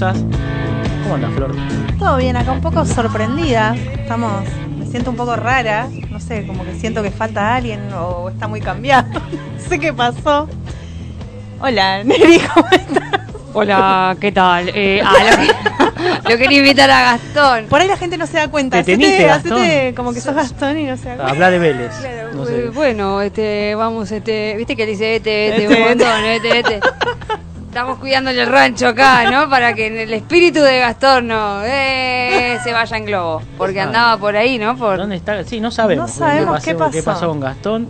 cosas. ¿Cómo anda Flor? Todo bien, acá un poco sorprendida. Estamos, me siento un poco rara. No sé, como que siento que falta alguien o está muy cambiado. no sé qué pasó. Hola, Neri, ¿cómo estás? Hola, ¿qué tal? Eh, ah, lo, lo quería invitar a Gastón. Por ahí la gente no se da cuenta. ¿Te teniste, hacete Gastón? como que sos Gastón y no se da cuenta. Habla de Vélez. Claro, No sé. Bueno, este, vamos, este, viste que le dice este, este, Este, un montón, este, este. Estamos cuidándole el rancho acá, ¿no? Para que en el espíritu de Gastón no eh, se vaya en globo. Porque andaba por ahí, ¿no? Por... ¿Dónde está? Sí, no sabemos, No sabemos qué qué pasó. pasó con Gastón.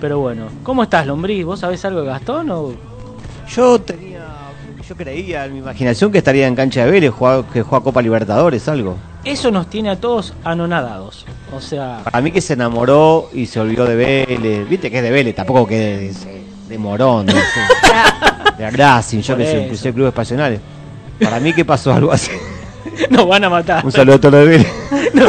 Pero bueno, ¿cómo estás, Lombriz? ¿Vos sabés algo de Gastón o Yo tenía, yo creía en mi imaginación que estaría en cancha de Vélez, jugaba- que juega Copa Libertadores, algo. eso nos tiene a todos anonadados? O sea, Para mí que se enamoró y se olvidó de Vélez, viste que es de Vélez, tampoco que de, de Morón, no sé. De Racing, yo que sé, inclusive clubes pasionales. Para mí que pasó algo así. nos van a matar. Un saludo a todos los de Vélez. No,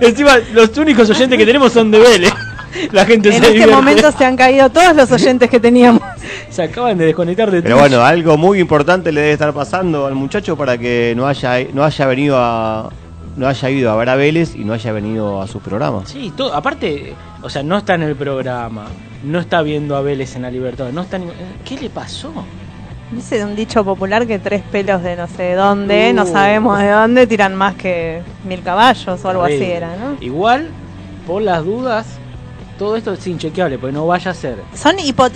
encima, los únicos oyentes que tenemos son de Vélez. La gente En se este divierte. momento se han caído todos los oyentes que teníamos. Se acaban de desconectar de Pero Twitch. bueno, algo muy importante le debe estar pasando al muchacho para que no haya, no haya venido a no haya ido a ver a Vélez y no haya venido a sus programas. Sí, todo, aparte, o sea, no está en el programa, no está viendo a Vélez en la Libertad, no está ni- ¿Qué le pasó? Dice un dicho popular que tres pelos de no sé de dónde, no Uh. sabemos de dónde, tiran más que mil caballos o algo así era, ¿no? Igual, por las dudas, todo esto es inchequeable, porque no vaya a ser. Son hipo-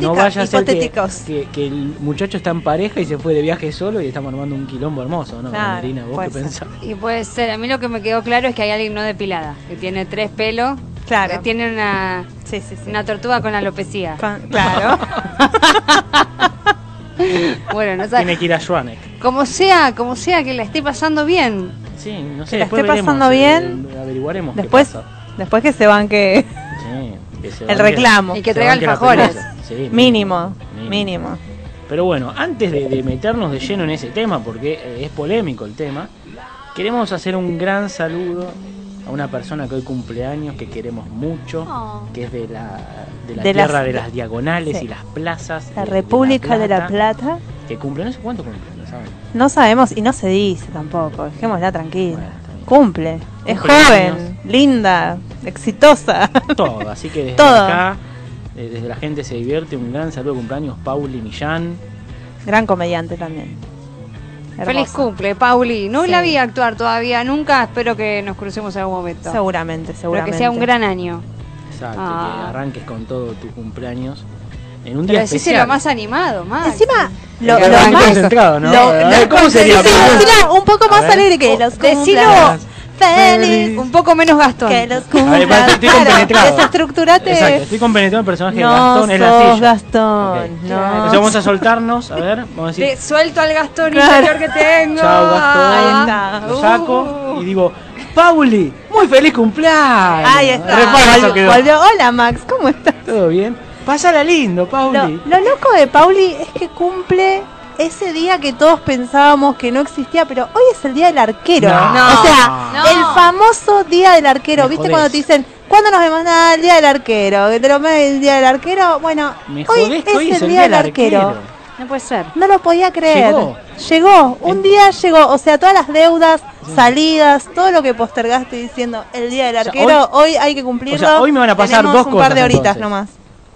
No vaya a ser que, hipotéticos. que- que el muchacho está en pareja y se fue de viaje solo y estamos armando un quilombo hermoso, ¿no? Claro, Marina, ¿vos qué ser. pensás? Y puede ser, a mí lo que me quedó claro es que hay alguien no depilada, que tiene tres pelos, Claro. que tiene una, Sí, sí, sí. una tortuga con alopecia. Con- claro. Bueno, no sé. Tiene que ir a Schwanek. Como sea, como sea que la esté pasando bien. Sí, no sé, Que la después esté veremos, pasando eh, bien. qué Después, pasa. después que se banque Sí, que se el reclamo. Y que traiga alfajores. Mínimo, Mínimo. mínimo. Pero bueno, antes de, de meternos de lleno en ese tema, porque eh, es polémico el tema, queremos hacer un gran saludo a una persona que hoy cumple años, que queremos mucho, Oh. que es de la, de la De tierra las- de las diagonales sí. y las plazas. La de- República de La Plata, Plata. Que cumple, no sé cuánto cumple, no saben. No sabemos y no se dice tampoco. Dejémosla tranquila. Bueno. Cumple. Es Cumple joven, años. linda, exitosa. Todo, así que desde Todo. acá, eh, desde la gente se divierte, un gran saludo de cumpleaños, Pauli Millán. Gran comediante también. Feliz cumple, Pauli. No Sí. la vi actuar todavía, nunca. Espero que nos crucemos en algún momento. Seguramente, Pero seguramente. que sea un gran año. Exacto, Ah. que arranques con todo tu cumpleaños en un Pero día decíselo especial. más animado, más. Encima, lo, lo más. concentrado, ¿no? lo- lo- ¿Cómo sería? un poco más alegre que los Decilo feliz. Un poco menos Gastón. Que los A ver, cumplas. estoy compenetrado. Desestructurate. Exacto, estoy compenetrado en el personaje de No Gastón, es la silla. Gastón, no. Entonces vamos a soltarnos, a ver, vamos a Te decir, suelto al Gastón Claro. interior que tengo. chao Gastón, Ahí está. lo saco y digo, Pauli, muy feliz cumpleaños. Ahí está. Re falso Volvió- quedó. volvió. Hola Max, ¿cómo estás? Todo bien. Pásala lindo, Pauli. Lo, lo loco de Pauli es que cumple ese día que todos pensábamos que no existía, pero hoy es el día del arquero. No. o sea, No. el famoso día del arquero. Me ¿Viste jodés. cuando te dicen, ¿cuándo nos vemos? Nada, el día del arquero. Que te lo metes el día del arquero. Bueno, Me hoy es hoy el día del arquero. No puede ser. No lo podía creer. Llegó. Llegó. Un día llegó. O sea, todas las deudas, salidas, todo lo que postergaste diciendo el día del O sea, arquero, hoy, hay que cumplirlo. o sea, hoy me van a pasar Tenemos dos un par cosas, de horitas entonces. nomás.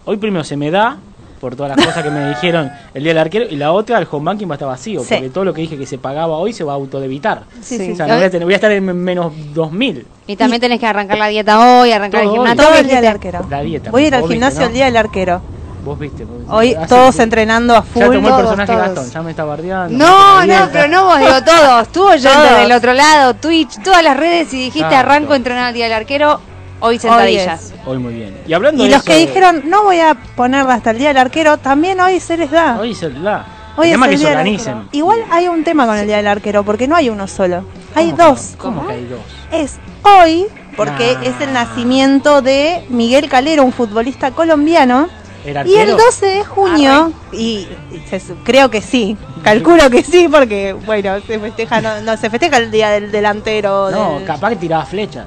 Hoy primero se me da por todas las cosas que me dijeron el día del arquero y la otra el home banking va a estar vacío Sí. porque todo lo que dije que se pagaba hoy se va a autodebitar. Sí, Sí. O sea, no voy, a tener- voy a estar en menos 2000 Y también tenés que arrancar la dieta hoy, arrancar Todo el hoy. gimnasio. Todo ¿Qué el día del arquero. la dieta. Voy a ir al viste, gimnasio ¿no? el día del arquero. Vos viste. vos viste. Hoy Hace- todos entrenando a full. Ya tomó el personaje todos. Gastón, ya me está bardeando. No, no, pero no vos, digo todos. Tú Todos. del otro lado, Twitch, todas las redes y dijiste Exacto. arranco a entrenar el día del arquero, hoy Hoy sentadillas. Hoy muy bien. Y hablando Y de los eso, que dijeron, no voy a ponerla hasta el día del arquero, también hoy se les da. Hoy se. Hoy el es el que se organicen. Igual hay un tema con el día del arquero, porque no hay uno solo. Hay ¿Cómo que dos. ¿Cómo que hay dos? Es hoy, porque Nah. es el nacimiento de Miguel Calero, un futbolista colombiano. ¿Era Y el arquero? 12 de junio, y, y se creo que sí, calculo que sí, porque bueno, se festeja, no, no, se festeja el día del delantero. No, del- capaz que tiraba flecha.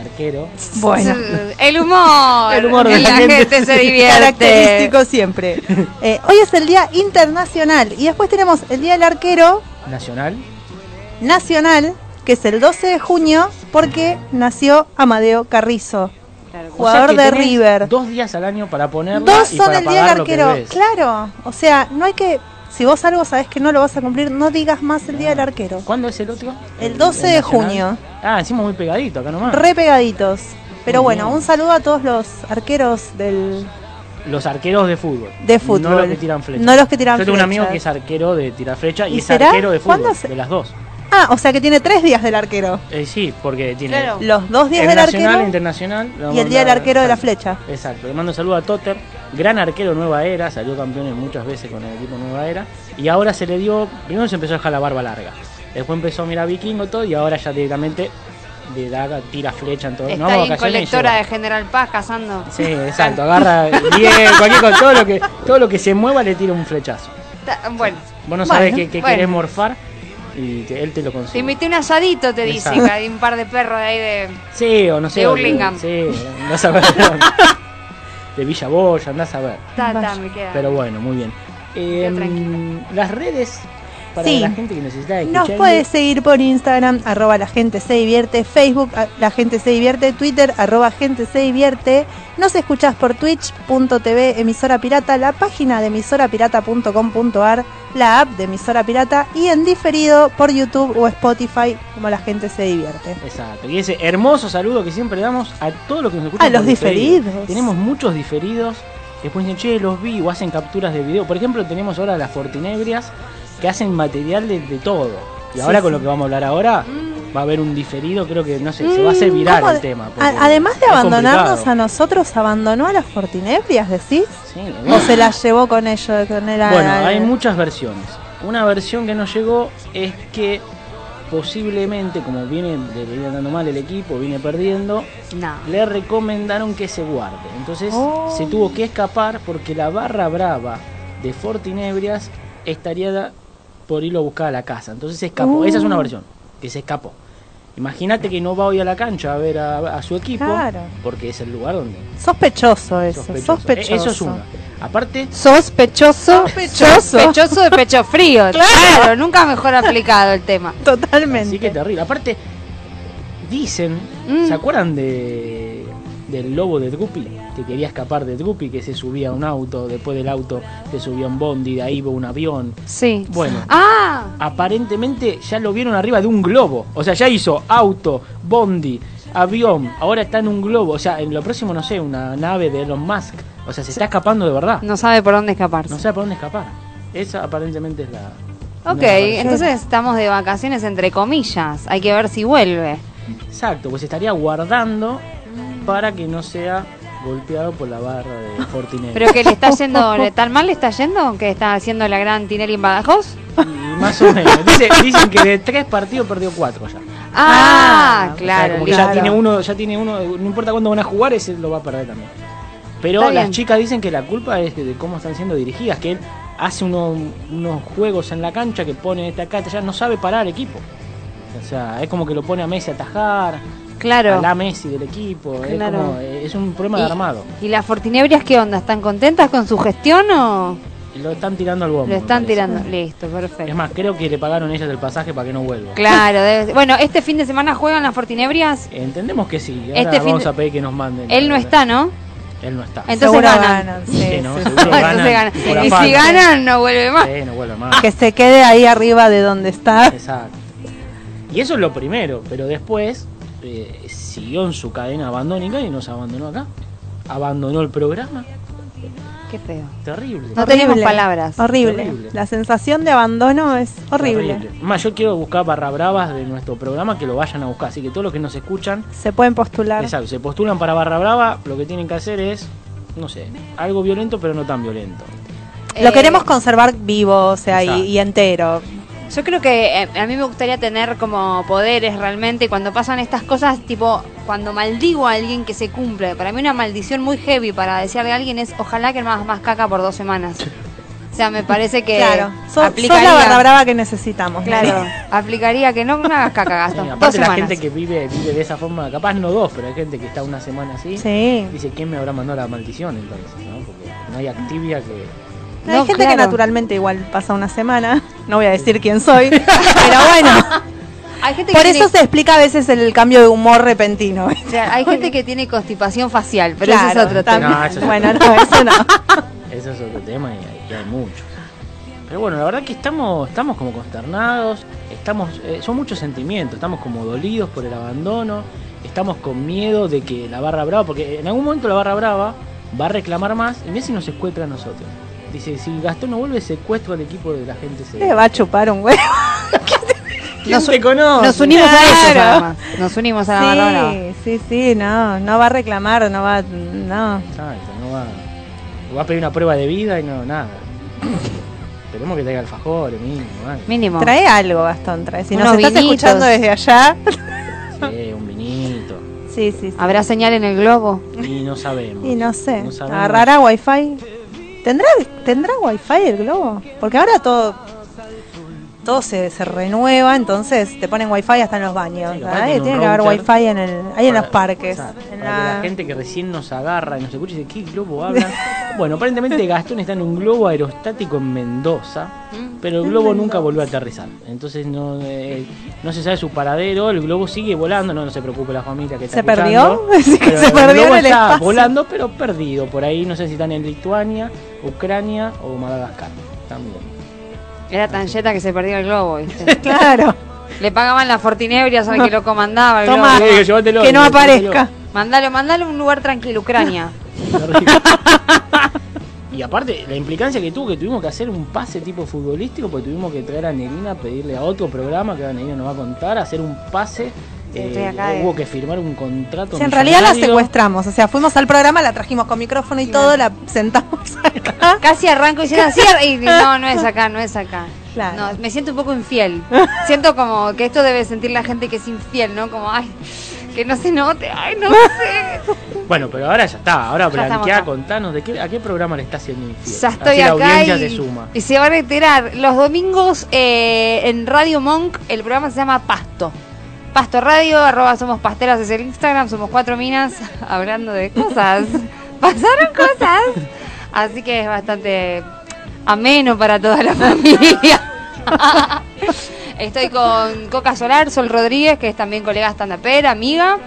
Arquero. Bueno. El humor. El humor de la la gente. gente se divierte. Característico siempre. Eh, hoy es el Día Internacional y después tenemos el Día del Arquero Nacional. Nacional, que es el 12 de junio, porque nació Amadeo Carrizo, Claro. O sea jugador que de River. Dos días al año para ponerla Dos y son para el Día del Arquero. Claro, o sea, no hay que. Si vos algo sabés que no lo vas a cumplir, no digas más el Día del Arquero. ¿Cuándo es el otro? El 12 de junio. Ah, encima muy pegadito, acá nomás. Re pegaditos. Pero bueno, un saludo a todos los arqueros del, Los arqueros de fútbol. de fútbol. No los que tiran flechas. No los que tiran Yo tengo un amigo que es arquero de tirar flecha y, ¿Y es será? arquero de fútbol. ¿Cuándo se- De las dos. Ah, o sea que tiene tres días del arquero. Eh, sí, porque tiene Claro. Los dos días el del nacional, arquero internacional. vamos y el día del arquero de la flecha. Exacto, le mando un saludo a Totter, gran arquero Nueva Era, salió campeón muchas veces con el equipo Nueva Era. Y ahora se le dio, primero se empezó a dejar la barba larga, después empezó a mirar vikingo todo y ahora ya directamente le da, tira flecha en todo. Está de en y colectora de. General Paz cazando. Sí, exacto, agarra bien, cualquier cosa, todo lo que, todo lo que se mueva le tira un flechazo. Está- Bueno, Vos no Bueno, sabés qué, qué bueno. querés morfar y te- él te lo te consigue. invité un asadito, te dice, Exacto. que hay un par de perros de ahí de... Sí, o no sé. De o Hurlingham. Sí, a ver. De Villa Boya, andás a ver. Me queda. Pero bueno, muy bien. Eh, las redes para Sí. la gente que necesita escuchar. Nos puedes seguir por Instagram, arroba la gente se divierte, Facebook, a- la gente se divierte, Twitter, arroba gente se divierte. Nos escuchás por twitch.tv emisora pirata, la página de emisorapirata.com.ar, la app de emisora pirata y en diferido por YouTube o Spotify como la gente se divierte. Exacto. Y ese hermoso saludo que siempre damos a todos los que nos escuchan. A los diferidos. Tenemos muchos diferidos. Después dicen, che, los vi o hacen capturas de video. Por ejemplo, tenemos ahora las Fortinebrias que hacen material de, de todo. Y Sí, ahora con sí. lo que vamos a hablar ahora, va a haber un diferido, creo que, no sé, se va a hacer viral Mm, ¿Cómo el de- tema. además de abandonarnos complicado. a nosotros, abandonó a las Fortinebrias, decís? Sí, ¿O se las llevó con ellos? Con a- Bueno, hay muchas versiones. Una versión que nos llegó es que posiblemente, como viene, le viene andando mal el equipo, viene perdiendo, No. le recomendaron que se guarde. Entonces Oh. se tuvo que escapar porque la barra brava de Fortinebrias estaría por irlo a buscar a la casa. Entonces se escapó. Uh. Esa es una versión, que se escapó. Imagínate que no va hoy a la cancha a ver a, a su equipo, Claro. porque es el lugar donde... Sospechoso eso, sospechoso. sospechoso. E- Eso es una. Aparte, Sospechoso. Sospechoso. Pechoso de pecho frío. Claro. nunca mejor aplicado el tema. Totalmente. Así que terrible. Aparte, dicen, Mm. ¿se acuerdan de del lobo de Drupi? Que quería escapar de Drupi, que se subía a un auto, después del auto se subía a un bondi, de ahí iba un avión. Sí. Bueno, Ah, aparentemente ya lo vieron arriba de un globo. O sea, ya hizo auto, bondi, avión, ahora está en un globo. O sea, en lo próximo, no sé, una nave de Elon Musk. O sea, se está escapando de verdad. no sabe por dónde escaparse. No sabe por dónde escapar. Esa aparentemente es la... Ok, entonces estamos de vacaciones entre comillas. Hay que ver si vuelve. Exacto, pues estaría guardando para que no sea golpeado por la barra de Fortinet. Pero que le está yendo, ¿le- ¿tan mal le está yendo? Que está haciendo la gran Tinelli en Badajoz. Y más o menos. Dice- dicen que de tres partidos perdió cuatro ya. Ah, Ah, O sea, claro. como que listo. ya tiene uno, ya tiene uno, no importa cuándo van a jugar, ese lo va a perder también. Pero las chicas dicen que la culpa es de cómo están siendo dirigidas, que él hace uno- unos juegos en la cancha que pone esta acá, ya no sabe parar equipo. O sea, es como que lo pone a Messi a atajar, Claro. a la Messi del equipo, es, Claro. como- es un problema de armado. ¿Y las Fortinebrias qué onda? ¿Están contentas con su gestión o Lo están tirando al bombo. lo están tirando? Listo, perfecto. Es más, creo que le pagaron ellas el pasaje para que no vuelva. Claro, debe ser. bueno, este fin de semana juegan las Fortinebrias. Entendemos que sí. Ahora Este fin vamos a pedir que nos manden. Él no está, ¿no? Él no está. Entonces Seguro ganan. sí, Sí, ¿no? sí. Seguro Entonces ganan. Y afán. si ganan, no vuelve más. Sí, no vuelve más. Que se quede ahí arriba de donde está. Exacto. Y eso es lo primero, pero después eh, siguió en su cadena abandónica y nos abandonó acá. Abandonó el programa. Qué feo. Terrible. No tenemos palabras. Horrible. La sensación de abandono es horrible. Más, yo quiero buscar barra bravas de nuestro programa que lo vayan a buscar. Así que todos los que nos escuchan, Se pueden postular. exacto, se postulan para barra brava, lo que tienen que hacer es, no sé, algo violento pero no tan violento. Lo Eh, queremos conservar vivo, o sea, y, y entero. Yo creo que eh, a mí me gustaría tener como poderes realmente y cuando pasan estas cosas, tipo, cuando maldigo a alguien que se cumple. Para mí una maldición muy heavy para desearle a alguien es ojalá que no hagas más caca por dos semanas. sea, me parece que Claro, sos, la barra brava que necesitamos. claro, aplicaría que no, no hagas caca, Sí, Gastón. Dos aparte la semanas. gente que vive, vive de esa forma, capaz no dos, pero hay gente que está una semana así. Sí. Dice, ¿quién me habrá mandado la maldición entonces? ¿no? Porque no hay activia que... Hay gente que naturalmente igual pasa una semana. No voy a decir quién soy, pero bueno. Hay gente Por eso se explica a veces el cambio de humor repentino. o sea, hay gente que tiene constipación facial, pero Claro, ese es otro tema. No, eso es bueno, otro no, eso no. Eso es otro tema y hay, y hay muchos. Pero bueno, la verdad que estamos, estamos como consternados, estamos, eh, son muchos sentimientos, estamos como dolidos por el abandono, estamos con miedo de que la barra brava, porque en algún momento la barra brava va a reclamar más y Messi nos secuestra a nosotros. Dice, si Gastón no vuelve, secuestro al equipo de la gente. Se... Le va a chupar un huevo. ¿Quién te conoce? Nos unimos a ellos, además. Nos unimos a la. Sí, sí, sí, no, no va a reclamar, no va, no. Exacto, no va, va a pedir una prueba de vida y no, nada. Esperemos que traiga alfajores, mínimo. Mínimo. Trae algo, Gastón, trae. Si nos Unos estás vinitos. escuchando desde allá, Sí, un vinito. sí, sí, sí. ¿Habrá señal en el globo? Y no sabemos. Y no sé, No sabemos. agarrará wifi. ¿Tendrá, ¿Tendrá wifi el globo? Porque ahora todo todo se, se renueva, entonces te ponen wifi hasta en los baños. Sí, tiene que haber wifi en el, ahí en los parques. en para que la- gente que recién nos agarra y nos escucha dice, ¿qué globo hablan? bueno, aparentemente Gastón está en un globo aerostático en Mendoza, pero el globo nunca volvió a aterrizar. Entonces no, eh, no se sabe su paradero, el globo sigue volando, no, no se preocupe la familia que está ¿Se escuchando, perdió? Sí, que pero se el perdió globo en el está espacio. volando, pero perdido. Por ahí no sé si están en Lituania, Ucrania o Madagascar. También. Era tan yeta que se perdió el globo, ¿viste? Claro, Le pagaban la Fortinebria, ¿sabes que lo comandaba el Toma. globo? Sí, que no aparezca. Mandalo, mandalo a un lugar tranquilo, Ucrania. Y aparte, la implicancia que tuvo que tuvimos que hacer un pase tipo futbolístico, porque tuvimos que traer a Nerina, pedirle a otro programa que ahora Nerina nos va a contar, hacer un pase. Eh, hubo que firmar un contrato. En realidad la secuestramos, o sea, fuimos al programa, la trajimos con micrófono y todo, la sentamos acá. Casi arranco diciendo así y no, no es acá, no es acá. Claro. No, me siento un poco infiel. Siento como que esto debe sentir la gente que es infiel, ¿no? Como, ay, que no se note, ay, no sé. Bueno, pero ahora ya está. Ahora acá. contanos de qué, a qué programa le está haciendo infiel. Ya estoy Así la acá audiencia y, se suma. y se van a enterar. Los domingos eh, en Radio Monk el programa se llama Pasto. Pasto Radio, arroba somos pasteras es el Instagram, somos cuatro minas hablando de cosas. Pasaron cosas. Así que es bastante ameno para toda la familia. Estoy con Coca Solar, Sol Rodríguez, que es también colega stand-upera, amiga,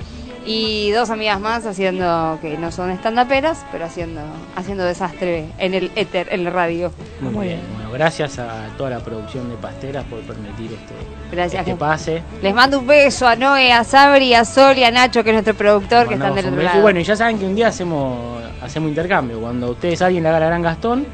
y dos amigas más haciendo, que no son stand-uperas, pero haciendo, haciendo desastre en el éter, en la radio. Muy, bien. Bueno, gracias a toda la producción de Pasteras por permitir este, Gracias. este pase. Les mando un beso a Noé, a Sabri, a Sol y a Nacho, que es nuestro productor, que están del otro lado. Y bueno, y ya saben que un día hacemos hacemos intercambio. Cuando ustedes alguien le haga la gran Gastón,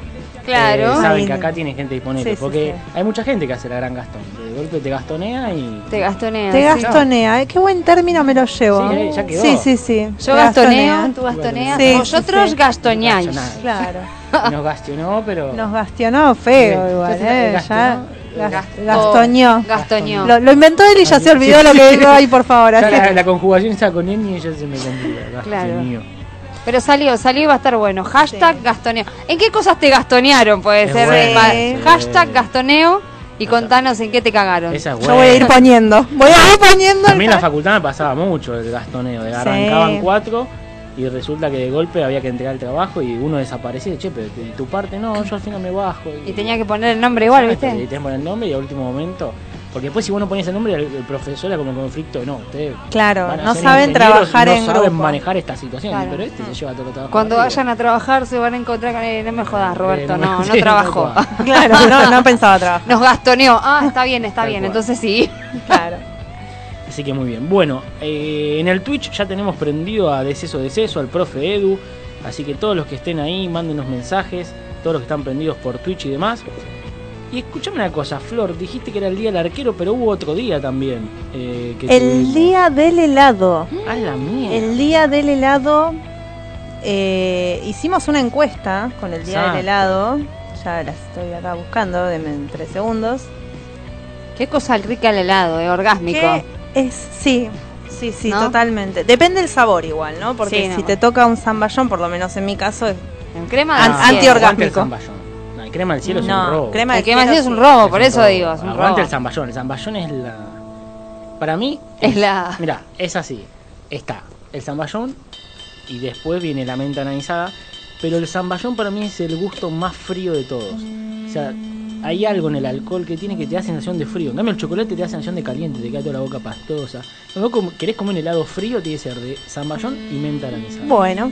claro. eh, saben que acá tiene gente disponible. Sí, porque sí. hay mucha gente que hace la gran Gastón. De golpe te gastonea y. Te gastoneo. Te sí. gastonea, ay, qué buen término me lo llevo. Sí, eh, ya quedó. sí, sí, sí. Yo gastoneo, tú gastoneas, Sí, vosotros sí. gastoneáis. Claro. Nos gastionó, pero. Nos gastionó feo Sí. igual, eh. gastionó. Ya, Gasto- gastoñó. Gastoñó. Lo, lo inventó él y ya se olvidó lo que dijo. Ay, por favor. Ya así. la, la conjugación está con él y ella se me complica. Claro. Pero salió, salió y va a estar bueno. Hashtag Sí. gastoneo. ¿En qué cosas te gastonearon? Puede Es ser. bueno. Sí. Hashtag gastoneo y contanos en qué te cagaron. Esa es Yo voy a ir poniendo. Voy a ir poniendo. También en la facultad me pasaba mucho el gastoneo. De Sí. arrancaban cuatro y resulta que de golpe había que entregar el trabajo y uno desaparecía. Che, pero ¿y tu parte no, yo al final me bajo. Y tenía que poner el nombre igual, Exacto, Y ¿viste? tenés que poner el nombre y al último momento. Porque después, si vos no ponías el nombre, el, el profesor era como conflicto. No, ustedes. Claro, no saben trabajar no en saben grupo. manejar esta situación. Claro. Pero este se lleva todo el trabajo. Cuando vayan a trabajar se van a encontrar con él. No me jodas, Roberto. Eh, No, no sí, no trabajó. Claro, no, no pensaba trabajar. Nos gastoneó. Ah, está bien, está Tal bien. cual. Entonces sí. Claro. Así que muy bien. Bueno, eh, en el Twitch ya tenemos prendido a Deceso Deceso, al profe Edu. Así que todos los que estén ahí, mándenos mensajes. Todos los que están prendidos por Twitch y demás. Y escuchame una cosa, Flor, dijiste que era el día del arquero, pero hubo otro día también. eh, que El tuvimos. día del helado. ¡A la mía! El día del helado. eh, hicimos una encuesta con el día Exacto. del helado. Ya la estoy acá buscando, denme en tres segundos. Qué cosa rica el helado, eh, orgásmico. Es, sí, sí, sí, ¿No? totalmente. Depende del sabor igual, ¿no? Porque Sí, no. si te toca un zamballón, por lo menos en mi caso, es En crema An- del anti- cielo. antiorgásmico. Aguante el zamballón. No El crema del cielo es No, un robo. crema El del que más cielo es un robo, Es por un eso robo. digo, es un Aguante robo. el zamballón. El zamballón es la. Para mí. Es la- Mira, es así. Está el zamballón y después viene la menta analizada. Pero el zamballón para mí es el gusto más frío de todos. O sea, hay algo en el alcohol que tiene que te da sensación de frío. En cambio, el chocolate te da sensación de caliente, te queda toda la boca pastosa. Cuando vos querés comer un helado frío, tiene que ser de zamballón y menta granizada. Bueno,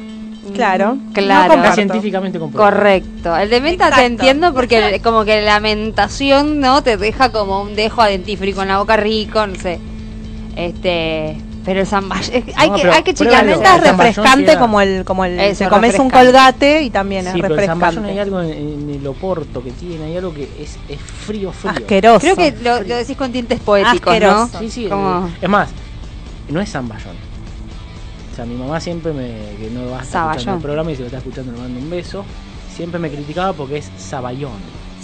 claro. Claro. No científicamente comprobado. Correcto. El de menta te entiendo porque como que la mentación, ¿no? Te deja como un dejo adentífrico en la boca rico, no sé. Este, pero el zamballón, es- hay No, que pero hay que es refrescante como el, como el Eso, te comes un refrescante. colgate y también es Sí, pero el zamballón hay refrescante. algo en, en el oporto que tiene, hay algo que es, es frío, frío. Asqueroso. Creo que lo, lo decís con tintes poéticos, Asqueroso. ¿no? Sí, sí. Como- eh, Es más, no es zamballón. O sea, mi mamá siempre me. que no va a estar escuchando el programa y si lo está escuchando le mando un beso. Siempre me criticaba porque es zaballón.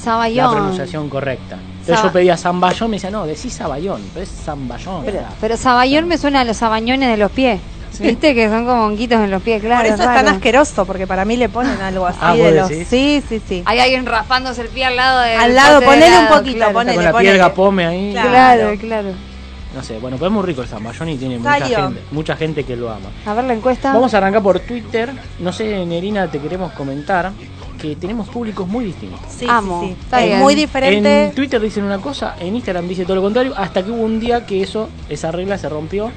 La pronunciación correcta. Entonces yo pedía zamballón, me decía, no, decís zaballón, pero es zamballón. Pero, pero zaballón me suena a los zabañones de los pies. ¿Viste? que son como honguitos en los pies, claro. Por eso es raro. tan asqueroso, porque para mí le ponen algo así Ah, de ¿vos los. decís? Sí, sí, sí. Hay alguien raspándose el pie al lado de. Al lado, ponele un poquito, Está ponele. con la ponele. piedra pome ahí. Claro. Claro, claro. No sé, bueno, pues es muy rico el zamballón y tiene mucha gente, mucha gente que lo ama. A ver la encuesta. Vamos a arrancar por Twitter. No sé, Nerina, te queremos comentar que tenemos públicos muy distintos. Sí, Amo. sí, sí. Está bien. muy diferente. En Twitter dicen una cosa, en Instagram dice todo lo contrario, hasta que hubo un día que eso, esa regla se rompió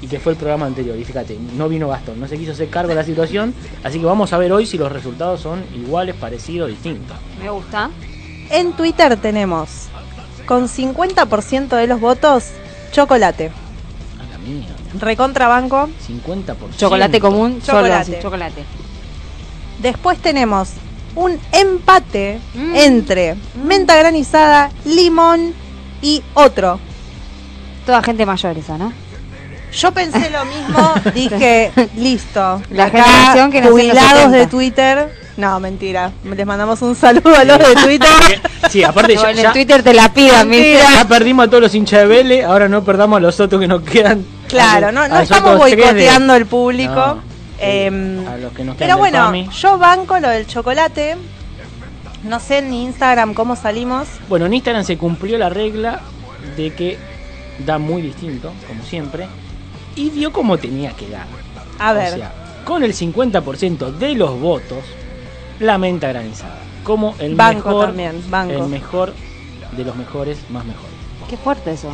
y que fue el programa anterior. Y fíjate, no vino Gastón, no se quiso hacer cargo de la situación, así que vamos a ver hoy si los resultados son iguales, parecidos, distintos. Me gusta. En Twitter tenemos con 50% de los votos chocolate. A la mía, Recontrabanco. 50%. Chocolate común, solo Chocolate. así, chocolate. Después tenemos un empate Mm. entre menta granizada, limón y otro. Toda gente mayor esa, ¿no? Yo pensé lo mismo, dije, listo. La Acá, generación que nació en los jubilados 70. de Twitter. No, mentira. Les mandamos un saludo a los de Twitter. Sí, aparte No, ya, en el ya- Twitter te la pidan, ¿viste? ya perdimos a todos los hinchas de Vélez, ahora no perdamos a los otros que nos quedan. Claro, no, no estamos boicoteando el público. No, Em, a los que nos quedan pero bueno, yo banco lo del chocolate. No sé en Instagram cómo salimos. Bueno, en Instagram se cumplió la regla de que da muy distinto, como siempre, y dio como tenía que dar. A O ver, sea, con el 50% de los votos, la menta granizada. Como el Banco mejor, también, banco. el mejor de los mejores, más mejores. Qué fuerte eso.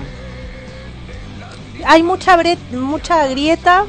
hay mucha, bre- mucha grieta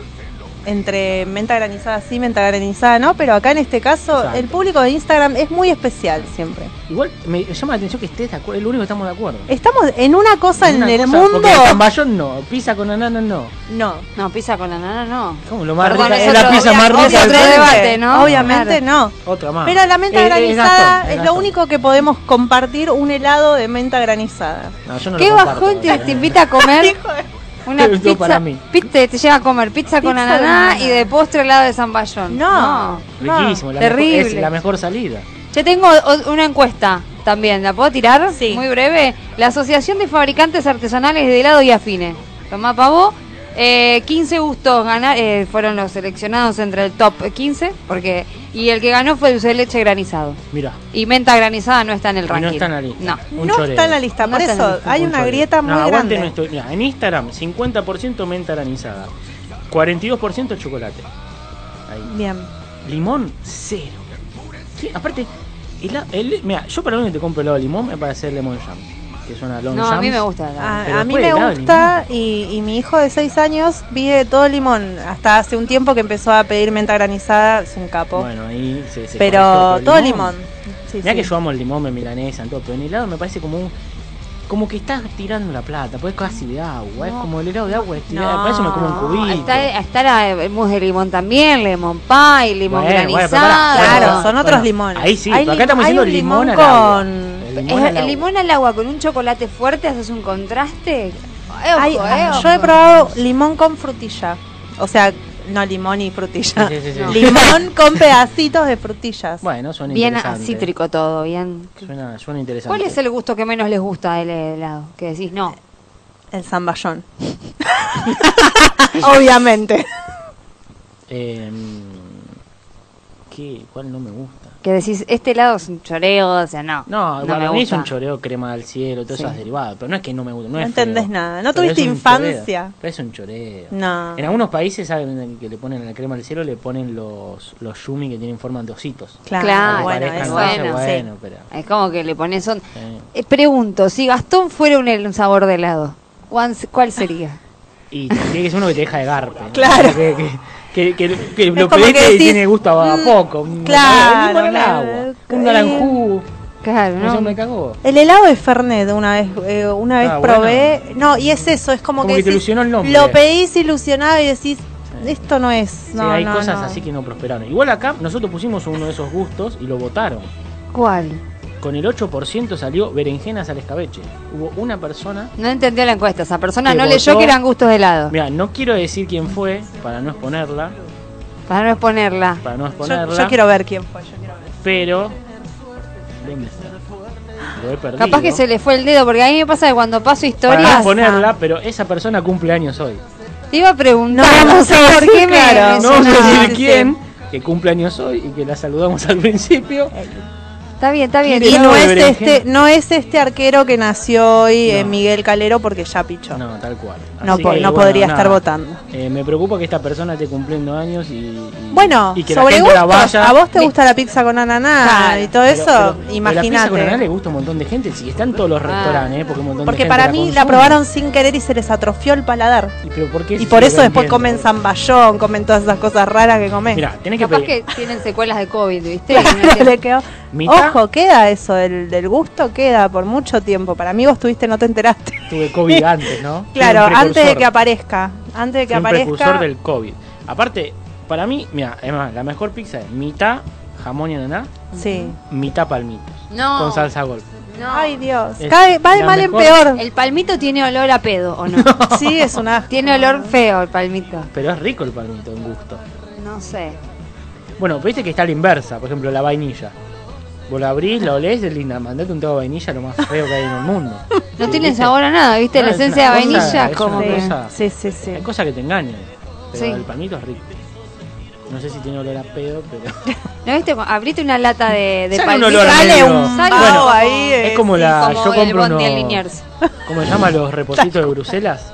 entre menta granizada sí, menta granizada no, pero acá en este caso Exacto. el público de Instagram es muy especial siempre. Igual me llama la atención que estés de acuerdo, es lo único que estamos de acuerdo. Estamos en una cosa en Una el cosa, mundo. Porque el zamballón no, pizza con ananas no. No. No, pizza con la nana no. ¿Cómo? Lo más rica, es la pizza más rica otro debate, ¿no? Obviamente no. Otra más. Pero la menta es granizada Gastón, es, lo único que podemos compartir un helado de menta granizada. No, yo no ¿Qué lo comparto, bajón te, eh. te invita a comer? Una pizza, para mí. pizza- te lleva a comer pizza con Pizza ananá y de postre helado de zamballón. No. Riquísimo, la terrible. Mejor, es la mejor salida. Yo tengo una encuesta también, ¿la puedo tirar? Sí. Muy breve. La Asociación de Fabricantes Artesanales de Helado y Afines. Tomá pavo. Eh, 15 gustos ganar, eh, fueron los seleccionados entre el top 15, porque y el que ganó fue el dulce de leche granizado. Mira, Y menta granizada no está en el Y no ranking. está en la lista. No. Un no está en la lista, No por está en la eso lista, hay Un una choreo. grieta muy no, aguante grande. nuestro- mira, en Instagram, 50% menta granizada, 42% chocolate. Ahí. Bien. Limón, cero. Sí, aparte, el, el- mira, yo para lo único que te compro helado de limón es para hacer lemon jam. Que es una long No, a mí me gusta. la- A, a mí me gusta y, y mi hijo de 6 años pide todo limón. Hasta hace un tiempo que empezó a pedir menta granizada, es un capo. Bueno, ahí se, se pero todo limón. Sí, Mira sí. que yo amo el limón, me milanesa, en todo, pero en helado me parece como un. Como que estás tirando la plata, pues es casi de agua, es como el helado de agua, es No. tirada, para eso me como un cubito. Está, está la- el mousse de limón también, lemon pie, limón Bueno, Claro, bueno, son otros bueno, limones. Ahí sí, Hay pero acá estamos un limón, limón al agua. con- El Es- limón al el agua. limón al agua con un chocolate fuerte haces un contraste. Eh, yo he probado limón con frutilla. O sea, no limón y frutilla. Sí, sí, sí, sí. No. Limón con pedacitos de frutillas. Bueno, suena Bien interesante. cítrico todo, bien. Suena, suena interesante. ¿Cuál es el gusto que menos les gusta del helado? Que decís, no. El zamballón. Obviamente. Eh, ¿qué? ¿Cuál no me gusta? Que decís, este helado es un choreo, o sea, no. No, no para mí es un choreo crema del cielo, todo Sí. eso es derivado, pero no es que no me gusta, no, No es entendés feo, nada. ¿No tuviste infancia? choreo, pero es un choreo. No. En algunos países, ¿saben que le ponen a la crema del cielo? Le ponen los, los yumi que tienen forma de ositos. Claro, Claro, bueno, bueno, bueno, pero... Es como que le pones son. eh, Eh, pregunto, si Gastón fuera un, un sabor de helado, ¿cuál, cuál sería? Y tiene que ser uno que te deja de garpe. ¿no? Claro. Que, que, que, que- que lo pediste que y decís, tiene gusto a mm, poco. un- claro, un agua, un naranjú. Claro, Eso me cagó. El helado de Fernet una vez, eh, una vez Ah, probé. No, y es eso, es como, Como que te decís, ilusionó el nombre. Lo pedís ilusionado y decís, esto no es. Sí, No, hay no, cosas no. así que no prosperaron. Igual acá nosotros pusimos uno de esos gustos y lo votaron. ¿Cuál? Con el 8% salió berenjenas al escabeche. Hubo una persona. No entendió la encuesta. Esa persona no leyó que eran gustos de helado. Mira, no quiero decir quién fue para no exponerla, Para no exponerla. para no exponerla, yo quiero ver quién fue. Yo quiero ver. pero ¿dónde está? Lo he perdido. Capaz que se le fue el dedo, porque a mí me pasa que cuando paso para no historias. exponerla, pero esa persona cumple años hoy. Te iba a preguntar, No no, vamos sé a por decir, qué me. claro. me No decir quién, que cumple años hoy y que la saludamos al principio. Está bien, está bien. ¿Quiere Y no es este, no es este arquero que nació hoy, eh, No. Miguel Calero, porque ya pichó. No, No, tal cual. Así po- que, no bueno, podría nada. estar votando. Eh, me preocupa que esta persona esté cumpliendo años y, y- Bueno, y que la sobre gente la vaya. a vos te gusta la pizza con ananá Claro. y todo Pero- eso, pero La pizza con ananá imagínate. le gusta a un montón de gente, si está en todos los Ah. restaurantes, ¿eh? porque un montón Porque de gente para la mí la consume. probaron sin querer y se les atrofió el paladar. ¿Y, pero por qué Y por eso después comen zamballón, comen todas esas cosas raras que comen. Mira, tenés que Capaz pedir. que tienen secuelas de COVID, ¿viste? Claro, le quedó- Ojo, queda eso, del, del gusto queda por mucho tiempo. Para mí vos tuviste, no te enteraste. Tuve COVID antes, ¿no? Claro, antes de que aparezca. Antes de que aparezca. precursor del COVID. Aparte, para mí, mira, es más, la mejor pizza es mitad jamón y ananá, Sí. mitad palmitos. No. Con salsa golpe. No. Ay, Dios. Va de mal en peor. El palmito tiene olor a pedo, ¿o no? Sí, es una. tiene olor feo el palmito. Pero es rico el palmito en gusto. No sé. Bueno, pero viste que está a la inversa, por ejemplo, la vainilla. Vos la abrís, la olés, es linda. Mandate un trago de vainilla lo más feo que hay en el mundo. No Sí, tiene ¿viste? sabor a nada, ¿viste? No, la es esencia de una cosa- vainilla es como una que... cosa- Sí, sí, sí. Hay cosas que te engañan. Pero Sí. el palmito es rico. No sé si tiene olor a pedo, pero. ¿No viste? Abrite una lata de, de Sale un palmito. olor Sale medio- un Sale como- ahí. eh, es como sí. la. como yo el compro bondi unos. Liniers. ¿Cómo se llama? Los repositos de Bruselas.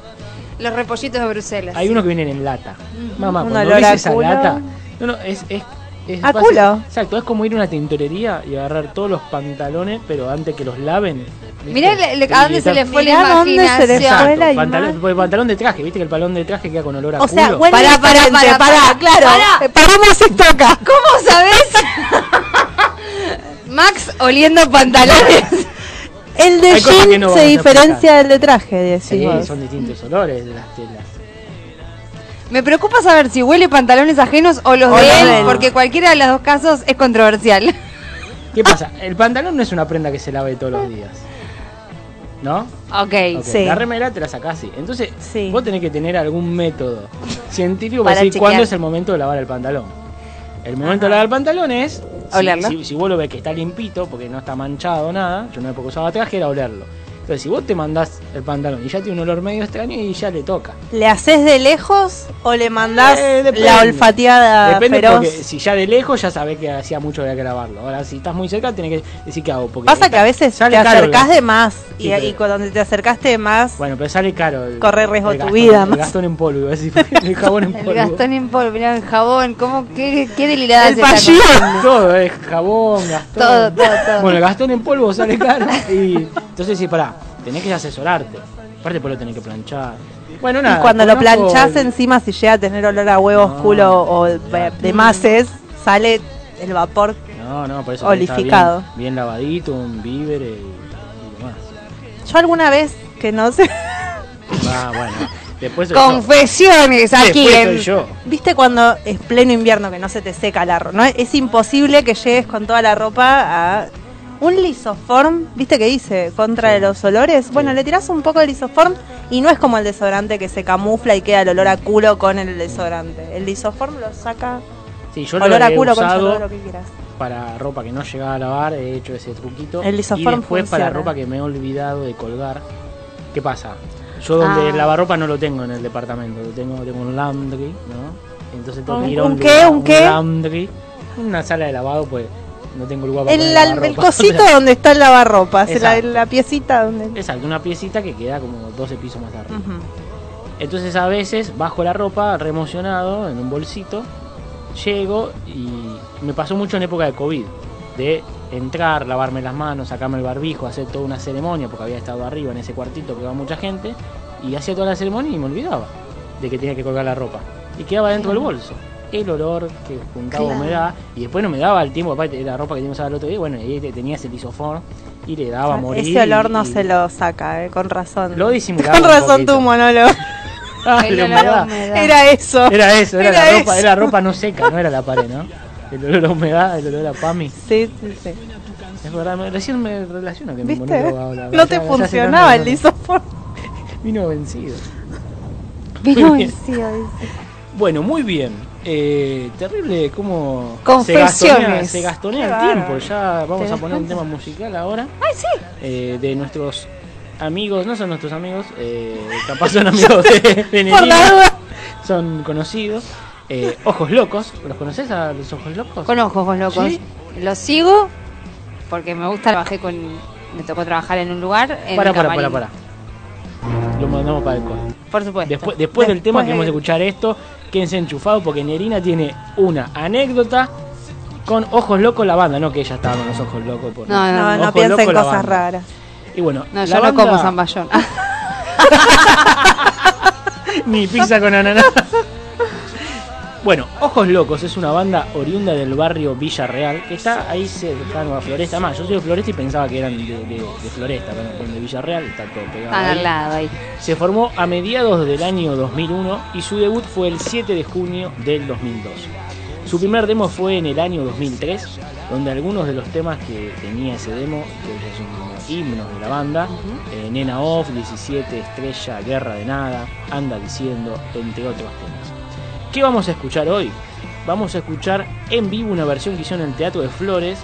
Los repollitos de Bruselas. Hay unos que vienen en lata. Mamá, Un cuando olor ves a esa culo. lata. No, no, es. es es ¿A fácil. culo? Exacto, es como ir a una tintorería y agarrar todos los pantalones, pero antes que los laven. ¿viste? Mirá le- le- Y a dónde se le tap- fue la se imaginación. fue Exacto, la pantalón, imagen. porque pantalón de traje, viste que el pantalón de traje queda con olor a O sea, culo. huele Pará, pará, pará, pará, claro. pará. Eh, Paramos esto acá. ¿Cómo sabes? Max oliendo pantalones. El de jean no se diferencia del de traje, decís Sí, son distintos olores de las telas. Me preocupa saber si huele pantalones ajenos o los O de él, porque cualquiera de los dos casos es controversial. ¿Qué pasa? El pantalón no es una prenda que se lave todos los días. ¿No? ok. Ok, Sí. La remera te la sacás así. Entonces, Sí. vos tenés que tener algún método científico Para para decir chequear. cuándo es el momento de lavar el pantalón. El momento de lavar el pantalón es. si- Olerlo. Si, si vos lo ves que está limpito, porque no está manchado nada, yo no época usaba traje, era olerlo. Entonces, si vos te mandás el pantalón y ya tiene un olor medio extraño y ya le toca. ¿Le haces de lejos o le mandás Eh, la olfateada Depende feroz? porque si ya de lejos ya sabés que hacía mucho que había que lavarlo. Ahora, si estás muy cerca, tenés que decir qué hago. Porque Pasa está- que a veces te el acercás de más Sí, y, pero- y cuando te acercaste de más, Bueno, pero sale caro. El, Corre riesgo el tu gastón- vida, El más. gastón en polvo, decir, el jabón en El polvo. gastón en polvo, mirá, el jabón, ¿cómo, qué, qué delirada El comiendo. Todo, es jabón, gastón. Todo, todo, todo. Bueno, el gastón en polvo sale caro. Y entonces sí, pará, tenés que asesorarte. Aparte, después lo tenés que planchar. Bueno, nada. y cuando lo planchás el- encima, si llega a tener olor a huevos, No, culo o de, mases, sale el vapor. No, no, por eso Olificado. Bien, bien lavadito, un víver y, y demás. Yo alguna vez, que no sé, Ah, bueno. Después soy yo. Confesiones aquí Después en... soy yo. viste cuando es pleno invierno que no se te seca la ropa, ¿no? Es imposible que llegues con toda la ropa a un lisoform, ¿viste que dice? Contra los olores. Bueno, le tirás un poco de lisoform y no es como el desodorante que se camufla y queda el olor a culo con el desodorante. El lisoform lo saca Sí, yo olor lo a culo con olor lo que quieras. para ropa que no llegaba a lavar, he hecho ese truquito. El y lisoform después para ropa que me he olvidado de colgar. ¿Qué pasa? Yo donde Ah. lavarropa no lo tengo en el departamento, lo tengo, tengo un laundry, ¿no? Entonces tengo ¿Un- que ir a un un, qué? ¿Un qué? laundry, una sala de lavado, pues no tengo lugar para El, poner el cosito donde está el lavarropas, la, la piecita donde... Exacto, una piecita que queda como 12 pisos más arriba. Ujú. Entonces a veces bajo la ropa, re emocionado, en un bolsito, llego y me pasó mucho en época de COVID, de entrar, lavarme las manos, sacarme el barbijo, hacer toda una ceremonia, porque había estado arriba en ese cuartito que iba mucha gente, y hacía toda la ceremonia y me olvidaba de que tenía que colgar la ropa. Y quedaba dentro del bolso. El olor que juntaba Claro. humedad, y después no me daba el tiempo, aparte la ropa que teníamos el otro día, bueno, y ahí te- tenía ese lisofor y le daba a morir. Ese olor no y- se lo saca, eh, con razón. Lo disimulaba Con razón tu monólogo. Ah, El la olor a humedad. humedad. Era eso. Era eso, era, Era la ropa, eso. era ropa no seca, no era la pared, ¿no? El olor a humedad, el olor a PAMI. Sí, sí, sí. Es verdad, me- recién me relaciono que mi ¿Viste? monólogo habla. No te ya funcionaba el lisofor. Vino vencido. Vino vencido, dice. Bueno, muy bien. Eh, terrible cómo se gastonea, se gastonea Qué el tiempo. Ya vamos ¿Te a poner un tema musical ahora. Ay, sí. eh, de nuestros amigos, no son nuestros amigos, eh, capaz son amigos de, son conocidos. Eh, Ojos Locos, ¿los conoces a los Ojos Locos? Con ojos, locos. ¿Sí? Los sigo porque me gusta. Trabajé con. Me tocó trabajar en un lugar. En Para, para, para, para. Lo mandamos para el corte. Por supuesto. Después, después del tema Después que vamos a de- escuchar esto, quédense enchufados porque Nerina tiene una anécdota con Ojos Locos la banda, no que ella estaba con los Ojos Locos. por- No, No, no Ojos piensa en Locos la cosas raras. Y bueno, No, yo no banda- como zamballón. Ni pizza con ananá. Bueno, Ojos Locos es una banda oriunda del barrio Villarreal, que está ahí cercano a Floresta. Más, yo soy de Floresta y pensaba que eran de, de- de Floresta, pero no, son de Villarreal, está todo pegado. Ahí. al lado ahí. Se formó a mediados del año 2001 y su debut fue el 7 de junio del 2002. Su primer demo fue en el año 2003, donde algunos de los temas que tenía ese demo, que es un himnos de la banda, eh, Nena Off, 17, Estrella, Guerra de Nada, Anda Diciendo, entre otros temas. ¿Qué vamos a escuchar hoy? Vamos a escuchar en vivo una versión que hicieron en el Teatro de Flores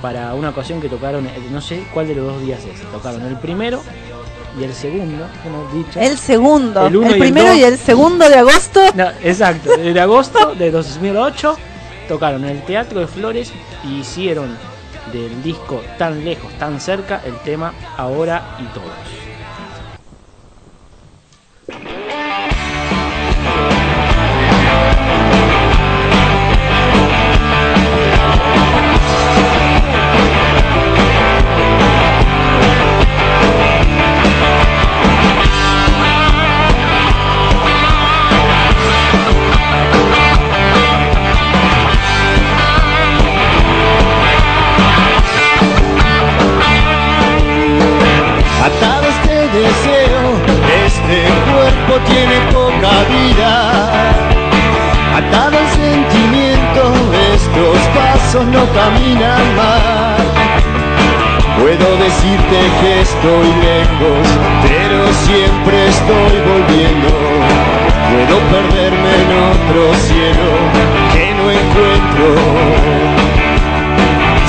para una ocasión que tocaron, eh, no sé cuál de los dos días es, tocaron el primero y el segundo, como he dicho. El segundo. El El, uno y el primero y el segundo de agosto. No, exacto, de agosto de 2008 tocaron en el Teatro de Flores y hicieron del disco Tan lejos, tan cerca el tema Ahora y Todos. Tiene poca vida. Atado al sentimiento, estos pasos no caminan más. Puedo decirte que estoy lejos, pero siempre estoy volviendo. Puedo perderme en otro cielo que no encuentro.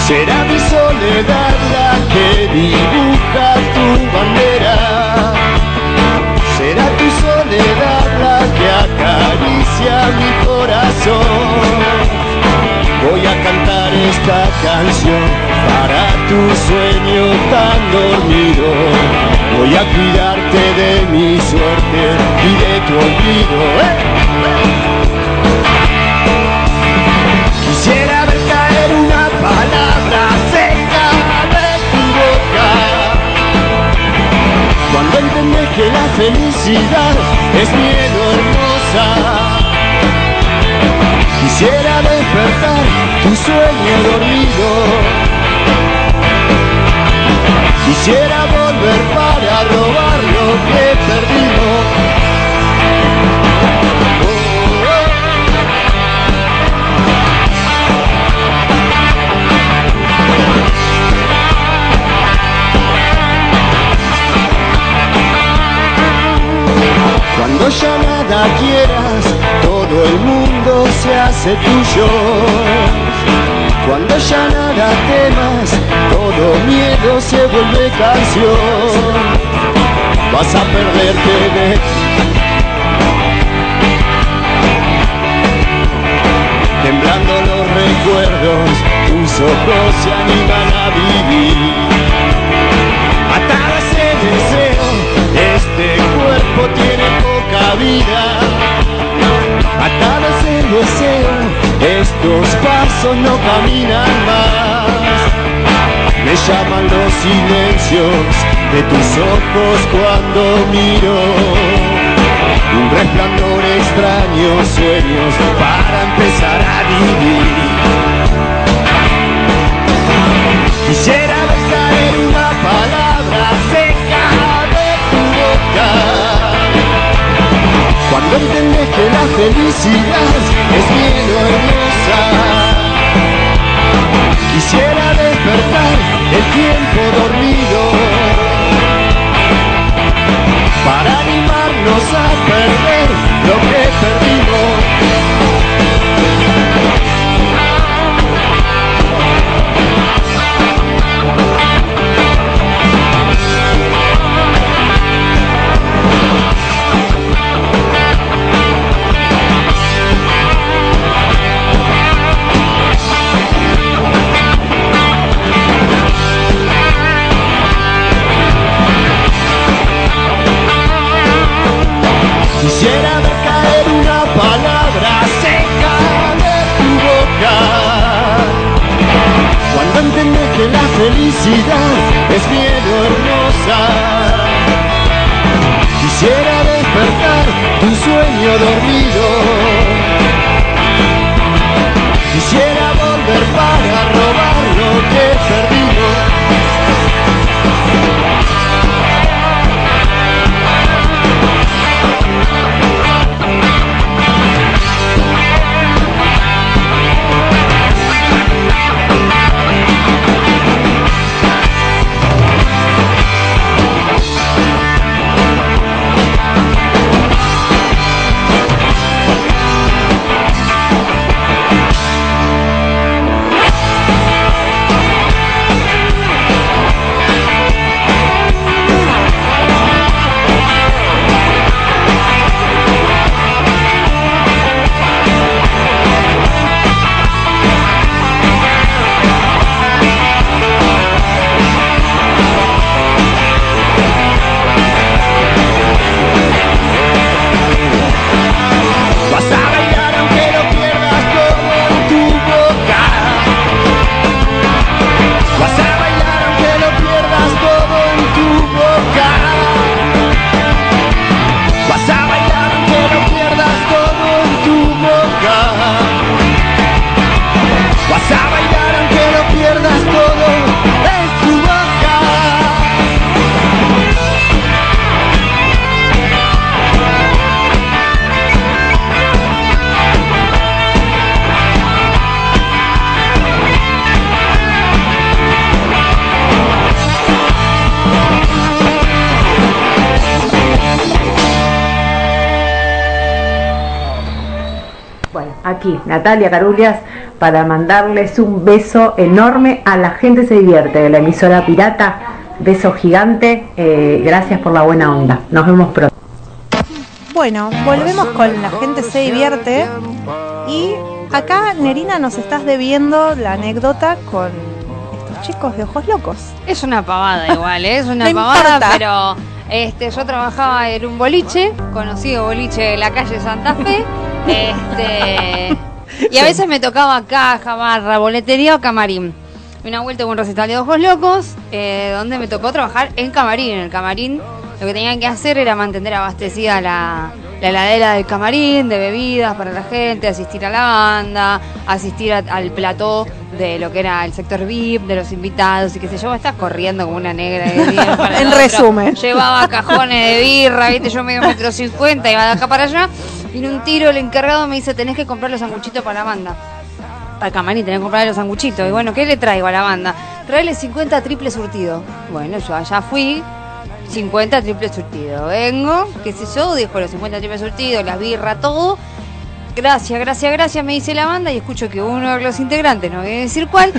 Será mi soledad la que dibuja esta canción para tu sueño tan dormido. Voy a cuidarte de mi suerte y de tu olvido. ¡Eh! Quisiera ver caer una palabra seca de tu boca Cuando entendés que la felicidad es miedo hermosa Quisiera despertar tu sueño dormido. Quisiera volver para robar lo que perdimos Oh, Cuando ya nada quieras, todo el mundo se hace tuyo. Cuando ya nada temas, todo miedo se vuelve canción. Vas a perderte de Temblando los recuerdos, tu tus ojos se animan a vivir. Atado a vida. Atado ese deseo, estos pasos no caminan más. Me llaman los silencios de tus ojos cuando miro. Un resplandor extraño, sueños para empezar a vivir. Cuando entendés que la felicidad es miedo hermosa. Quisiera despertar el tiempo dormido para animarnos a perder lo que perdimos. Que la felicidad es miedo hermosa. Quisiera despertar tu sueño dormido. Natalia Carulias para mandarles un beso enorme a la gente se divierte de la emisora pirata. Beso gigante, eh, gracias por la buena onda. Nos vemos pronto. Bueno, volvemos con La gente se divierte. Y acá, Nerina, nos estás debiendo la anécdota con estos chicos de ojos locos. Es una pavada igual, ¿eh? es una No pavada, importa. pero este, yo trabajaba en un boliche, conocido boliche de la calle Santa Fe. Este, y a veces me tocaba caja, barra, boletería o camarín. Una vuelta con un recital de ojos locos, eh, donde me tocó trabajar en camarín. En el camarín lo que tenían que hacer era mantener abastecida la, la heladera del camarín, de bebidas para la gente, asistir a la banda, asistir a- al plató de lo que era el sector VIP, de los invitados y qué sé yo, estás corriendo como una negra. de En resumen. Llevaba cajones de birra, viste, yo medio metro cincuenta, iba de acá para allá. Vino un tiro, el encargado me dice, tenés que comprar los sanguchitos para la banda. Para camarín tenés que comprar los sanguchitos. Y bueno, ¿qué le traigo a la banda? Traele 50 triple surtido. Bueno, yo allá fui, 50 triple surtido. Vengo, qué sé yo, dejo los 50 triple surtido, las birra, todo. Gracias, gracias, gracias, me dice la banda y escucho que uno de los integrantes, no voy a decir cuál,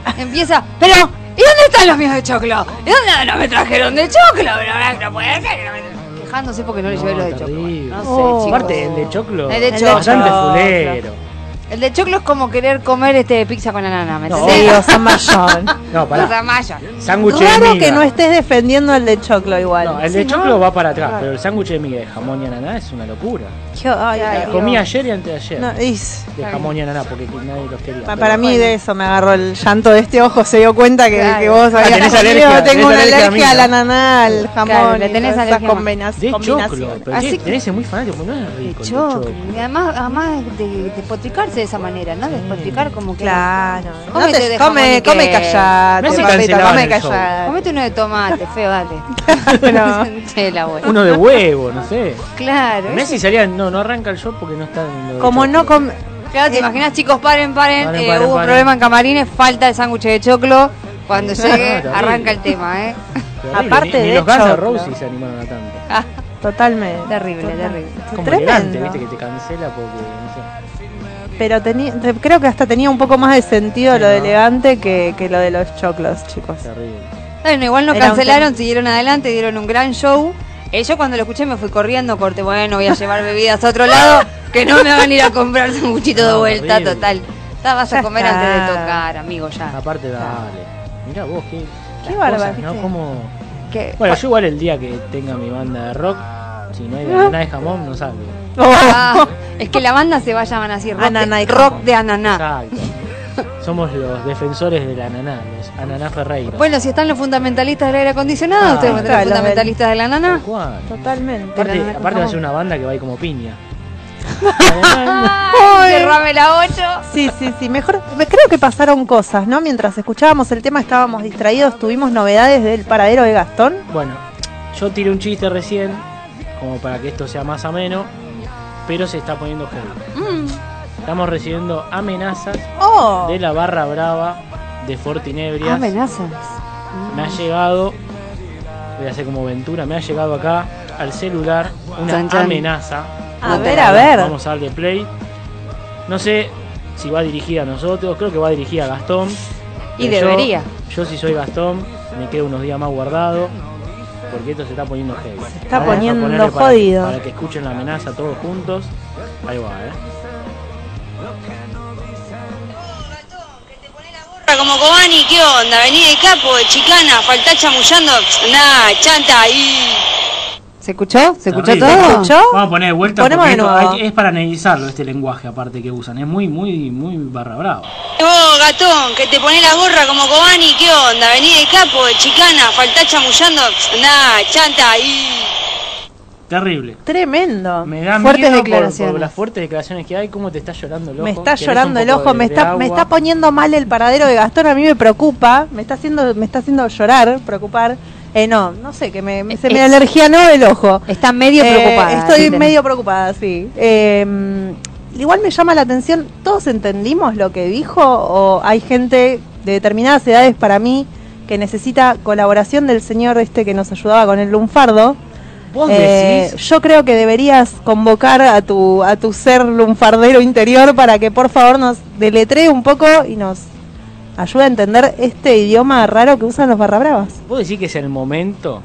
empieza, pero, ¿y dónde están los míos de choclo? ¿Y dónde no me trajeron de choclo? No, no puede ser. Que no me- Quejándose porque no le llevé los de choclo. terrible. No sé, Oh. chicos. Aparte, el de choclo El de es choclo. bastante fulero. El de choclo es como querer comer este pizza con anana, ¿me No? Sí, o Zamballón. No, O sea, pará. maya. Sándwich miga. que no estés defendiendo el de choclo igual. No, el de choclo va para atrás, pero el sándwich de miga de jamón y ananá es una locura. Ay. Comí ayer y antes de ayer. no, is- de jamón y ananá porque nadie los quería. pa- para mí de eso me agarró el llanto de este ojo, se dio cuenta que, Claro. que vos Ah, habías tenés alergia, tengo tenés una alergia al ananá, al jamón, Claro, le tenés esas alergia. combina- de choclo, combinaciones. pero Así tiene- que- tenés muy fanático, porque no es De rico. de choclo. Y además, además de despotricarse de esa manera, ¿no? Despotricar como que. Claro. No te- de come, come callate, papito, come callate. Comete uno de tomate, feo, dale. Uno de huevo, no sé. Claro. Messi salía, no, no arranca el show porque no está en lo de Como no come... Claro, te imaginas, chicos, paren, paren. Paren, eh, paren, hubo un problema en camarines, falta el sándwich de choclo. Cuando llegue, arranca el tema, ¿eh? Terrible, aparte ni, ni de los Guns. Roses se animaron a tanto. Ah, Totalmente. terrible, Total. terrible. Como Tremendo. elegante, viste, que te cancela porque, no sé. Pero tenía, creo que hasta tenía un poco más de sentido Sí, lo de elegante que, que lo de los choclos, chicos. Terrible. Bueno, igual no Era cancelaron, siguieron adelante, dieron un gran show. Eh, yo cuando lo escuché me fui corriendo, corte, bueno, voy a llevar bebidas a otro lado, que no me van a ir a comprar un cuchito de vuelta, horrible. total. Ya vas a comer antes de tocar, amigo, ya. Aparte, dale. Mirá vos, qué. Qué bárbaro, ¿no? Como... Bueno, yo igual el día que tenga mi banda de rock, si no hay nada de jamón, no salgo. Ah, es que la banda se va a llamar así, rock, Ananá de, rock de ananá. Exacto. Somos los defensores del ananá, los ananá Ferreira. Bueno, si están los fundamentalistas del aire acondicionado, Ah, ustedes van a tener claro, los fundamentalistas del ananá. Totalmente. Aparte, Ananá con aparte va a ser una banda que va a ir como piña. Ay, cerrame la 8. Sí, sí, sí. Mejor, me- creo que pasaron cosas, ¿no? Mientras escuchábamos el tema estábamos distraídos, tuvimos novedades del paradero de Gastón. Bueno, yo tiré un chiste recién, como para que esto sea más ameno, pero se está poniendo heavy. Estamos recibiendo amenazas Oh, de la barra brava de Fortinebrias. Amenazas. Me ha llegado, voy a hacer como Ventura, me ha llegado acá al celular una Chan, chan. amenaza. a ver, a ver. Vamos a darle play. No sé si va dirigida a nosotros, creo que va dirigida a Gastón. Y Pero yo- debería. Yo, si soy Gastón, me quedo unos días más guardado. Porque esto se está poniendo heavy. Se está poniendo jodido. Para, que escuchen la amenaza todos juntos. Ahí va, eh. Como Cobani, ¿qué onda? Vení de capo, de chicana, faltá chamullando. Nah, chanta ahí. ¿Se escuchó? ¿Se escuchó Terrible. todo? ¿Se escuchó? Vamos a poner de vuelta Ponemos porque de nuevo. hay es para analizarlo este lenguaje aparte que usan. Es muy, muy, muy barra brava. Vos, gatón, que te ponés la gorra como Cobani, ¿qué onda? Vení de capo, de chicana, faltá chamullando. Nah, chanta ahí. Terrible. Tremendo. Me da Fuertes miedo por- declaraciones. Por, las fuertes declaraciones que hay, cómo te está llorando el ojo. Me está ¿Querés llorando el ojo, de- me está, me está poniendo mal el paradero de Gastón, a mí me preocupa, me está haciendo, me está haciendo llorar, preocupar. Eh, no, no sé, que me, se me Es- alergia no el ojo. Está medio Eh, preocupada. Estoy medio preocupada, sí. Eh, igual me llama la atención, ¿todos entendimos lo que dijo o hay gente de determinadas edades para mí que necesita colaboración del señor este que nos ayudaba con el lunfardo? Vos Eh, decís. yo creo que deberías convocar a tu a tu ser lunfardero interior para que por favor nos deletree un poco y nos ayude a entender este idioma raro que usan los barrabravas. Vos decís que es el momento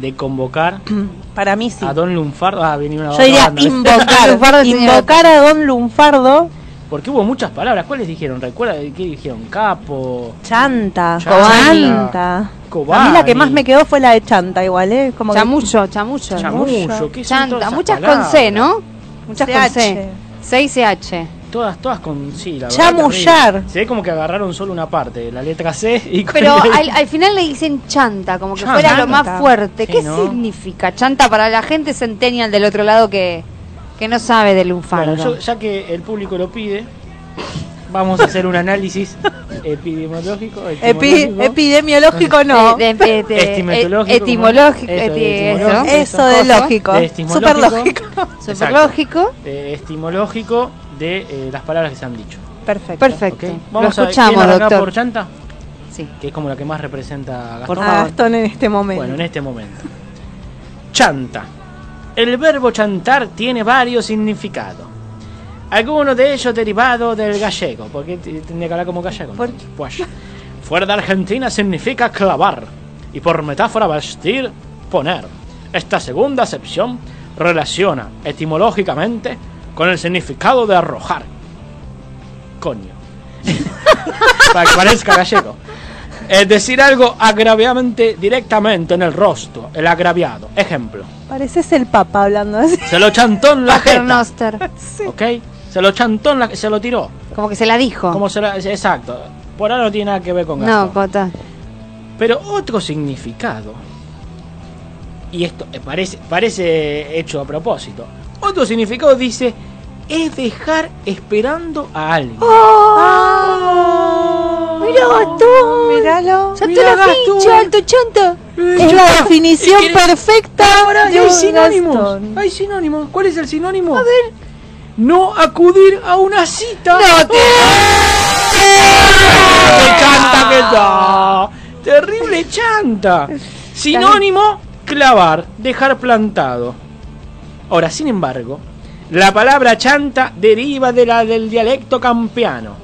de convocar Para mí sí. a Don Lunfardo. Ah, venía una Yo diría banda. invocar, invocar a Don Lunfardo, Porque hubo muchas palabras. ¿Cuáles dijeron? ¿Recuerda qué dijeron? Capo. chanta, Chanta. Cobani. A mí la que más me quedó fue la de chanta igual, ¿eh? Como que- Chamullo, chamullo. Chamullo. ¿Qué son todas Chanta, esas muchas con? C, ¿no? Muchas con. C. 6 CH. Todas, todas con sí, la verdad, Chamullar. terrible. Se ve como que agarraron solo una parte la letra C y con Pero el- al, al final le dicen chanta, como que Chanta. fuera lo más fuerte. Sí, ¿Qué ¿no? significa chanta para la gente centennial del otro lado que, que no sabe del lunfardo? Bueno, yo- ya que el público lo pide, vamos a hacer un análisis epidemiológico. Epi- epidemiológico no. De- de- de- etimológico. Eso, de etimológico. Eso de lógico, De super lógico. Superlógico. eh, estimológico de eh, las palabras que se han dicho. Perfecto. Perfecto. ¿ok? Lo Vamos a escuchamos, ¿quieren arrancar doctor. por chanta, Sí. que es como la que más representa a Por Gastón. A Gastón en este momento. Bueno, en este momento. Chanta. El verbo chantar tiene varios significados. Algunos de ellos derivados del gallego. ¿Por qué tendría que hablar como gallego? ¿Por Pues, fuera de Argentina significa clavar. Y por metáfora vestir, poner. Esta segunda acepción relaciona etimológicamente con el significado de arrojar. coño. Para que parezca gallego. Es decir algo agraviadamente directamente en el rostro, el agraviado. Ejemplo. Pareces el Papa hablando así. Se lo chantó en la jeta. ¿Ok? Se lo chantó en la se lo tiró. Como que se la dijo. Como se la- exacto. Por ahora no tiene nada que ver con No, Gastón. Cota. Pero otro significado, y esto parece, parece hecho a propósito, otro significado dice, es dejar esperando a alguien. Mira, Gastón. Míralo. Saltó Mira, la Gastón. ficha, alto chanta. Es la definición Es que- perfecta Ahora de hay sinónimos. Gastón. Hay sinónimos. ¿Cuál es el sinónimo? A ver. No acudir a una cita. No te- ¡Qué chanta que está! Terrible chanta. Sinónimo, clavar, dejar plantado. Ahora, sin embargo, la palabra chanta deriva de la del dialecto campiano.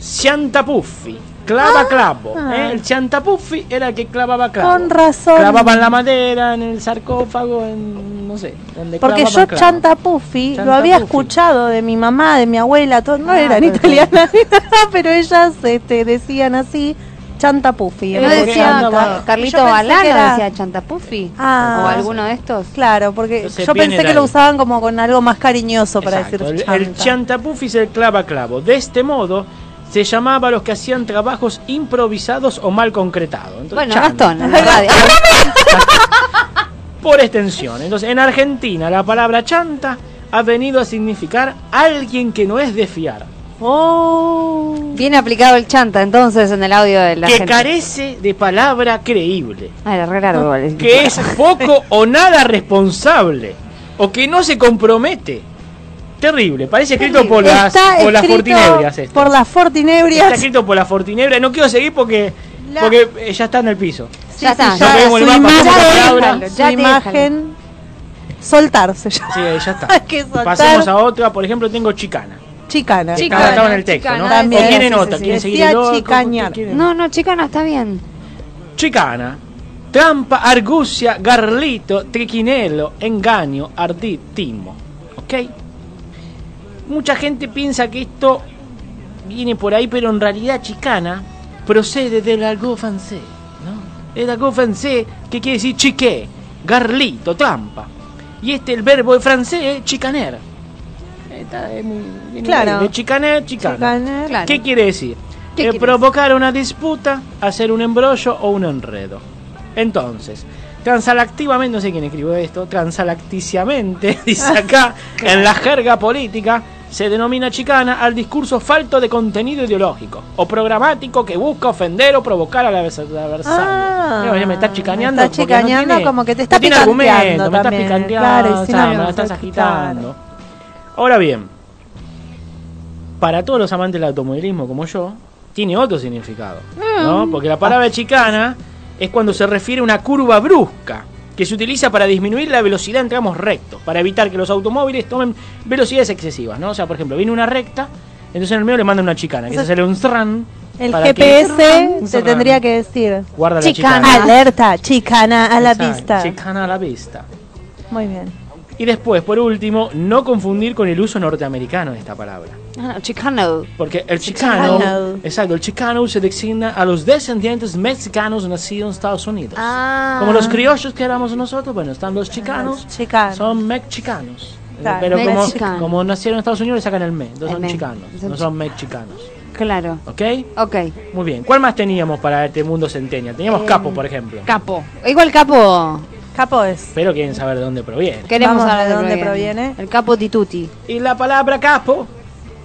Ciantapuffi, clava clavo. ¿eh? El ciantapuffi era el que clavaba clavo. Con razón. Clavaban la madera en el sarcófago, en no sé, donde Porque yo clavo. chanta Puffy Chanta lo había Puffy. escuchado de mi mamá, de mi abuela, todo, no Ah, eran italianas, pero ellas este, decían así, chanta Puffy. en ¿No decía Car-. Carlito Yo pensé Balano? era- ¿Decía Chantapufi? Ah. ¿O alguno de estos? Claro, porque Entonces yo pensé que lo usaban como con algo más cariñoso para Exacto, decir el, chanta. el chantapuffi es el clava clavo. De este modo se llamaba a los que hacían trabajos improvisados o mal concretados. Entonces, Bueno, chanta. Gastón, en la radio. Por extensión. Entonces, en Argentina la palabra chanta ha venido a significar alguien que no es de fiar, Oh. Bien aplicado el chanta entonces en el audio de la que gente. carece de palabra creíble, Ah, era re largo, que es poco o nada responsable, o que no se compromete. Terrible, parece escrito por las, Está por las fortinebrias. esto. Por las Está fortinebrias. escrito por la Fortinebra. No quiero seguir porque, La- porque eh, ya está en el piso. Ya está. ya vemos el su mapa, imagen, como palabra. déjalo, su ya imagen, soltarse ya. Sí, ya está. Que. Pasemos a otra. Por ejemplo, tengo chicana. Chicana. Chicana. Estaba, en el texto, chicana. ¿no? También, ¿O quieren sí, sí, otra? sí. ¿Quieren seguir el. No, no, chica, no está bien. Chicana. Trampa, argucia, garlito, triquinelo, engaño, ardid, timo. ¿Ok? Mucha gente piensa que esto viene por ahí, pero en realidad chicana procede del argot francés, ¿no? El argot francés que quiere decir chiqué, garlito, trampa. Y este el verbo francés es chicaner. Está, es muy- viene Claro. De chicaner, chicana. Chicaner. Claro. ¿Qué quiere decir? ¿Qué Eh, provocar una disputa, hacer un embrollo o un enredo. Entonces, transalactivamente, no sé quién escribió esto, transalacticiamente, dice acá, en la jerga política, se denomina chicana al discurso falto de contenido ideológico o programático que busca ofender o provocar al advers- adversario. Ah, Mira, me está chicaneando. me está porque no chicaneando tiene- como que te está no tiene argumento, me está también, picanteando, claro, si no, me estás agitando. Ahora bien, para todos los amantes del automovilismo como yo, tiene otro significado. ¿no? Porque la palabra chicana es cuando se refiere a una curva brusca que se utiliza para disminuir la velocidad en tramos rectos, para evitar que los automóviles tomen velocidades excesivas. ¿no? O sea, por ejemplo, viene una recta, entonces en el medio le mandan una chicana, que es hacerle un zran. El que- GPS un te tendría que decir. Guarda la Chicana. chicana. Alerta, chicana a la Exacto, vista. Chicana a la vista. Muy bien. Y después, por último, no confundir con el uso norteamericano de esta palabra. Ah, chicano. Porque el chicano, Chicano. exacto, el chicano se designa a los descendientes mexicanos nacidos en Estados Unidos. Ah. Como los criollos que éramos nosotros, bueno, están los chicanos, Los chicanos. son mexicanos. Claro, Pero como, como nacieron en Estados Unidos le sacan el me, entonces El son me. chicanos, Son no son mexicanos. Claro. ¿Ok? Ok. Muy bien. ¿Cuál más teníamos para este mundo centennial? Teníamos Eh, capo, por ejemplo. Capo. Igual capo. Capo es. Pero quieren saber de dónde proviene. Queremos Vamos, saber ¿de dónde proviene? El capo di tutti. Y la palabra capo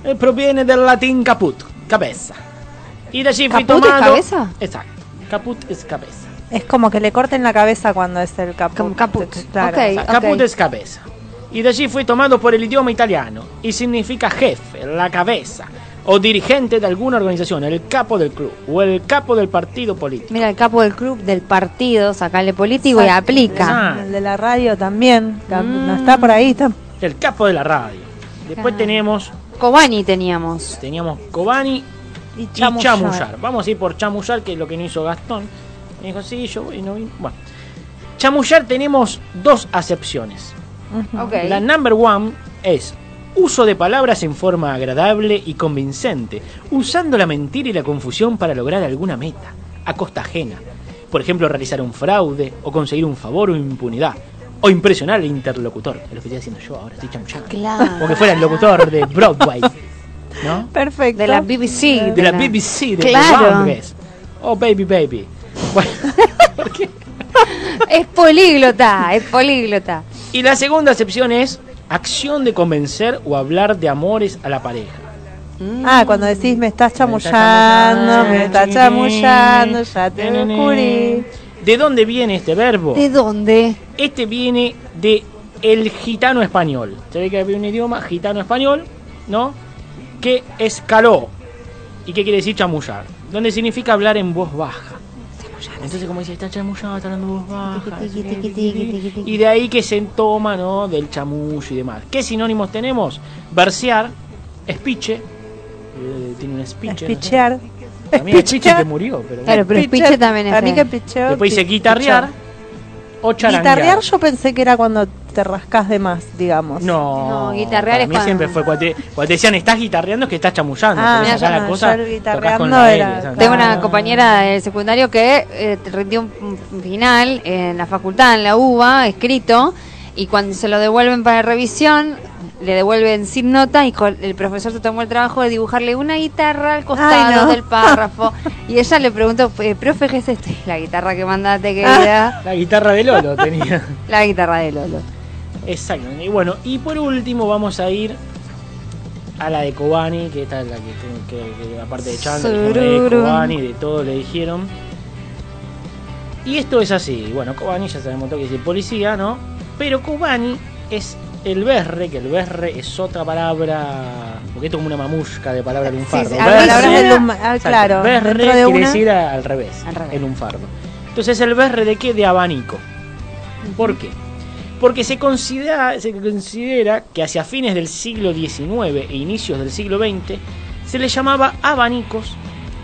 eh, proviene del latín caput, cabeza. Y de allí fui ¿Caput es tomando... cabeza? Exacto. Caput es cabeza. Es como que le corten la cabeza cuando es el capo. Como caput. Claro. Ok. O sea, caput es cabeza. Y de allí fui tomando por el idioma italiano. Y significa jefe, la cabeza. O dirigente de alguna organización, el capo del club. O el capo del partido político. Mira, el capo del club del partido, sacale político y aplica. Ah. El de la radio también. Cap- Mm. No está por ahí. Está... El capo de la radio. Después Ah. tenemos, Cobani teníamos. teníamos Cobani Y y chamullar. Vamos a ir por chamullar, que es lo que no hizo Gastón. Me dijo, sí, yo voy, no vine. Bueno. Chamullar tenemos dos acepciones. La number one es Uso de palabras en forma agradable y convincente, usando la mentira y la confusión para lograr alguna meta, a costa ajena. Por ejemplo, realizar un fraude, o conseguir un favor o impunidad, o impresionar al interlocutor. Es lo que estoy haciendo yo ahora, estoy chamuchando. Claro. Como que fuera el locutor de Broadway. ¿No? Perfecto. De la BBC. De la BBC, de Claro. Londres. Oh, baby, baby. Bueno, ¿por qué? Es políglota, es políglota. Y la segunda acepción es acción de convencer o hablar de amores a la pareja. Ah, cuando decís me estás chamullando, me estás chamullando, ya te descubrí. ¿De dónde viene este verbo? ¿De dónde? Este viene de el gitano español. Se ve que había un idioma gitano español, ¿no? Que escaló. ¿Y qué quiere decir chamullar? Donde significa hablar en voz baja. Entonces, como dice, está chamullando, está hablando en voz baja. Y de ahí que se toma, ¿no? Del chamullo y demás. ¿Qué sinónimos tenemos? Versear, espiche. eh, tiene un espiche. no sé. Espichear. También espiche que murió, pero Claro, pero Espiche, también es que. Después dice guitarrear o charanguear. Guitarrear yo pensé que era cuando te rascas de más, digamos. No, No, guitarrear para es mí cuando- siempre fue cuando te, cuando te decían estás guitarreando es que estás chamullando. Ah, mira, yo la no, cosa yo el tocas con guitarreando la era- L, ¿sabes? Tengo una Ah. compañera del secundario que eh, rindió un final en la facultad, en la UBA, escrito, y cuando se lo devuelven para revisión, le devuelven sin nota y el profesor se tomó el trabajo de dibujarle una guitarra al costado Ay, no. del párrafo. y ella le preguntó, eh, profe, ¿qué es esto? "Y La guitarra que mandaste, querida. La guitarra de Lolo tenía. La guitarra de Lolo. Exacto. Y bueno, y por último vamos a ir a la de Kobani, que esta es la que, que- que aparte de eh, Sururu. Kobani, de todo le dijeron. Y esto es así. Bueno, Kobani ya sabemos todo que dice policía, ¿no? Pero Kobani es el berre, que el berre es otra palabra, porque esto es como una mamusca de palabra de un Sí, sí, Berre- luma- ah, claro. Berre de quiere una. decir al revés, Al revés. en un fardo. Entonces el berre de qué? De abanico. ¿Por qué? Porque se considera, se considera que hacia fines del siglo XIX e inicios del siglo XX se le llamaba abanicos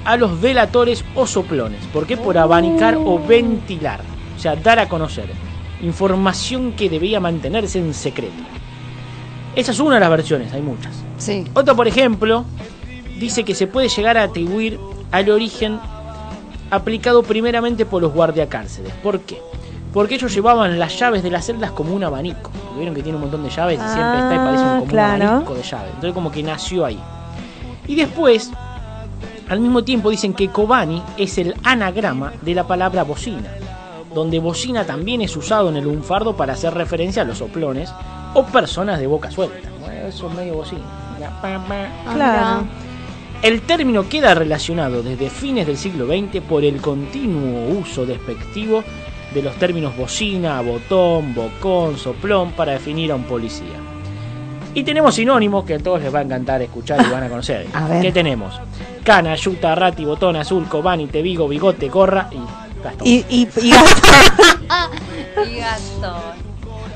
a los velatores o soplones. ¿Por qué? Por abanicar o ventilar. O sea, dar a conocer. Información que debía mantenerse en secreto. Esa es una de las versiones, hay muchas. Sí. Otra, por ejemplo, dice que se puede llegar a atribuir al origen aplicado primeramente por los guardiacárceles. ¿Por qué? Porque ellos llevaban las llaves de las celdas como un abanico. Vieron que tiene un montón de llaves y siempre está y parece un, Ah, como claro. un abanico de llaves. Entonces como que nació ahí. Y después, al mismo tiempo dicen que Kobani es el anagrama de la palabra bocina, donde bocina también es usado en el lunfardo para hacer referencia a los soplones o personas de boca suelta. Bueno, eso es medio bocina. Ah, Claro. El término queda relacionado desde fines del siglo XX por el continuo uso despectivo de los términos bocina, botón, bocón, soplón para definir a un policía. Y tenemos sinónimos que a todos les va a encantar escuchar y van a conocer. A ver. ¿Qué tenemos? Cana, yuta, rati, botón, azul, cobani, tebigo, bigote, gorra y Gastón. Y, y, y Gastón, Y Gastón.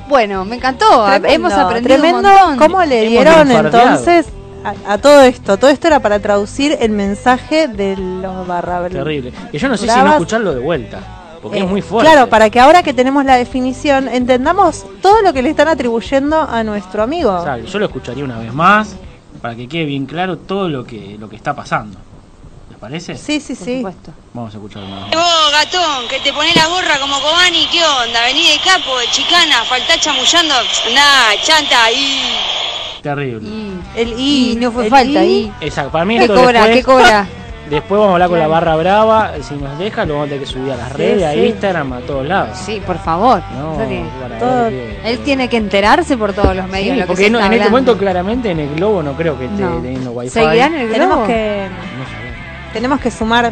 Bueno, me encantó. tremendo, Hemos aprendido tremendo. un montón. ¿Cómo le dieron entonces a, a todo esto? Todo esto era para traducir el mensaje de los barra Terrible. Que yo no sé si no escucharlo de vuelta. Porque Eh, es muy fuerte. Claro, para que ahora que tenemos la definición entendamos todo lo que le están atribuyendo a nuestro amigo. Exacto, Yo lo escucharía una vez más para que quede bien claro todo lo que, lo que está pasando. ¿Les parece? Sí, sí, Por sí. supuesto. Vamos a escucharlo una vez. Vos, gatón, que te pones la gorra como Cobani, ¿qué onda? Vení de capo, de chicana, faltá chamullando. Nah, chanta, ahí. Terrible. Y, El I, y no fue el falta. I. Y. Exacto, para mí ¿Qué esto cobra? después, ¿Qué cobra? Después vamos a hablar con la barra brava, si nos deja lo vamos a tener que subir a las Sí, redes, a sí. Instagram, a todos lados. Sí, por favor. No, Todo- Él tiene que enterarse por todos los medios. Sí, lo que porque se no- está en este momento claramente en el globo no creo que esté No. teniendo wifi. ¿Seguirán el Tenemos globo? que No sabemos. tenemos que sumar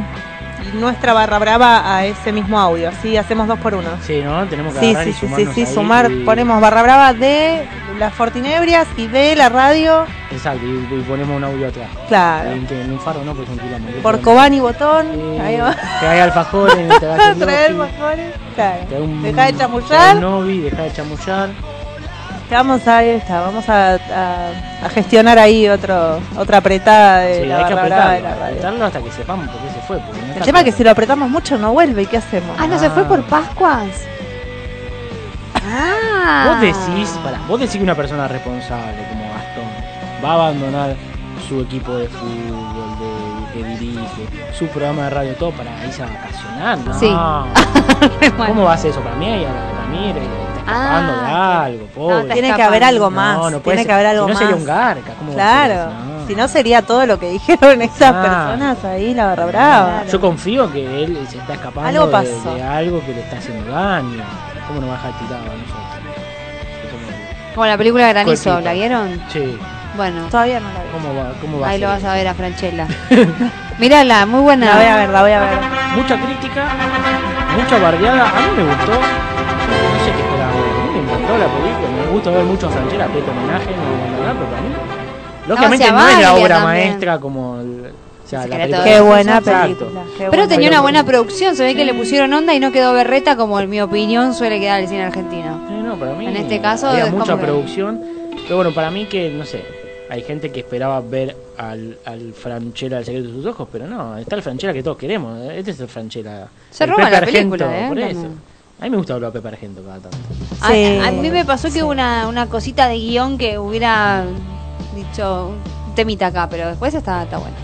nuestra barra brava a ese mismo audio, así hacemos dos por uno. Sí, ¿no? Tenemos que Sí, sí, y sí, sí, sumar, y- ponemos barra brava de las Fortinebrias y de la radio, Exacto, y, y ponemos un audio atrás. claro, En, un faro no, un kilómetro. por Pero- Cobani Botón, Sí, ahí va. Que hay alfajores, te Traer lofi, mejores, claro. te da un- Deja de chamullar, un novi, deja de chamullar. Vamos a, ahí está, vamos a, a- a gestionar ahí otro, otra apretada de Sí, la hay que brava de apretarlo, la radio. apretarlo hasta que sepamos por qué se fue. porque no El tema es que si lo apretamos mucho no vuelve, ¿y qué hacemos? Ah, ¿no se fue Ah. por Pascuas? Ah. Vos decís, pará, vos decís que una persona responsable como Gastón va a abandonar su equipo de fútbol, de, que dirige, su programa de radio, todo para irse a vacacionar. No. Sí. ¿Cómo va a hacer eso para mí? Y a de Ah, algo, pobre. está Tiene que haber algo más. No, no puede tiene ser. que haber algo si no más. sería un garca. ¿cómo va a ser Claro. No. Si no sería todo lo que dijeron esas Ah. personas ahí, la barra brava. Yo confío que él se está escapando Algo de- pasó. De, algo que le está haciendo daño. ¿Cómo no va a dejar tirado a nosotros? Como- Como la película Granizo, Cuerpito. ¿la vieron? Sí, Bueno, Todavía no la vi. ¿cómo va, cómo va ahí a lo vas a ver a Franchella. Mírala, muy buena. La voy a ver, la voy a ver. Mucha crítica, mucha bardeada. A mí me gustó. Encantó la película. Me gusta ver mucho a Franchella, peto homenaje, no, no, no, pero para mí. Lógicamente no es la obra también. maestra como. el- o sea, la película. Qué buena película. qué Pero buena tenía Pero- una buena producción, se ve que le pusieron onda y no quedó berreta como en mi opinión suele quedar el cine argentino. Sí, no, para mí En este caso, había mucha como que- producción. Pero bueno, para mí que, no sé, hay gente que esperaba ver al, al Franchella del secreto de sus ojos, pero no, está el Franchella que todos queremos. Este es el Franchella. Se el roba Pepe la Argento, película, ¿eh? por eso. También. A mí me gusta hablar de Pepe Argento cada tanto. A- Sí. A, mí me pasó que hubo una, una cosita de guion que hubiera dicho un temita acá, pero después está, está bueno.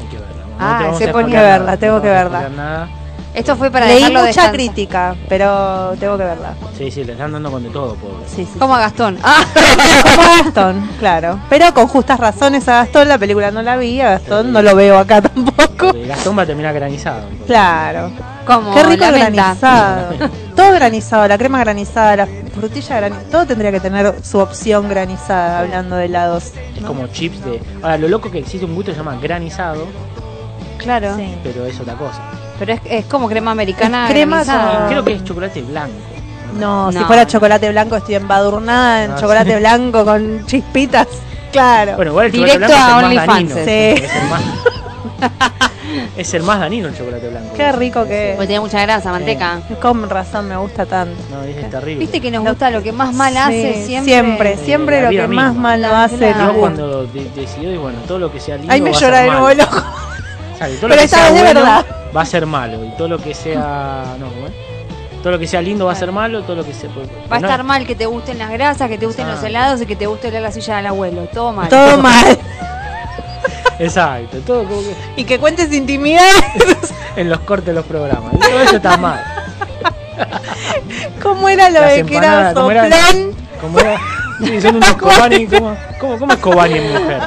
Hay que verla. No Ah, se a pone- spoilear que verla, tengo no que a verla. Esto fue para Leí dejarlo mucha crítica, pero tengo que verla. Sí, sí, le están dando con de todo, pobre. Sí, sí. Como a Gastón. Ah, Como a Gastón, claro. Pero con justas razones a Gastón, la película no la vi, a Gastón no lo veo acá tampoco. Gastón va a terminar granizado. entonces. Claro. como Qué rico granizado. Todo granizado, la crema granizada, la frutilla granizada. Todo tendría que tener su opción granizada, hablando de helados. Es como chips de. Ahora, lo loco que existe un gusto que se llama granizado, Claro. Sí. pero es otra cosa. Pero es, es como crema americana. Es crema granizada. con- Creo que es chocolate blanco. No, si No. fuera chocolate blanco estoy embadurnada en Ah, chocolate sí. blanco con chispitas. Claro. Bueno, igual el Directo chocolate blanco a es el más OnlyFans, danino. sí. Es el más, es el más danino el chocolate blanco. Qué rico que Porque tiene mucha grasa, manteca. Con razón me gusta tanto. No, es, terrible. Viste que nos gusta lo que más mal hace Sí, siempre. Siempre, Sí, siempre la lo vida que más misma. mal lo hace. claro. Yo nos gusta. cuando de- decidió, y bueno, todo lo que sea lindo. Ay, me va a llora ser el malo. bolo. O sea, que todo Pero que esta sea vez de bueno verdad. Va a ser malo. Y todo lo que sea. No, ¿cómo es? Todo lo que sea lindo va a ser malo. Todo lo que sea. Va a estar mal que te gusten las grasas, que te gusten los helados y que te guste la silla del abuelo. Todo mal. Todo mal. Exacto, todo como que Y que cuentes intimidades. en los cortes de los programas. Y todo eso está mal. ¿Cómo era lo Las de que era empanadas, ¿cómo era? Como era. Sí, son unos Kobani. ¿Cómo, cómo, cómo es Kobani en mujer?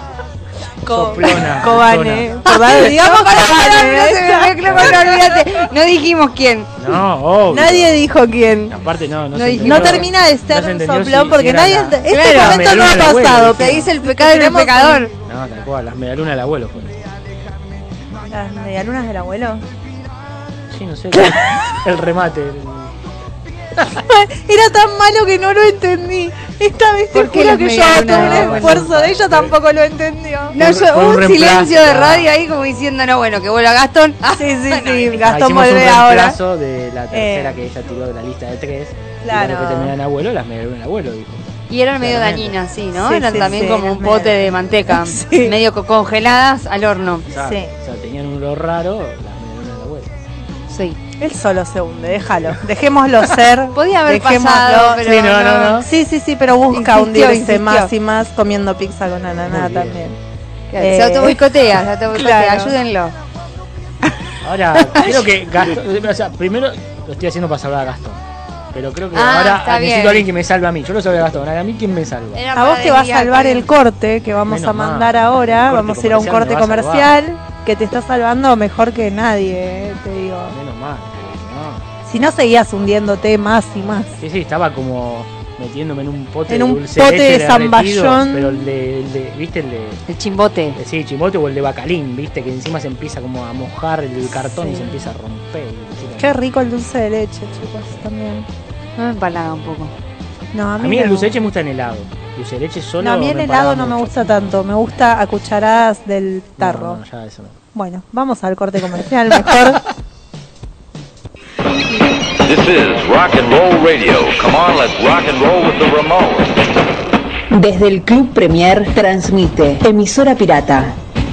Soplona, Cobane. favor, digamos Cobane. no se me con- no, olvídate. No dijimos quién. No, obvio. Nadie dijo quién. Aparte, no, no, No se No termina de No ser se un soplón si- porque nadie. la- Este Claro, momento no ha pasado. Dice el pecado del pecador. No, tal cual, las medialunas del abuelo fue. ¿Las medialunas del abuelo? Sí, no sé. el remate. el- Era tan malo que no lo entendí. Esta vez te ¿Por qué juro que yo todo el esfuerzo de ella tampoco lo entendió. No, yo, un silencio de radio ahí como diciendo, no, bueno, que vuelva Gastón. Ah, Sí, sí, bueno, sí. Gastón vuelve ahora. de la tercera Eh. que ella tiró de la lista de tres. Claro. Y que en abuelo, las medialunas del abuelo, dijo. Y eran medio dañinas, sí, ¿no? Sí, eran sí, también sí, como un pote medio- de manteca, Sí. medio co- congeladas al horno. O sea, Sí. o sea, tenían un olor raro, las medialunas del abuelo. Sí. Él solo se hunde, déjalo. Dejémoslo ser. Podía haber dejémoslo. pasado, pero Sí, no, no, no. Sí, sí, sí, pero busca Insistió, hundirse insistió. más y más comiendo pizza con ananá también. Claro, Eh, Se auto boicotea, se auto boicotea, claro. ayúdenlo. Ahora, creo que Gastón. O sea, primero lo estoy haciendo para salvar a Gastón. Pero creo que Ah, ahora necesito bien. a alguien que me salve a mí. Yo lo salvé a Gastón. Ahora a mí, ¿quién me salva? Era A vos te va a salvar el corte que vamos Menos a mandar ahora. Vamos a ir a un corte comercial que te está salvando mejor que nadie, eh, te digo. Menos mal. No. Si no seguías hundiéndote más y más. Sí, sí, estaba como metiéndome en un pote En de un dulce pote leche de zamballón. Pero el de, el de- ¿viste? El de, El chimbote. el- sí, chimote o el de bacalín, ¿viste? Que encima se empieza como a mojar el cartón y se empieza a romper. Qué rico el dulce de leche, chicos, también. No me empalaga un poco. No, a A mí, mí no. el dulce de leche me gusta en helado. Dulce de leche solo No, a mí el helado no me gusta tanto, me gusta a cucharadas del No, tarro. no, ya eso no. Bueno, vamos al corte comercial mejor. This is rock and roll radio. Come on, let's rock and roll with the Ramones. Desde el Club Premier transmite Emisora Pirata.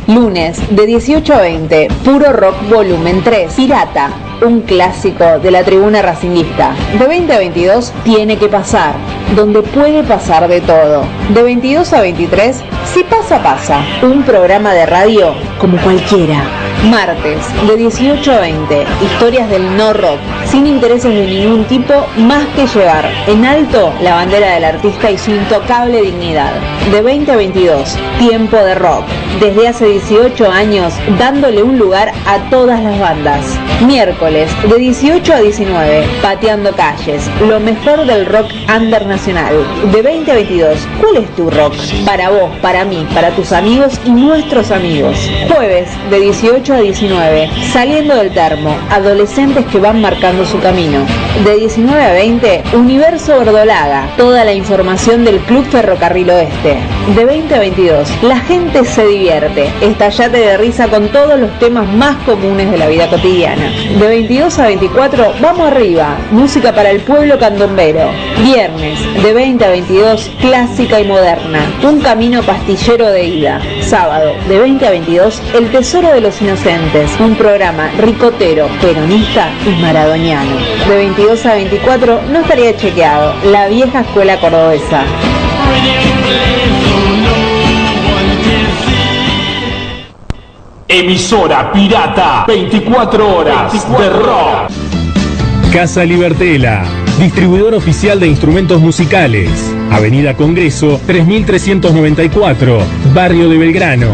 Lunes de 18 a 20, Puro Rock Volumen 3. Pirata, un clásico de la tribuna racinguista. De 20 a 22, Tiene que pasar, donde puede pasar de todo. De 22 a 23, Si pasa, pasa. Un programa de radio como cualquiera. Martes, de 18 a 20. Historias del no rock. Sin intereses de ningún tipo, más que llevar en alto la bandera del artista y su intocable dignidad. De 20 a 22. Tiempo de rock. Desde hace 18 años, dándole un lugar a todas las bandas. Miércoles, de 18 a 19. Pateando calles. Lo mejor del rock under nacional. De 20 a 22. ¿Cuál es tu rock? Para vos, para mí, para tus amigos y nuestros amigos. Jueves, de 18 a 19. Saliendo del termo. Adolescentes que van marcando su camino. De 19 a 20. Universo Verdolaga. Toda la información del Club Ferrocarril Oeste. De 20 a 22. La gente se divierte. Estallate de risa con todos los temas más comunes de la vida cotidiana. De 22 a 24. Vamos arriba. Música para el pueblo candombero. Viernes. De 20 a 22. Clásica y moderna. Un camino pastillero de ida. Sábado. De 20 a 22. El Tesoro de los Inocentes. Un programa ricotero, peronista y maradoniano. De 22 a 24. No estaría chequeado. La vieja escuela cordobesa. Emisora pirata, 24 horas de rock. Casa Libertela, distribuidor oficial de instrumentos musicales. Avenida Congreso 3394, Barrio de Belgrano.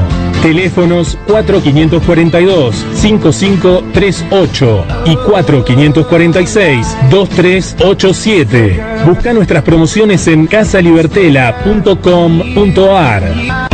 Teléfonos 4542-5538 y 4546-2387. Busca nuestras promociones en casalibertela.com.ar.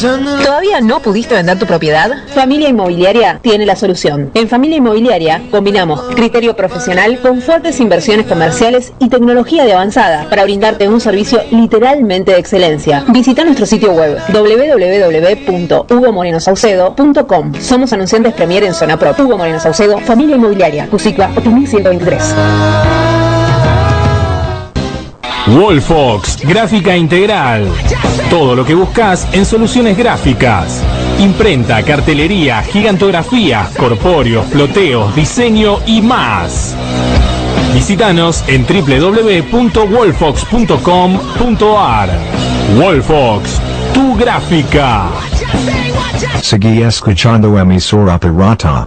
¿Todavía no pudiste vender tu propiedad? Familia Inmobiliaria tiene la solución. En Familia Inmobiliaria combinamos criterio profesional con fuertes inversiones comerciales y tecnología de avanzada para brindarte un servicio literalmente de excelencia. Visita nuestro sitio web www.hugomorenosaucedo.com. Somos anunciantes premier en Zona Pro. Hugo Moreno Saucedo, Familia Inmobiliaria, Cusicua 8123. Wolfox, gráfica integral. Todo lo que buscas en soluciones gráficas. Imprenta, cartelería, gigantografía, corpóreos, floteos, diseño y más. Visítanos en www.wolfox.com.ar. Wolfox, tu gráfica. Seguí escuchando emisora pirata.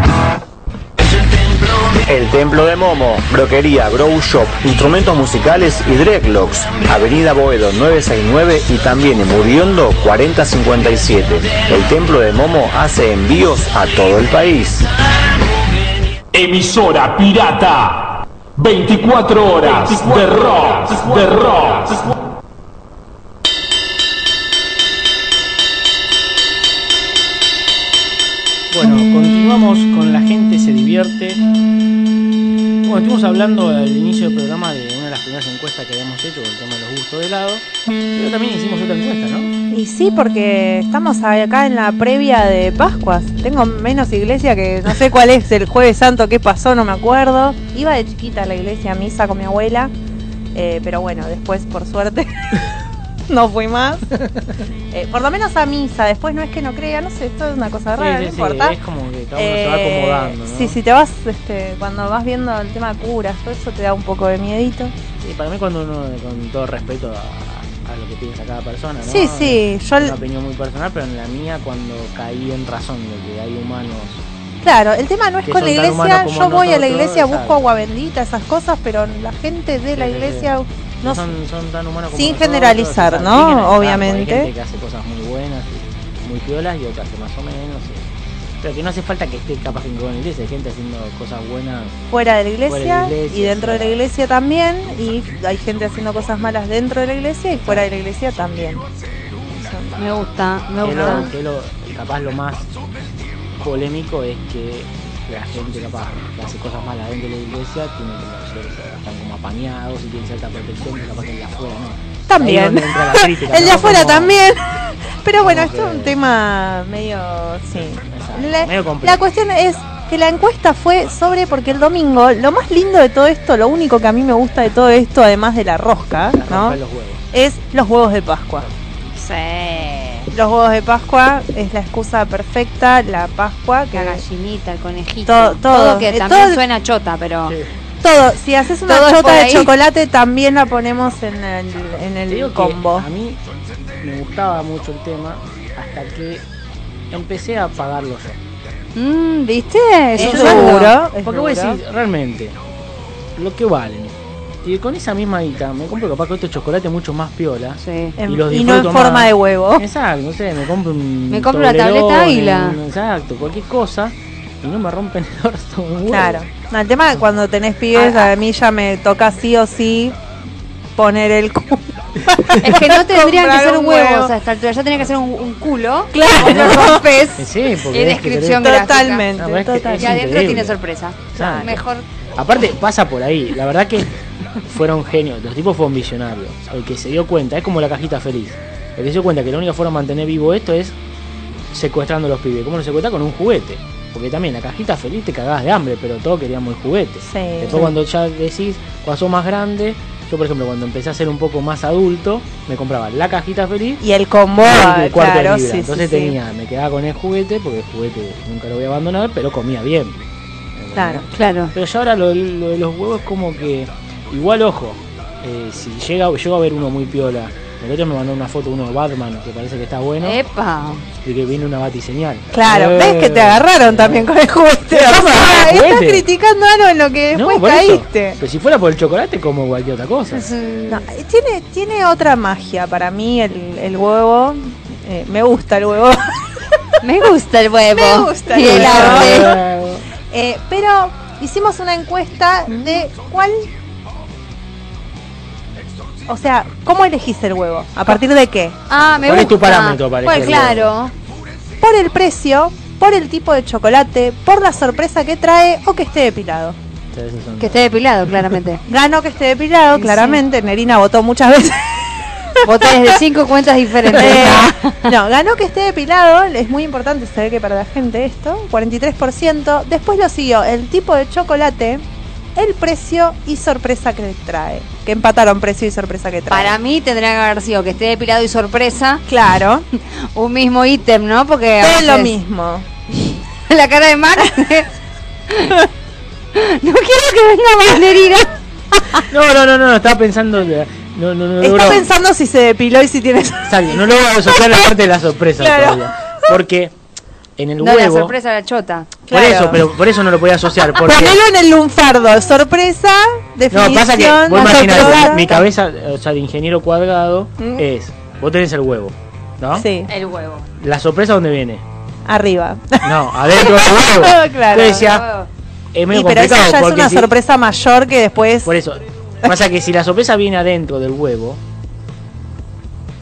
El Templo de Momo, Broquería, Grow Shop, Instrumentos Musicales y Dreadlocks, Avenida Boedo 969 y también en Muriondo 4057. El Templo de Momo hace envíos a todo el país. Emisora Pirata, 24 horas de rock, de rock. Continuamos con La gente se divierte. Bueno, estuvimos hablando al inicio del programa de una de las primeras encuestas que habíamos hecho, el tema de los gustos de helado. Pero también hicimos otra encuesta, ¿no? Y sí, porque estamos acá en la previa de Pascuas. Tengo menos iglesia que no sé cuál es el jueves santo, qué pasó, no me acuerdo. Iba de chiquita a la iglesia a misa con mi abuela, eh, pero bueno, después por suerte no fui más. Eh, por lo menos a misa, después no es que no crea, no sé, esto es una cosa rara, Sí, no sí, sí, importa. es como que cada uno se va Eh, acomodando, ¿no? Sí, sí, te vas, este, cuando vas viendo el tema curas, todo eso te da un poco de miedito. Sí, para mí cuando uno, con todo respeto a, a lo que piensa cada persona, ¿no? Sí, sí, Es yo una opinión muy personal, pero en la mía cuando caí en razón de que hay humanos... Claro, el tema no es con la iglesia, yo voy a la iglesia, busco exacto. agua bendita, esas cosas, pero la gente de la iglesia no son, son tan humanos como sin nosotros, generalizar, ¿no? Obviamente. Hay gente que hace cosas muy buenas y muy piolas y otras que más o menos. y- Pero que no hace falta que esté capaz en la iglesia, hay gente haciendo cosas buenas. fuera de la iglesia, Fuera de la iglesia, y dentro de la iglesia también, y hay gente haciendo cosas malas dentro de la iglesia y fuera de la iglesia también. Me gusta, me que gusta. lo, que lo, capaz lo más polémico es que la gente capaz que hace cosas malas dentro de la iglesia tiene como están como apañados y tienen cierta protección, pero capaz que el de afuera no. También. la crítica, el de ¿no? afuera Como- también. Pero bueno, esto es que- un tema medio. Sí. La, medio complejo. la cuestión es que la encuesta fue sobre. Porque el domingo, lo más lindo de todo esto, lo único que a mí me gusta de todo esto, además de la rosca, ¿no? los. Es los huevos de Pascua. Sí. Los huevos de Pascua es la excusa perfecta, la Pascua. Que La gallinita, el conejito. Todo- todo, que eh, también todo- suena chota, pero. Todo, si haces una chota de chocolate, también la ponemos en el, en el digo que combo. a mí me gustaba mucho el tema hasta que empecé a pagarlo yo. Mm, ¿Viste? Es Eso duro, es Porque voy a decir, realmente, lo que valen. Y con esa misma guita me compro capaz que otro chocolate mucho más piola. Sí. En- Y, los y no en forma más. de huevo. Exacto, no sé, me compro un. Me compro una tableta águila. Exacto, cualquier cosa. Y no me rompen el orto un huevo. Claro. No, el tema es que cuando tenés pibes, Ah, a mí ya me toca sí o sí poner el cu- Es que no tendrían que ser un huevos huevo. a esta altura, ya tenía que ser un, un culo. Claro. Y lo rompes. Sí, porque que descripción. Totalmente, No, pero es que total. es Y adentro increíble. tiene sorpresa. Mejor. Aparte, pasa por ahí. La verdad que fueron genios. Los tipos fueron visionarios. El que se dio cuenta, es como la cajita feliz. El que se dio cuenta que la única forma de mantener vivo esto es secuestrando a los pibes. ¿Cómo lo secuestra? Con un juguete. Porque también la cajita feliz te cagabas de hambre, pero todos queríamos el juguete. Sí. Después cuando ya decís, cuando sos más grande, yo por ejemplo cuando empecé a ser un poco más adulto, me compraba la cajita feliz Y el combo, y el cuarto de claro, libra. sí, Entonces sí. tenía, me quedaba con el juguete, porque el juguete nunca lo voy a abandonar, pero comía bien. Claro. Claro. Pero ya ahora lo, lo de los huevos es como que. Igual ojo. eh, si llega, llego a ver uno muy piola. El otro me mandó una foto uno de Batman que parece que está bueno. Epa. Y que viene una batiseñal. Claro, Eh, ves que te agarraron también con el juguete. O ¿cómo sea, estás juguete? criticando algo en lo que No, después eso. caíste. Pero si fuera por el chocolate, como cualquier otra cosa. No, eh, tiene, tiene otra magia para mí el, el huevo. Eh, me gusta el huevo. Me gusta el huevo. Me gusta el Y el huevo. Eh, pero hicimos una encuesta de cuál. O sea, ¿cómo elegís el huevo? ¿A partir de qué? Ah, me ¿Cuál es gusta. tu parámetro para Pues elegir el claro. Por el precio, por el tipo de chocolate, por la sorpresa que trae o que esté depilado. Son- Que esté depilado, claramente. Gano que esté depilado, Sí, claramente. Nerina votó muchas veces. Voté desde cinco cuentas diferentes. Eh, no, ganó que esté depilado, es muy importante saber que para la gente esto, 43%. Después lo siguió el tipo de chocolate, el precio y sorpresa que trae. Que empataron precio y sorpresa que trae. Para mí tendría que haber sido que esté depilado y sorpresa. Claro, Un mismo ítem, ¿no? Porque. a es lo mismo. La cara de Max. no quiero que venga más Nerina. No, no, no, no, estaba pensando. de- No, no, no, Está logro- pensando si se depiló y si tiene... Exacto, no logro asociar la parte de la sorpresa Claro. todavía. Porque en el No, la huevo. sorpresa era chota. Por eso, pero por eso no lo podía asociar. Porque Ponelo en el lunfardo, sorpresa, definición... No, pasa que vos imaginás, mi cabeza, o sea, de ingeniero cuadrado, Mm. es, vos tenés el huevo, ¿no? Sí, El huevo. La sorpresa, ¿dónde viene? arriba. No, adentro del huevo. Claro. Entonces decía, es medio Y, pero eso complicado ya es una si- sorpresa mayor que después... Por eso, pasa que si la sorpresa viene adentro del huevo,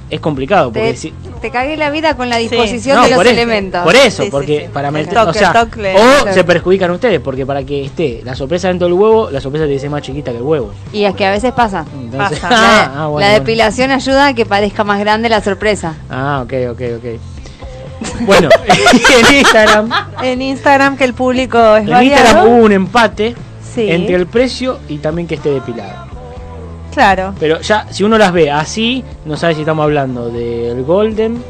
es complicado, porque Te- si... te cagué la vida con la disposición No, de los eso, elementos. Por eso, Sí, porque sí. para meter, o sea, o se perjudican ustedes, porque para que esté la sorpresa dentro del huevo, la sorpresa tiene que ser más chiquita que el huevo. Y es que a veces pasa. Entonces, Pasa. La, ah, ah, bueno, la bueno. depilación ayuda a que parezca más grande la sorpresa. Ah, ok, ok, ok. Bueno, en Instagram, En Instagram que el público es en Instagram hubo un empate Sí. entre el precio y también que esté depilado. Claro. Pero ya, si uno las ve así, no sabe si estamos hablando del Golden,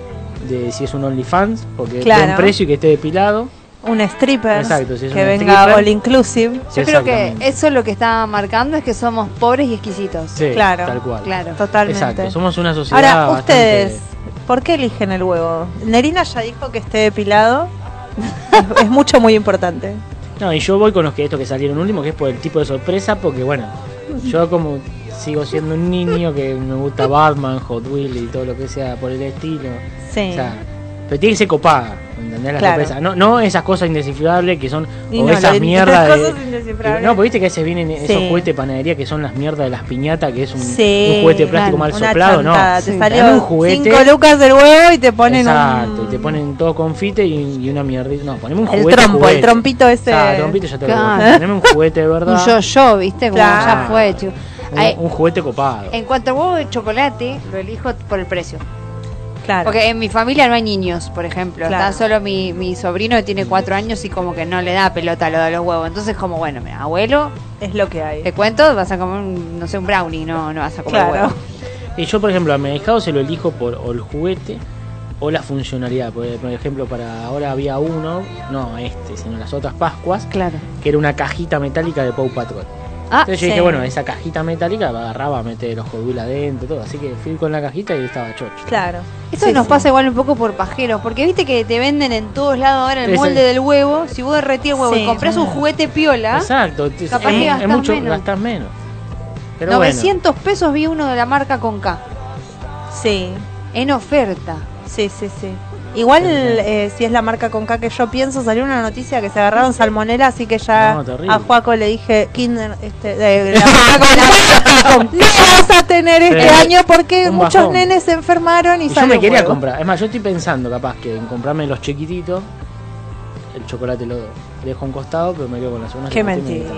de si es un OnlyFans, porque Claro. buen precio y que esté depilado. Un stripper Exacto, si es que un venga stripper. all inclusive. Yo creo que eso es lo que está marcando es que somos pobres y exquisitos. Sí, Claro. tal cual. Claro. Totalmente. Exacto, somos una sociedad Ahora, bastante- ustedes, ¿por qué eligen el huevo? Nerina ya dijo que esté depilado. es, es mucho, muy importante. No, y yo voy con los que estos que salieron último, que es por el tipo de sorpresa, porque bueno, yo como sigo siendo un niño que me gusta Batman, Hot Wheels y todo lo que sea por el estilo. Sí. O sea, pero tiene que ser copada, ¿entendés? La Claro. sorpresa. No, no esas cosas indescifrables que son, Y o no, esas mierdas las de... No, porque viste que a veces vienen esos juguetes de panadería que son las mierdas de las piñatas, que es un, Sí, un juguete de plástico claro, mal soplado, ¿no? Te Sí. salió un juguete... 5 lucas del huevo y te ponen Exacto, un... y te ponen todo confite y, y una mierda. No, poneme un El juguete. trompo, el trompito ese. Ah, el trompito ya te lo Claro. Poneme un juguete de verdad. Un yo-yo, ¿viste? Como Claro. ya fue, chico. Un, Ay, un juguete copado. en cuanto al huevo de chocolate, lo elijo por el precio. Claro. Porque en mi familia no hay niños, por ejemplo. Claro. Está solo mi, mi sobrino que tiene cuatro años y como que no le da pelota a lo de los huevos. Entonces, como, bueno, mira, abuelo, Es lo que hay. te cuento, vas a comer, un, no sé, un brownie, no, no vas a comer Claro. huevo. Y yo, por ejemplo, a mi ahijado se lo elijo por o el juguete o la funcionalidad. Por, por ejemplo, para ahora había uno, no este, sino las otras Pascuas, Claro. que era una cajita metálica de Paw Patrol. Ah, Entonces yo sí. dije, bueno, esa cajita metálica la agarraba, mete los Wheels adentro, todo. Así que fui con la cajita y estaba chocho. Claro. Eso Sí, nos sí. pasa igual un poco por pajeros, porque viste que te venden en todos lados ahora el molde del huevo. Si vos derretís el huevo Sí. y compras un juguete piola, Exacto, es, Capaz que es- es gastás mucho, menos. gastás menos. Pero bueno. 900 pesos vi uno de la marca con K. Sí, En oferta. sí, sí, sí. Igual, eh, si es la marca con K que yo pienso, salió una noticia que se agarraron salmonela, así que ya No, a Juaco le dije, Kinder, este, de, la marca con no vas a tener este Sí. año porque muchos nenes se enfermaron y, Y yo me quería huevo. comprar. Es más, yo estoy pensando capaz que en comprarme los chiquititos. El chocolate lo dejo a un costado, pero me quedo con las unas. Qué mentira.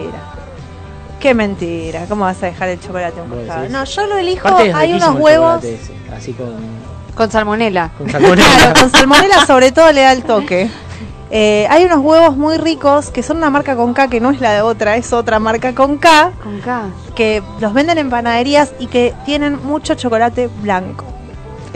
Qué mentira. ¿Cómo vas a dejar el chocolate a un costado? No, yo lo elijo. Hay unos huevos. ese, así con, Con salmonela. con salmonella. Claro, con salmonela sobre todo le da el toque. Eh, hay unos huevos muy ricos que son una marca con K que no es la de otra, es otra marca con K Con K. que los venden en panaderías y que tienen mucho chocolate blanco.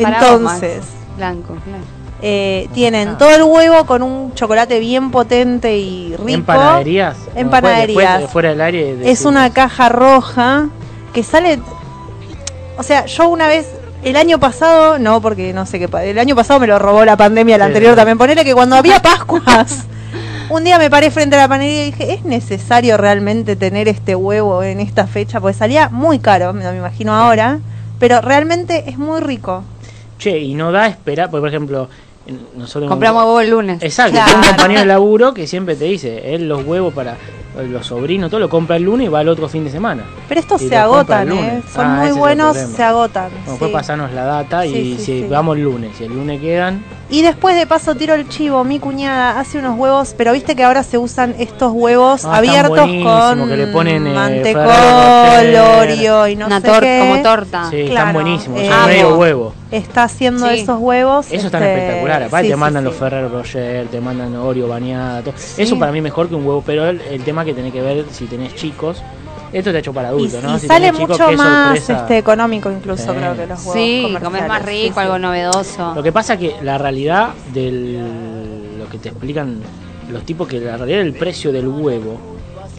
Para Entonces, Blanco, claro. eh, tienen todo el huevo con un chocolate bien potente y rico. En panaderías. En panaderías. después, fuera del aire. Es una caja roja que sale. O sea, yo una vez. El año pasado, no, porque no sé qué. El año pasado me lo robó la pandemia, el Sí. anterior también. Ponele que cuando había Pascuas, un día me paré frente a la panadería y dije: ¿es necesario realmente tener este huevo en esta fecha? Porque salía muy caro, me me imagino ahora. Pero realmente es muy rico. Che, y no da esperar, porque por ejemplo, nosotros. Compramos huevo el lunes. Exacto, Claro. tengo un compañero de laburo que siempre te dice: él los huevos para los sobrinos, todo lo compra el lunes y va el otro fin de semana. Pero estos se agotan, ¿eh? Son Ah, muy buenos, se agotan. Bueno, sí. Después pasarnos la data y Sí, sí, si vamos el lunes y el lunes quedan. Y después de paso tiro el chivo, mi cuñada hace unos huevos, pero viste que ahora se usan estos huevos Ah, abiertos con que le ponen, eh, mantecol, y no Una sé tor- qué. como torta. Sí, Claro, están buenísimos, eh, son medio huevo. Está haciendo Sí. esos huevos. Eso este, espectaculares. Aparte sí, te sí, mandan sí. los Ferrero Rocher, te mandan Oreo bañada, todo. Eso para mí mejor que un huevo, pero el, el tema que tenés que ver si tenés chicos. Esto está hecho para Y, adultos, ¿no? y Si sale mucho más sorpresa. este, económico incluso Sí. creo que los huevos Sí, comes comerciales. más rico, Sí, sí. algo novedoso. Lo que pasa que la realidad del lo que te explican los tipos que la realidad del precio del huevo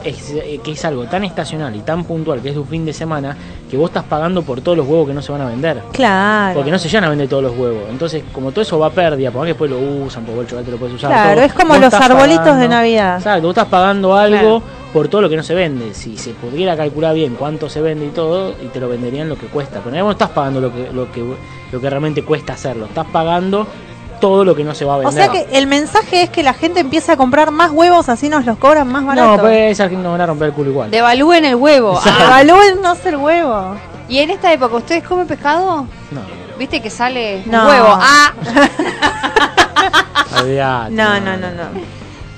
es eh, que es algo tan estacional y tan puntual que es de un fin de semana que vos estás pagando por todos los huevos que no se van a vender. Claro. Porque no se llegan a vender todos los huevos. Entonces, como todo eso va a pérdida, porque después lo usan, porque el chocolate lo puedes usar. Claro, todo, es como los arbolitos de Navidad. Exacto, vos estás pagando algo Claro. Por todo lo que no se vende. Si se pudiera calcular bien cuánto se vende y todo, y te lo venderían lo que cuesta. Pero no estás pagando lo que, lo que, lo que realmente cuesta hacerlo. Estás pagando todo lo que no se va a O vender. sea que el mensaje es que la gente empiece a comprar más huevos, así nos los cobran más no, barato. pues esas nos van a romper el culo igual. Devalúen el huevo. Ah, Evalúennos el huevo. y en esta época, ¿ustedes comen pescado? No. ¿Viste que sale un No. huevo? Ah, No, no, no, no.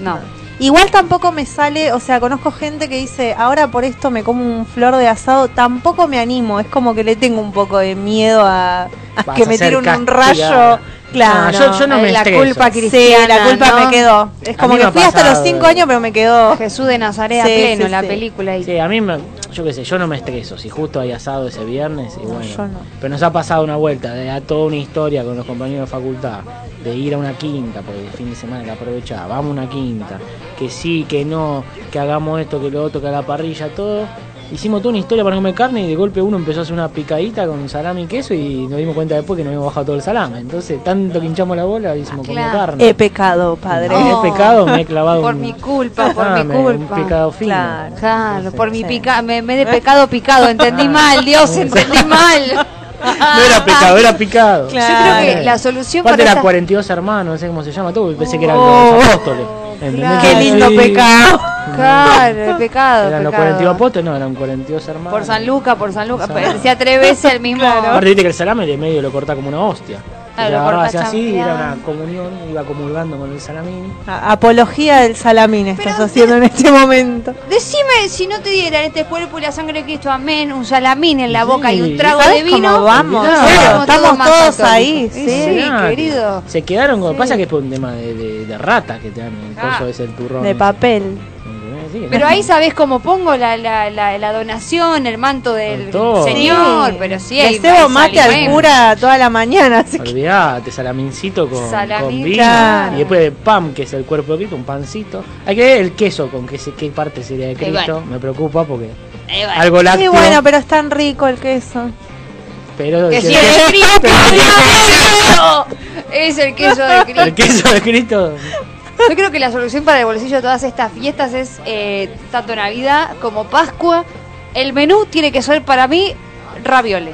no. Igual tampoco me sale, o sea, conozco gente que dice, ahora por esto me como un flor de asado, tampoco me animo, es como que le tengo un poco de miedo a, que a me tire un, rayo. Claro. No, yo- yo no me la estreso. culpa Sí, cristiana. la culpa ¿no? me quedó. Es como que fui hasta los pasado, 5 eh. años, pero me quedó. Jesús de Nazaret a Sí, pleno, sí, la sí. película. ahí. Sí, a mí, me, yo qué sé, yo no me estreso. Si justo hay asado ese viernes, y bueno. no. Pero nos ha pasado una vuelta, de a toda una historia con los compañeros de facultad, de ir a una quinta, porque el fin de semana que aprovechaba, vamos a una quinta, que sí, que no, que hagamos esto, que lo otro, que a la parrilla, todo. Hicimos toda una historia para comer carne y de golpe uno empezó a hacer una picadita con salami y queso y nos dimos cuenta después que nos habíamos bajado todo el salame. Entonces, tanto que hinchamos la bola, hicimos comer claro. carne. He pecado, padre. Oh. He pecado, me he clavado Por un- mi culpa, por Ah, mi me- culpa. Un pecado fino. Claro. Claro, por mi sí. pica, me, me de pecado picado, entendí mal, Dios, entendí mal. No era pecado, era picado. Claro. Yo creo que la solución Aparte para era esta- 42 hermanos, no sé cómo se llama todo, pensé que eran Oh. los apóstoles. Qué lindo Sí. pecado. Claro, el pecado. Eran los pecado. 42 apóstoles, no, eran 42 hermanos. Por San Lucas, por San pero decía tres veces el mismo. Aparte viste que el salame de medio lo corta como una hostia. Claro, lo cortás así, era una comunión, iba comulgando con el salamín. A- Apología del salamín estás Pero- haciendo en este momento. Decime si no te dieran este cuerpo y la sangre de Cristo, amén, un salamín en la Sí. boca y un trago ¿Sabes de vino. cómo vamos? Claro. Claro, estamos todos ahí, Sí, sí. Querido. Se quedaron con. Pasa que es por un tema de, de, de rata que te dan el Ah. coso ese, el turrón. De papel. Sí, Pero ahí sabés cómo pongo la, la, la, la donación, el manto del Todo. Señor, pero sí hay hay mate al cura toda la mañana, así que Olvidate, salamincito con, con vino. claro. Y después de pam, que es el cuerpo de Cristo, un pancito. Hay que ver el queso, con qué, se- qué parte sería de Cristo. bueno. Me preocupa porque Eh, bueno. algo Sí, lácteo. bueno, pero es tan rico el queso. pero Que que- si es Cristo. Es el queso de Cristo. el queso de Cristo. Yo creo que la solución para el bolsillo de todas estas fiestas es eh, tanto Navidad como Pascua. El menú tiene que ser para mí raviole.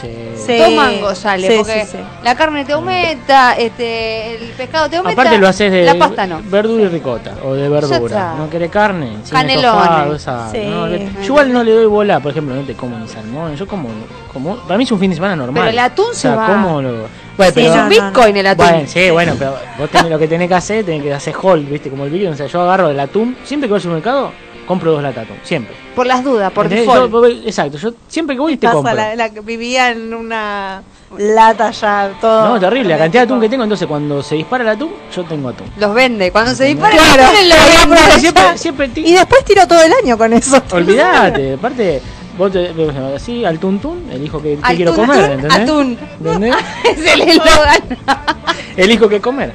Sí. Dos mangos sale, Sí, porque sí, sí. la carne te aumenta, este, el pescado te aumenta. Aparte lo haces de La pasta no. verdura y ricota o de verdura. ¿No querés carne? Canelones. no, yo igual no le doy bola, por ejemplo, no te como ni salmón. Yo como, como para mí es un fin de semana normal. Pero el atún o se va. como lo- Bueno, Sí, pero- es un bitcoin el atún. Bueno, sí, bueno, pero vos tenés lo que tenés que hacer, tenés que hacer hold, viste, como el bitcoin. O sea, yo agarro el atún, siempre que voy al supermercado, compro dos latas de atún, siempre. Por las dudas, por ¿Entendés? default. Yo- exacto, yo siempre que voy te compro. la, la que vivía en una lata ya, todo. No, terrible, la cantidad de atún que tengo, entonces cuando se dispara el atún, yo tengo atún. Los vende. Cuando se dispara Claro. el atún, lo Ahí vende. Siempre, siempre Y después tiro todo el año con eso. Olvídate, aparte, vos te, así, al tuntún, elijo que, que quiero comer, ¿entendés? atún. ¿Entendés? es el eslogan. Elijo qué comer.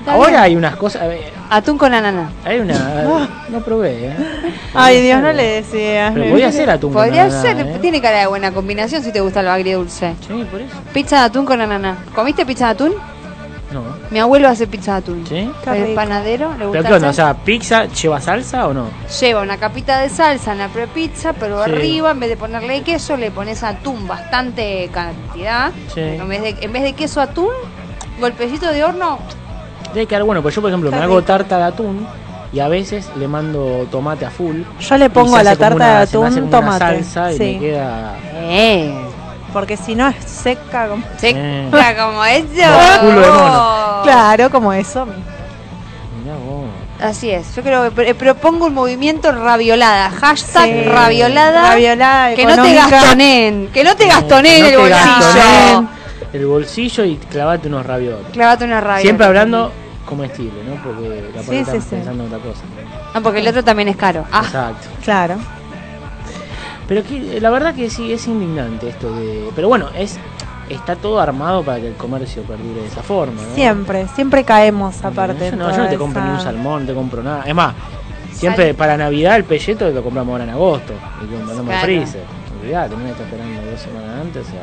Está Ahora bien. hay unas cosas, Atún con ananá. hay una, no probé, ¿eh? Ay, Dios, no le decías. Pero voy a hacer atún con Podría ananá, ser, ¿eh? tiene cara de buena combinación si te gusta lo agridulce. Sí, por eso. Pizza de atún con ananá. ¿Comiste pizza de atún? Mi abuelo hace pizza de atún. ¿Sí? Qué El panadero le gusta ¿Pero qué onda? O sea, ¿pizza lleva salsa o no? Lleva una capita de salsa en la prepizza, pero Sí. arriba en vez de ponerle queso le pones atún, bastante cantidad. Sí. En vez de, en vez de queso atún, golpecito de horno. Debe quedar bueno, pues yo por ejemplo me hago tarta de atún y a veces le mando tomate a full. Yo le y pongo a la tarta una- de se me hace atún como una tomate. salsa y Sí. me queda... Eh. Porque si no es seca. Como... Se Eh. queda como eso. Culo de mono. Claro, como eso. mismo. Mirá vos. Así es. Yo creo que pr- propongo un movimiento raviolada. Hashtag Sí. raviolada. Raviolada que no te gastoneen. Que no te gastoneen No el te bolsillo. el bolsillo y clavate unos ravioles. Clavate una rabia. Siempre hablando comestible, ¿no? Porque la Sí, sí. pensando en otra cosa. Ah, porque el otro también es caro. Ah, Exacto. Claro. Pero que, la verdad que sí, es indignante esto de... Pero bueno, es está todo armado para que el comercio perdure de esa forma, ¿no? Siempre, siempre caemos aparte. Yo no, yo no te compro ni un salmón, no te compro nada. Es más, siempre para Navidad el pelleto lo compramos ahora en agosto. Y lo mandamos Claro. freezer. Olvidate, no me está esperando dos semanas antes. O sea,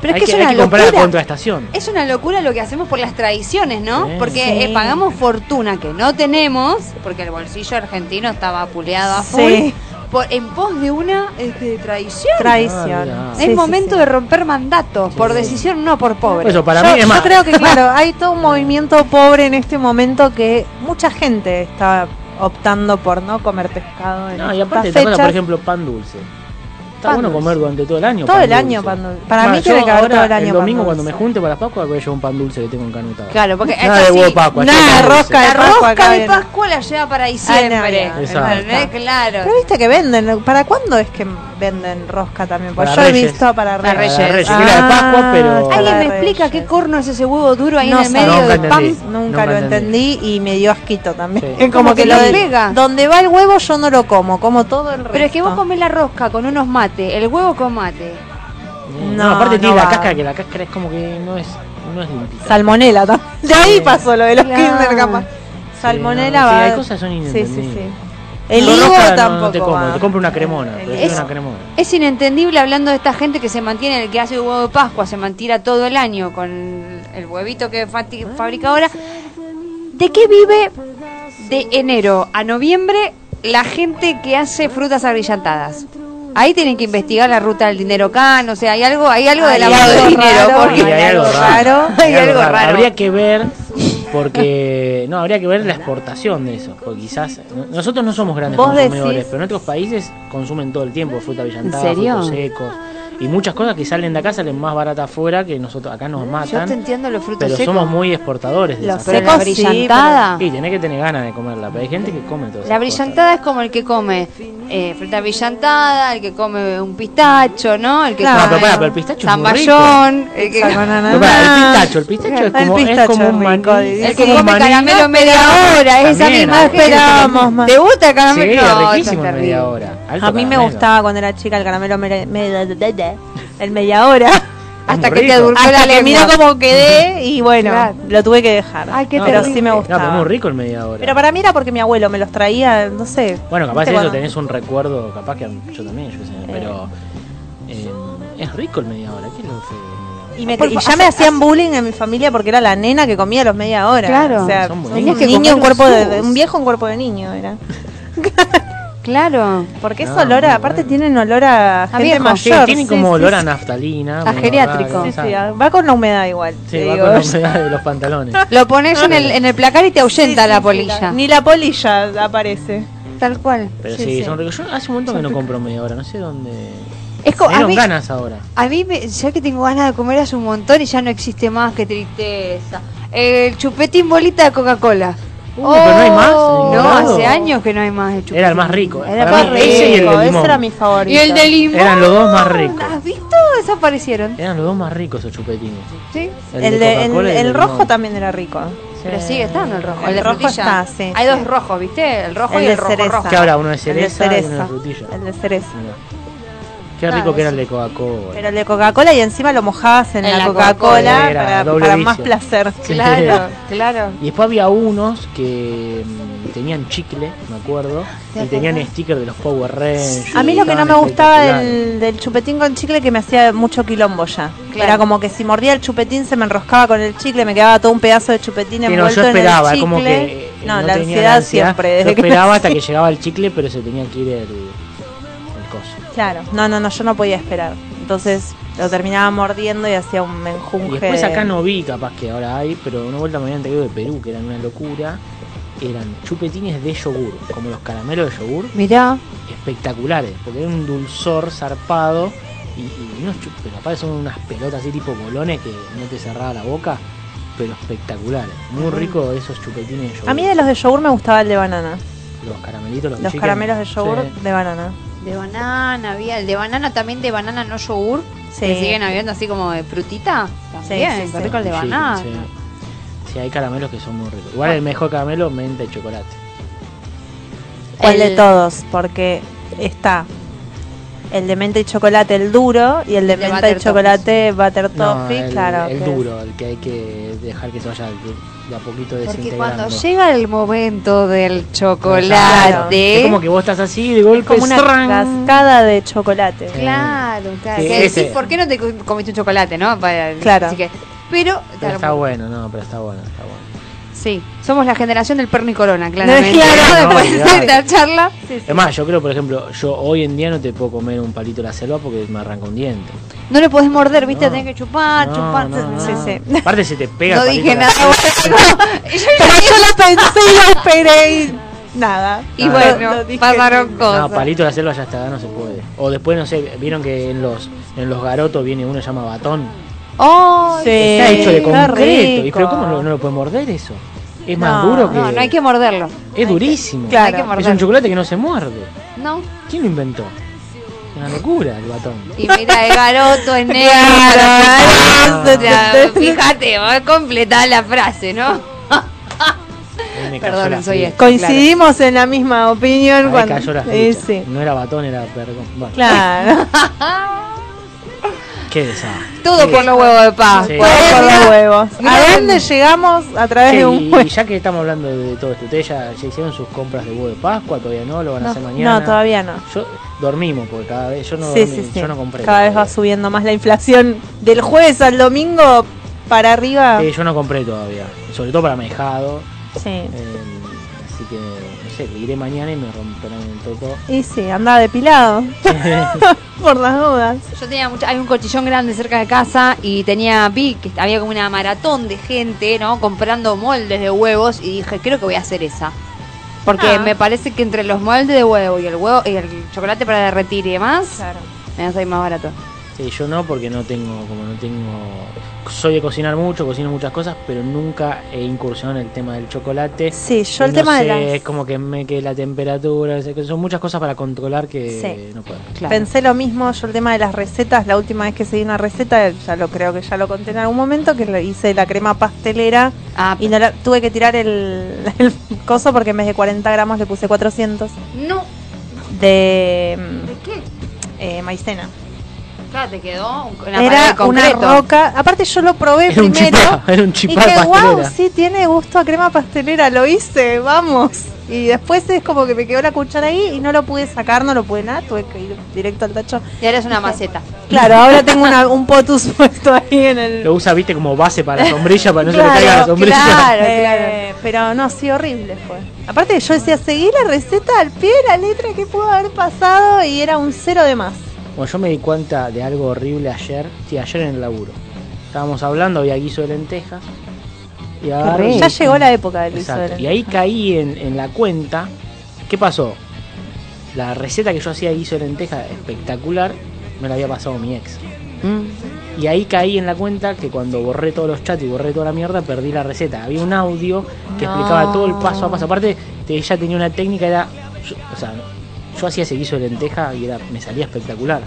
Pero es que que, es hay una que locura. Es una locura lo que hacemos por las tradiciones, ¿no? Sí. Porque Sí. eh, pagamos fortuna que no tenemos, porque el bolsillo argentino estaba puleado a full, Sí. Por- en pos de una este, tradición. Tradición. Ah, es Sí, momento sí. de romper mandatos, por Sí. decisión, no por pobre. Eso, para yo, mí es yo más. creo que, claro, hay todo un movimiento pobre en este momento que mucha gente está optando por no comer pescado en No, y aparte, ¿te acuerdas, por ejemplo, pan dulce. Está Pan bueno dulce. comer durante todo el año. Todo pan el año dulce. pan dulce. Para mí tiene que haber todo el año pan domingo cuando me junte para las Pascuas voy a llevar un pan dulce que tengo encanutado. Claro, porque Nada de huevo de Pascua. Nada, dulce. rosca de La Pascua rosca acá de. Pascua la lleva para diciembre. Exacto. ¿Entendés? Claro. Pero viste que venden. ¿Para cuándo es que venden rosca también? Porque Para yo he visto para Para Reyes. Reyes. Reyes, era de Pascua, pero- Ah, está ¿Alguien me de explica qué corno es ese huevo duro ahí No en el medio del pan? Nunca lo entendí. y me dio asquito también. Es como que lo de- pega. donde va el huevo yo no lo como, como todo el resto. Pero es que vos comés la rosca con unos mates, el huevo con mate. No, No, aparte tiene la va. cáscara que la cáscara es como que no es, no es limpita. Salmonela también. De ahí pasó lo de los Claro. kinder capaz. Salmonela no, sí, va. hay cosas son Sí, sí, inentendibles. sí. El higo no- tampoco. No te como, va. te compro una cremona. El una. Es inentendible hablando de esta gente que se mantiene, el que hace huevo de Pascua, se mantiene todo el año con el huevito que fabrica ahora. ¿De qué vive de enero a noviembre la gente que hace frutas agrillantadas? Ahí tienen que investigar la ruta del dinero can, o sea, hay algo, hay algo de Hay lavado de algo dinero, raro, porque hay algo raro. Hay algo raro. Habría que ver, porque. No, habría que ver la exportación de eso. Porque quizás. no- Nosotros no somos grandes ¿Vos consumidores, decís? pero en otros países consumen todo el tiempo fruta brillantada, ¿En serio? frutos secos. Y muchas cosas que salen de acá salen más baratas afuera que nosotros acá nos Yo te matan. entiendo los frutos Pero secos. somos muy exportadores de Los la secos sí, brillantada. Y tenés que tener ganas de comerla, pero hay gente que come todo La brillantada es como el que come eh, fruta brillantada, el que come un pistacho, ¿no? El que Claro. No, come pero pará, pero el pistacho es el que, pistacho, el pistacho es El como, es pistacho como es un rico, maní. el es que como un come caramelo media hora, esa También, misma esperábamos más. ¿Te gusta el Sí, caramelo? es No, riquísimo es media hora. A mí me gustaba cuando era chica el caramelo me- el media hora. Hasta que te durmió Hasta la que miró lengua. cómo quedé y bueno, Claro. lo tuve que dejar. Ay, qué pero terrible. sí me No, gustaba. pero muy rico el media hora. Pero para mí era porque mi abuelo me los traía, no sé. Bueno, capaz ¿viste de eso cuando- tenés un recuerdo, capaz que yo también, yo sé, pero eh, es rico el media hora, ¿qué es lo? Y, me- ya me hacían bullying en mi familia porque era la nena que comía los media hora. Claro. O sea, Son un niño en cuerpo de- un viejo en cuerpo de niño era. Claro. Porque es No, olor a, aparte bueno. tienen olor a gente viejo. mayor. Sí, tienen como sí, olor a naftalina. A geriátrico. raro, Sí, va con la humedad igual. Sí, te va digo. con la humedad de los pantalones. Lo pones en el, en el placar y te ahuyenta Sí, la sí, polilla. sí, Ni la polilla aparece. Tal cual. Pero Sí, sí, sí. son ricos. Yo hace un montón que no compro media hora, no sé dónde. Es como, Me a dieron mí, ganas ahora. a mí me- ya que tengo ganas de comer hace un montón y ya no existe más, qué tristeza. El chupetín bolita de Coca-Cola. Uh, pero no hay más, No, hace años que no hay más el chupetín. Era el más rico. Era Para más mí, ese y el rico, de ese limón. era mi favorito. Y el de limón. Eran los dos más ricos. ¿Has visto? Desaparecieron. Eran los dos más ricos esos chupetines. Sí. El, de- el- y el de rojo limón. también era rico. Pero sigue estando el rojo. El El, de rojo frutilla. está, sí, Hay sí. dos rojos, ¿viste? El rojo El y de el rojo cereza. rojo. Que ahora uno de El de cereza y uno de cereza. frutilla. El de cereza. Qué rico que era el de Coca-Cola. Pero el de Coca-Cola y encima lo mojabas en, En la, la Coca-Cola. Era para, más placer. Sí. Claro, claro. Y después había unos que mm, tenían chicle, me acuerdo, ¿Te y tenían acordás? sticker de los Power Rangers. A mí lo que no me gustaba del, del chupetín con chicle que me hacía mucho quilombo ya. Claro. Era como que si mordía el chupetín se me enroscaba con el chicle, me quedaba todo un pedazo de chupetín Sí, no, envuelto yo esperaba, en el chicle. como que. eh, no, la ansiedad, siempre. Yo Desde que esperaba hasta que llegaba el chicle, pero se tenía que ir el. Claro, no, no, no, yo no podía esperar. Entonces lo terminaba mordiendo y hacía un menjunje. Y después acá no vi, capaz que ahora hay, pero una vuelta me habían traído de Perú, que eran una locura. Eran chupetines de yogur, como los caramelos de yogur, Mirá. espectaculares, porque era un dulzor zarpado. Y, y unos pero aparte son unas pelotas así tipo bolones que no te cerraba la boca, pero espectaculares. Muy rico esos chupetines de yogur. A mí de los de yogur me gustaba el de banana. Los caramelitos, los, Los caramelos de yogur Sí. de banana. De banana había. El de banana también de banana no yogur. Sí. Que siguen habiendo así como de frutita. También. Sí, sí, rico el de banana. sí. Sí, hay caramelos que son muy ricos. Igual el mejor caramelo, menta y chocolate. ¿Cuál de El- todos? Porque está el de menta y chocolate, el duro, y el de El de menta y chocolate, butter No, toffee, el, claro. el que- duro, el que hay que dejar que se vaya de, de a poquito Porque cuando llega el momento del Claro. chocolate. Es como que vos estás así de golpe. como una cascada de chocolate. Claro, claro. Sí, que ese. decís, ¿por qué no te co- comiste un chocolate, no? Para- Claro. Así que, pero, Pero claro, está bueno, no, pero está bueno, está bueno. Sí, somos la generación del perno y corona, claramente. Claro, Después no, de esta charla. Es más, yo creo, por ejemplo, yo hoy en día no te puedo comer un palito de la selva porque me arranca un diente. No lo podés morder, ¿viste? No. Tenés que chupar, No, chupar. no, no. Sí, sí. Aparte se te pega No el dije la nada. bueno. Yo yo lo pensé y lo esperé. y nada. Y bueno, lo dije. pasaron cosas. No, palito de la selva ya está, no se puede. O después, no sé, vieron que en los en los garotos viene uno que se llama batón. ¡Oh! Sí, está hecho de concreto. ¿Y pero cómo no, no lo puede morder eso? Es más duro que. No, no hay que morderlo. Es durísimo. Claro. Hay que Es un morderlo. chocolate que no se muerde. No. ¿Quién lo inventó? Una locura el batón. Y mira, el garoto es negro. Claro, fíjate, vos completás la frase, ¿no? La soy esto. Coincidimos en la misma opinión Ahí cuando. cayó la Eh, sí. No era batón, era perdón. Bueno, Claro. qué desastre. Todo por los huevos de. Sí. Todo por los huevos. ¿A dónde llegamos a través Che, de un y, huevo? y ya que estamos hablando de todo esto, ¿ustedes ya, ya hicieron sus compras de huevo de Pascua? ¿Todavía no? ¿Lo van a hacer mañana? No, todavía no. Yo dormimos porque cada vez yo no, sí, dormí- sí, yo no compré. Cada vez va subiendo más la inflación del jueves al domingo para arriba. Sí, yo no compré todavía. Sobre todo para mejado. Sí. eh, así que, sé, iré mañana y me romperán el toto. Y sí, anda depilado. Por las dudas. Yo tenía mucha, hay un cochillón grande cerca de casa y tenía vi que había como una maratón de gente, ¿no? Comprando moldes de huevos y dije, creo que voy a hacer esa. Porque Ah. me parece que entre los moldes de huevo y el huevo y el chocolate para derretir y demás, Claro. me va a salir más barato. Sí, yo no porque no tengo, como no tengo, soy de cocinar mucho, cocino muchas cosas, pero nunca he incursionado en el tema del chocolate. Sí, yo Y el no tema de sé, las- es como que me que la temperatura, son muchas cosas para controlar que Sí. no puedo. Pensé lo mismo, yo el tema de las recetas, la última vez que seguí una receta, ya lo creo que ya lo conté en algún momento, que hice la crema pastelera Ah, y no la- tuve que tirar el, el coso porque en vez de 40 gramos le puse 400 No, de ¿de qué? eh, maicena. Claro, te quedó una Era de una roca, aparte yo lo probé Era un primero chipá, era un y chipá dije, wow, sí, tiene gusto a crema pastelera, lo hice, vamos. Y después es como que me quedó la cuchara ahí y no lo pude sacar, no lo pude nada, tuve que ir directo al tacho. Y ahora es una maceta. Claro, ahora tengo una- un potus puesto ahí en el... Lo usa, viste, como base para la sombrilla, para no se Claro, le caiga la sombrilla. claro. Eh, Pero no, sí, horrible fue. Aparte yo decía, seguí la receta al pie de la letra que pudo haber pasado y era un cero de más. Bueno, yo me di cuenta de algo horrible ayer, sí, ayer en el laburo. Estábamos hablando, había guiso de lentejas. Y agarré- Ya llegó la época del guiso Exacto. de Y ahí caí en, en la cuenta. ¿Qué pasó? La receta que yo hacía de guiso de lentejas espectacular me la había pasado mi ex. Mm. Y ahí caí en la cuenta que cuando borré todos los chats y borré toda la mierda, perdí la receta. Había un audio que No. explicaba todo el paso a paso. Aparte, te- ella tenía una técnica, era. yo- o sea, yo hacía ese guiso de lenteja y era, me salía espectacular.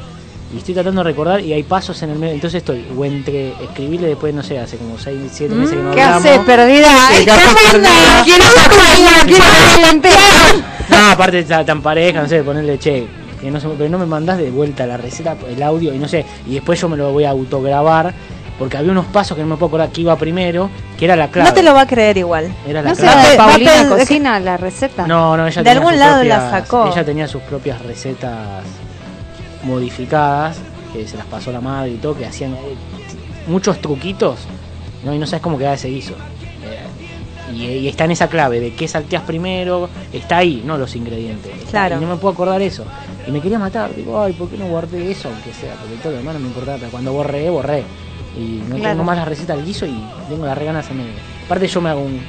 Y estoy tratando de recordar y hay pasos en el medio. Entonces estoy, o entre escribirle después, no sé, hace como 6, 7 meses que no ¿Qué hablamos. haces, perdida? ¿qué haces, perdida? ¿Quién es ¿Quién es lentejas? No, aparte está tan pareja, no sé, ponerle che. Que no se- pero no me mandás de vuelta la receta, el audio y no sé. Y después yo me lo voy a autograbar. Porque había unos pasos que no me puedo acordar que iba primero, que era la clave. No te lo va a creer igual. Era la No sé, clave. Va a pe- Paulina va a pe- cocina la receta. No, no, ella De tenía algún sus lado la propias- sacó. Ella tenía sus propias recetas modificadas, que se las pasó la madre y todo, que hacían eh, muchos truquitos, ¿no? Y no sabes cómo queda ese guiso. Eh, y, y está en esa clave de qué salteas primero, está ahí, no los ingredientes. Claro. Y no me puedo acordar eso. Y me quería matar, digo, ay, ¿por qué no guardé eso? Aunque sea, porque todo lo demás no me importaba, pero cuando borré, borré. Y no Claro. tengo más la receta del guiso y tengo las reganas en medio. Aparte yo me hago un-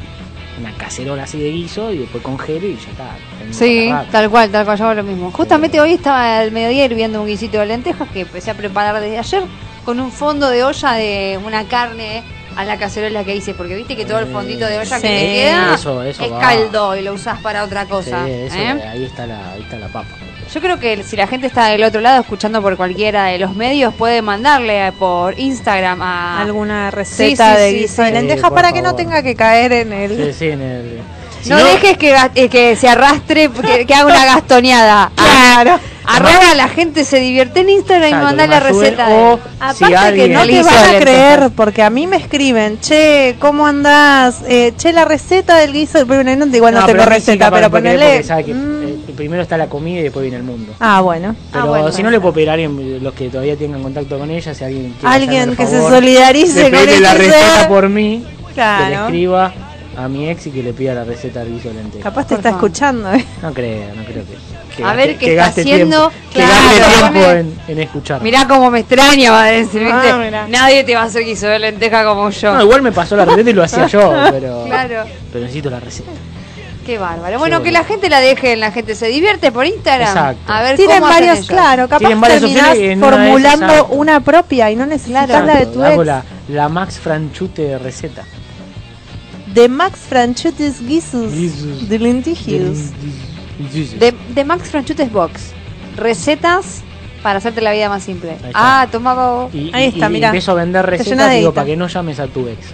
una cacerola así de guiso y después congelo y ya está. Sí, tal cual, tal cual, yo hago lo mismo. Justamente hoy estaba al mediodía hirviendo un guisito de lentejas que empecé a preparar desde ayer con un fondo de olla de una carne a la cacerola que hice, porque viste que todo el fondito de olla que te queda Eso, eso es va. caldo y lo usás para otra cosa. Sí, eso, ¿eh? ahí está la, ahí está la papa. Yo creo que si la gente está del otro lado escuchando por cualquiera de los medios, puede mandarle por Instagram a Alguna receta sí, de sí, guiso de lentejas para que no tenga que caer en el... Sí, sí, en el. si no, dejes que, eh, que se arrastre, que, que haga una gastoneada. Claro. Arroba la gente se divierte en Instagram y manda la receta. o Aparte si que no te van a creer, porque a mí me escriben, che, ¿cómo andás? Eh, che, la receta del guiso, pero no, igual no, tengo pero receta, pero querés ponele... primero está la comida y después viene el mundo. Ah, bueno. Pero Ah, bueno, si no le puedo pedir a alguien, los que todavía tengan contacto con ella, si alguien quiere Alguien hacerme que el se favor solidarice con pedirle la este receta por mí, que le escriba a mi ex y que le pida la receta del guiso de lentejas. Capaz te Por está favor. escuchando, ¿eh? No creo, no creo que. que A ver qué que está gaste haciendo. Tiempo, Claro, que gaste tiempo en, en escuchar. Mirá cómo me extraña, va a decir, ¿viste? Ah. Nadie te va a hacer guiso de lenteja como yo. No, igual me pasó la receta y lo hacía yo, pero. Claro. Pero necesito la receta. Qué bárbaro. Bueno, que la gente la deje, la gente se divierte por Instagram. Exacto. A ver Tienen cómo hacen varios, ellos. claro, capaz Tienen varias terminás una formulando una propia y no necesitas la de tu hago ex. la, la Max Franchute receta. De Max Franchutes Guisus Guisus. de Lentillas. De, de Max Franchutes Box. Recetas para hacerte la vida más simple. está. Ah, tomaba. Ahí está, y mirá. empiezo a vender recetas digo, para que no llames a tu ex.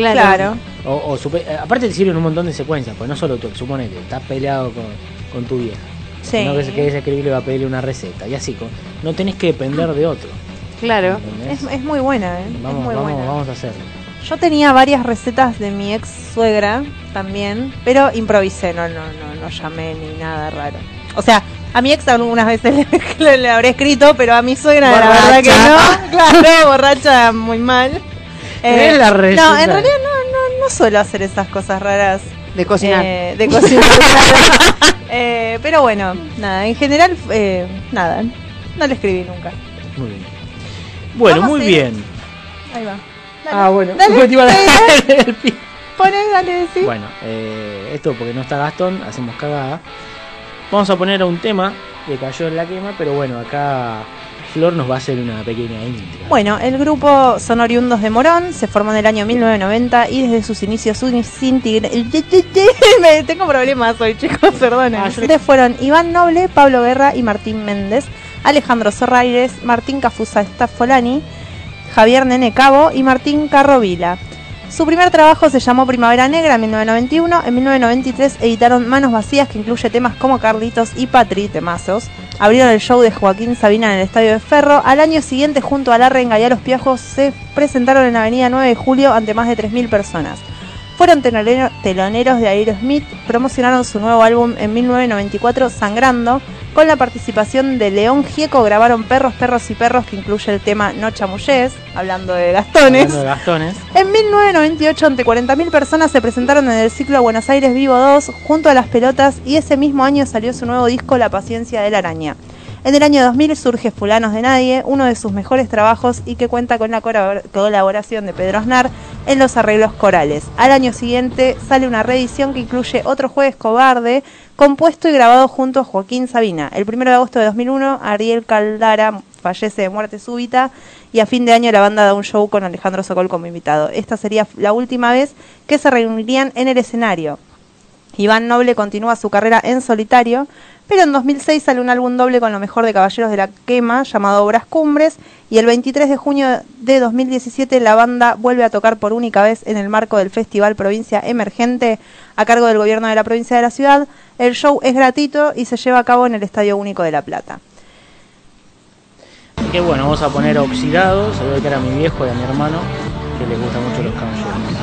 Claro. Claro. O, o supe- eh, aparte te sirven un montón de secuencias, pues no solo ex, suponete, estás peleado con, con tu vieja. Sí. No que se quede escribirle va a pedirle una receta. Y así, con, no tenés que depender de otro. Claro. Es, es muy buena, ¿eh? es Vamos, muy vamos, buena. vamos a hacerlo. Yo tenía varias recetas de mi ex suegra también, pero improvisé, no, no, no, no llamé ni nada raro. O sea, a mi ex algunas veces le, le- le habré escrito, pero a mi suegra la verdad que no. Claro, borracha muy mal. Eh, Tenés la receta. no, en realidad no, no, no suelo hacer esas cosas raras. De cocinar. Eh, de cocinar. Eh, pero bueno, nada, en general, eh, nada, no le escribí nunca. Muy bien. Bueno, muy bien. Ahí va. Ah, bueno. Dale, Te iba a dar dale. el. Poné, dale, sí. Bueno, eh, esto porque no está Gastón, hacemos cagada. Vamos a poner a un tema que cayó en la quema, pero bueno, acá Flor nos va a hacer una pequeña intro. Bueno, el grupo son oriundos de Morón, se formó en el año 1990 y desde sus inicios Me Tengo problemas hoy, chicos, perdonen. Ustedes fueron Iván Noble, Pablo Guerra y Martín Méndez, Alejandro Zorraires, Martín Cafusa Staffolani, Javier Nene Cabo y Martín Carrovila. Su primer trabajo se llamó Primavera Negra en 1991. En 1993 editaron Manos Vacías, que incluye temas como Carlitos y Patri, temazos. Abrieron el show de Joaquín Sabina en el Estadio de Ferro. Al año siguiente, junto a La Renga y a Los Piajos, se presentaron en la Avenida 9 de Julio ante más de 3.000 personas. Fueron telonero- teloneros de Aerosmith, promocionaron su nuevo álbum en 1994, Sangrando. Con la participación de León Gieco grabaron Perros, Perros y Perros, que incluye el tema No Chamullés, hablando de Gastones. Hablando de Gastones. En 1998, ante 40.000 personas se presentaron en el ciclo Buenos Aires Vivo 2 junto a las pelotas y ese mismo año salió su nuevo disco La Paciencia de la Araña. En el año 2000 surge Fulanos de Nadie, uno de sus mejores trabajos y que cuenta con la colabor- colaboración de Pedro Aznar en los arreglos corales. Al año siguiente sale una reedición que incluye Otro Jueves Cobarde, compuesto y grabado junto a Joaquín Sabina. El 1 de agosto de 2001, Ariel Caldara fallece de muerte súbita y a fin de año la banda da un show con Alejandro Sokol como invitado. Esta sería la última vez que se reunirían en el escenario. Iván Noble continúa su carrera en solitario, pero en 2006 sale un álbum doble con lo mejor de Caballeros de la Quema llamado Obras Cumbres y el 23 de junio de 2017 la banda vuelve a tocar por única vez en el marco del Festival Provincia Emergente a cargo del gobierno de la provincia de la ciudad. El show es gratuito y se lleva a cabo en el Estadio Único de La Plata. Que bueno, vamos a poner oxidados. Se ve que era mi viejo y a mi hermano, que les gustan mucho los caballeros.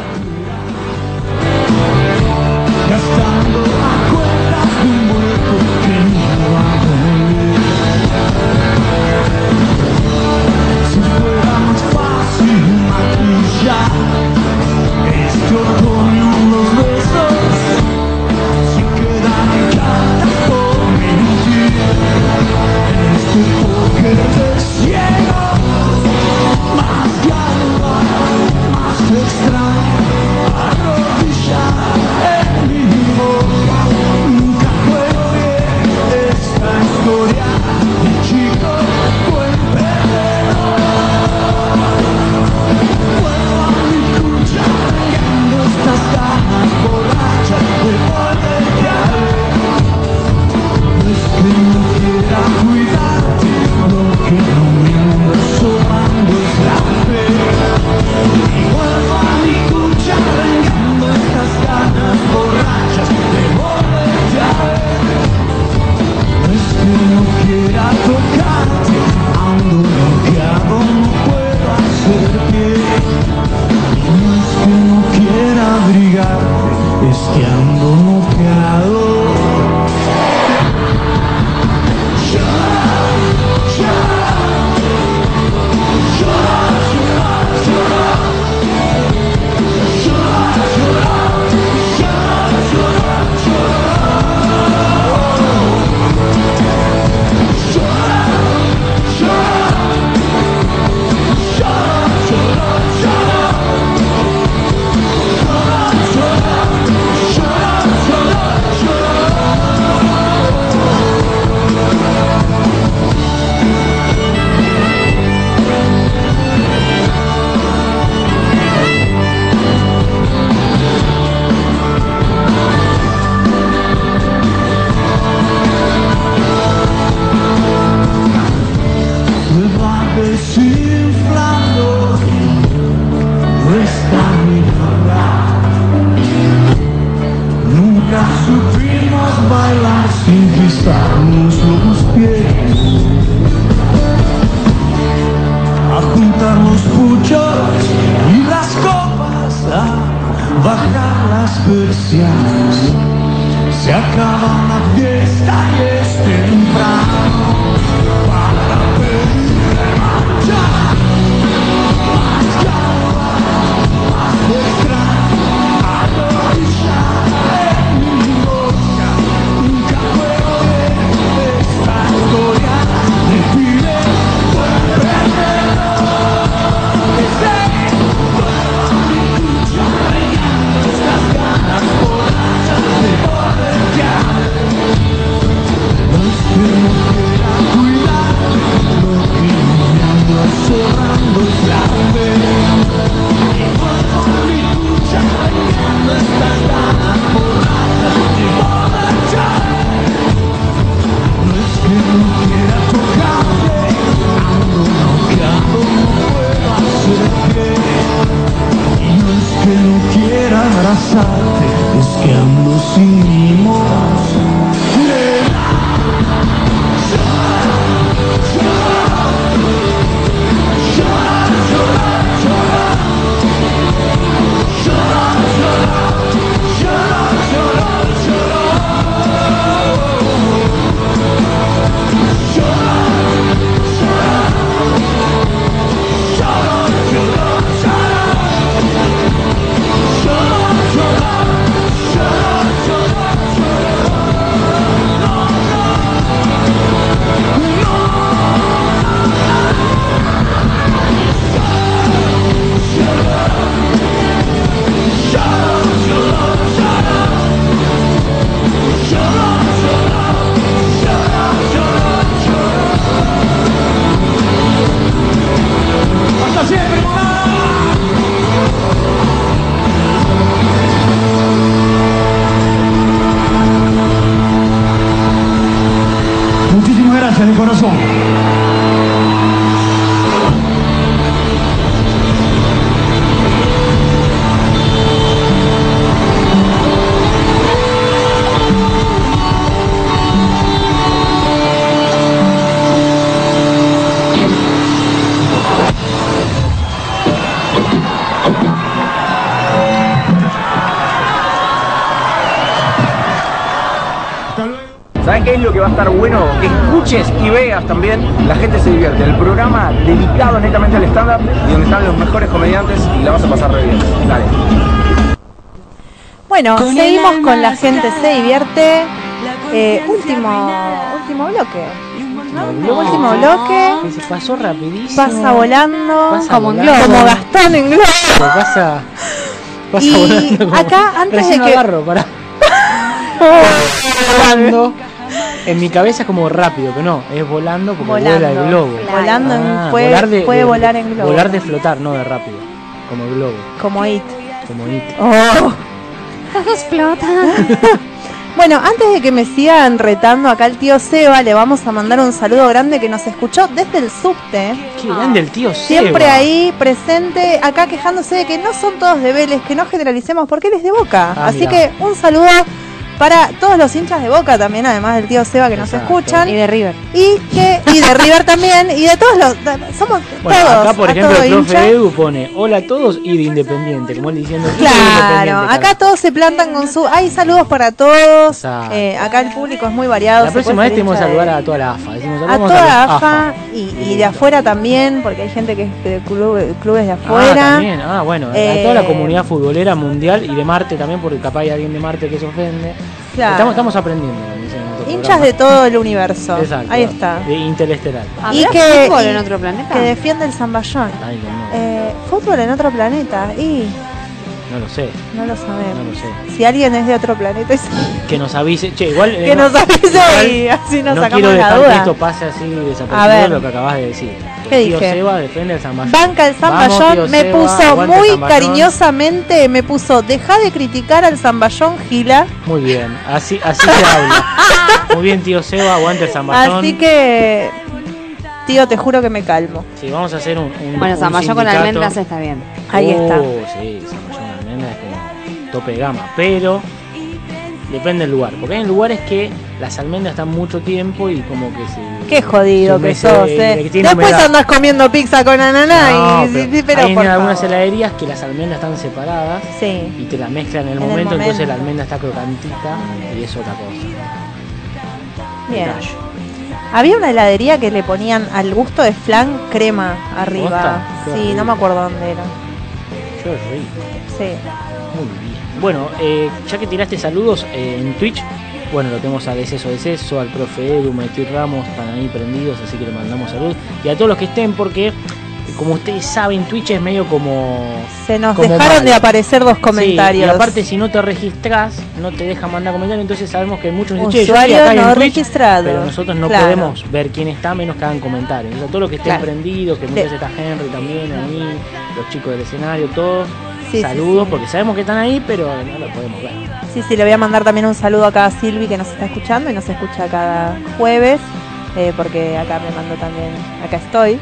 ¿Saben qué es lo que va a estar bueno? Que escuches y veas también La gente se divierte. El programa dedicado netamente al stand-up y donde están los mejores comediantes y la vas a pasar re bien. Dale. Bueno, Con seguimos con la gente se divierte. Eh, último, último bloque. Último bloque. Que se pasó rapidísimo. Pasa volando. Pasa como en volando. globo. Como Gastón en globo. Pasa, pasa Y volando como- acá, antes Recién de que- agarro, volando. En mi cabeza es como rápido, pero no, es volando porque Volando, vuela el globo. Volando en- Ah, puede- volar de- puede de- volar en globo. Volar de flotar, no de rápido. Como el globo, Como It. como It. Oh. Todos flotan. Bueno, antes de que me sigan retando acá el tío Seba, le vamos a mandar un saludo grande que nos escuchó desde el subte. Qué grande el tío Seba. Siempre ahí presente, acá quejándose de que no son todos de Vélez, que no generalicemos porque él es de Boca. Ah, Así mirá. que un saludo para todos los hinchas de Boca también, además del tío Seba que nos escuchan. Y de River. Y que y de River también y de todos los somos Bueno, todos acá por a ejemplo todo el hincha. profe Edu pone hola a todos y de Independiente, como él diciendo "Yo soy Claro, Independiente, acá todos se plantan con su. Hay saludos para todos. Eh, acá el público es muy variado. La próxima vez ser tenemos hincha de- saludar a toda la AFA. Decimos, a toda la AFA y, y de afuera también, porque hay gente que es de club- clubes de Ah, afuera. también. Ah, bueno, Eh, a toda la comunidad futbolera mundial y de Marte también, porque capaz hay alguien de Marte que se ofende. Claro. Estamos, estamos aprendiendo. Hinchas de todo el universo. Exacto. Ahí está. De interestelar. Y ¿Habrá que, fútbol y- en otro planeta? que defiende el Zamballón. Ay, no, Eh, fútbol en otro planeta. Y no lo sé. no lo sabemos. No lo sé. Si alguien es de otro planeta, es- Que nos avise. Che, igual. eh, que no- nos avise igual y así nos no sacamos quiero la dejar que esto pase así desapercibido lo que acabas de decir. ¿Qué tío dije? Seba defiende el Zamballón. Banca el Vamos, tío me Seba, puso muy cariñosamente, me puso, deja de criticar al Zamballón Gila. Muy bien, así, así se habla. Muy bien, tío Seba, aguante el Zamballón. Así que, tío, te juro que me calmo. Sí, vamos a hacer un. un Bueno, un con almendras está bien. Ahí Oh, está. Sí, Zamballón tope de gama. Pero Depende del lugar. Porque hay lugares que las almendras están mucho tiempo y como que se. Qué jodido que sos, eh. Después andas comiendo pizza con ananá No, y sí, pero sí, pero hay por en algunas favor. heladerías que las almendras están separadas Sí. y te la mezclan en el, En el momento, entonces la almendra está crocantita y es otra cosa. Bien. Había una heladería que le ponían al gusto de flan crema arriba. Sí, no me acuerdo dónde era. Qué rico. Sí. Muy bien. Bueno, eh, ya que tiraste saludos eh, en Twitch, bueno, lo tenemos a Deceso Deceso, al profe Edu, Maestri Ramos, están ahí prendidos, así que le mandamos salud. Y a todos los que estén, porque como ustedes saben, Twitch es medio como. Se nos como dejaron mal. de aparecer dos Sí, comentarios. y aparte, si no te registras, no te deja mandar comentarios, entonces sabemos que muchos dicen, "Che, yo Usuario estoy acá no Twitch", registrado. Pero nosotros no Claro. podemos ver quién está, menos que hagan comentarios. Entonces, a todos los que estén Claro. prendidos, que muchas veces está Henry también ahí, los chicos del escenario, todos. Sí, saludos, sí. porque sabemos que están ahí, pero no lo podemos ver. Sí, sí, le voy a mandar también un saludo acá a Silvi que nos está escuchando y nos escucha cada jueves, eh, porque acá me mando también, acá estoy,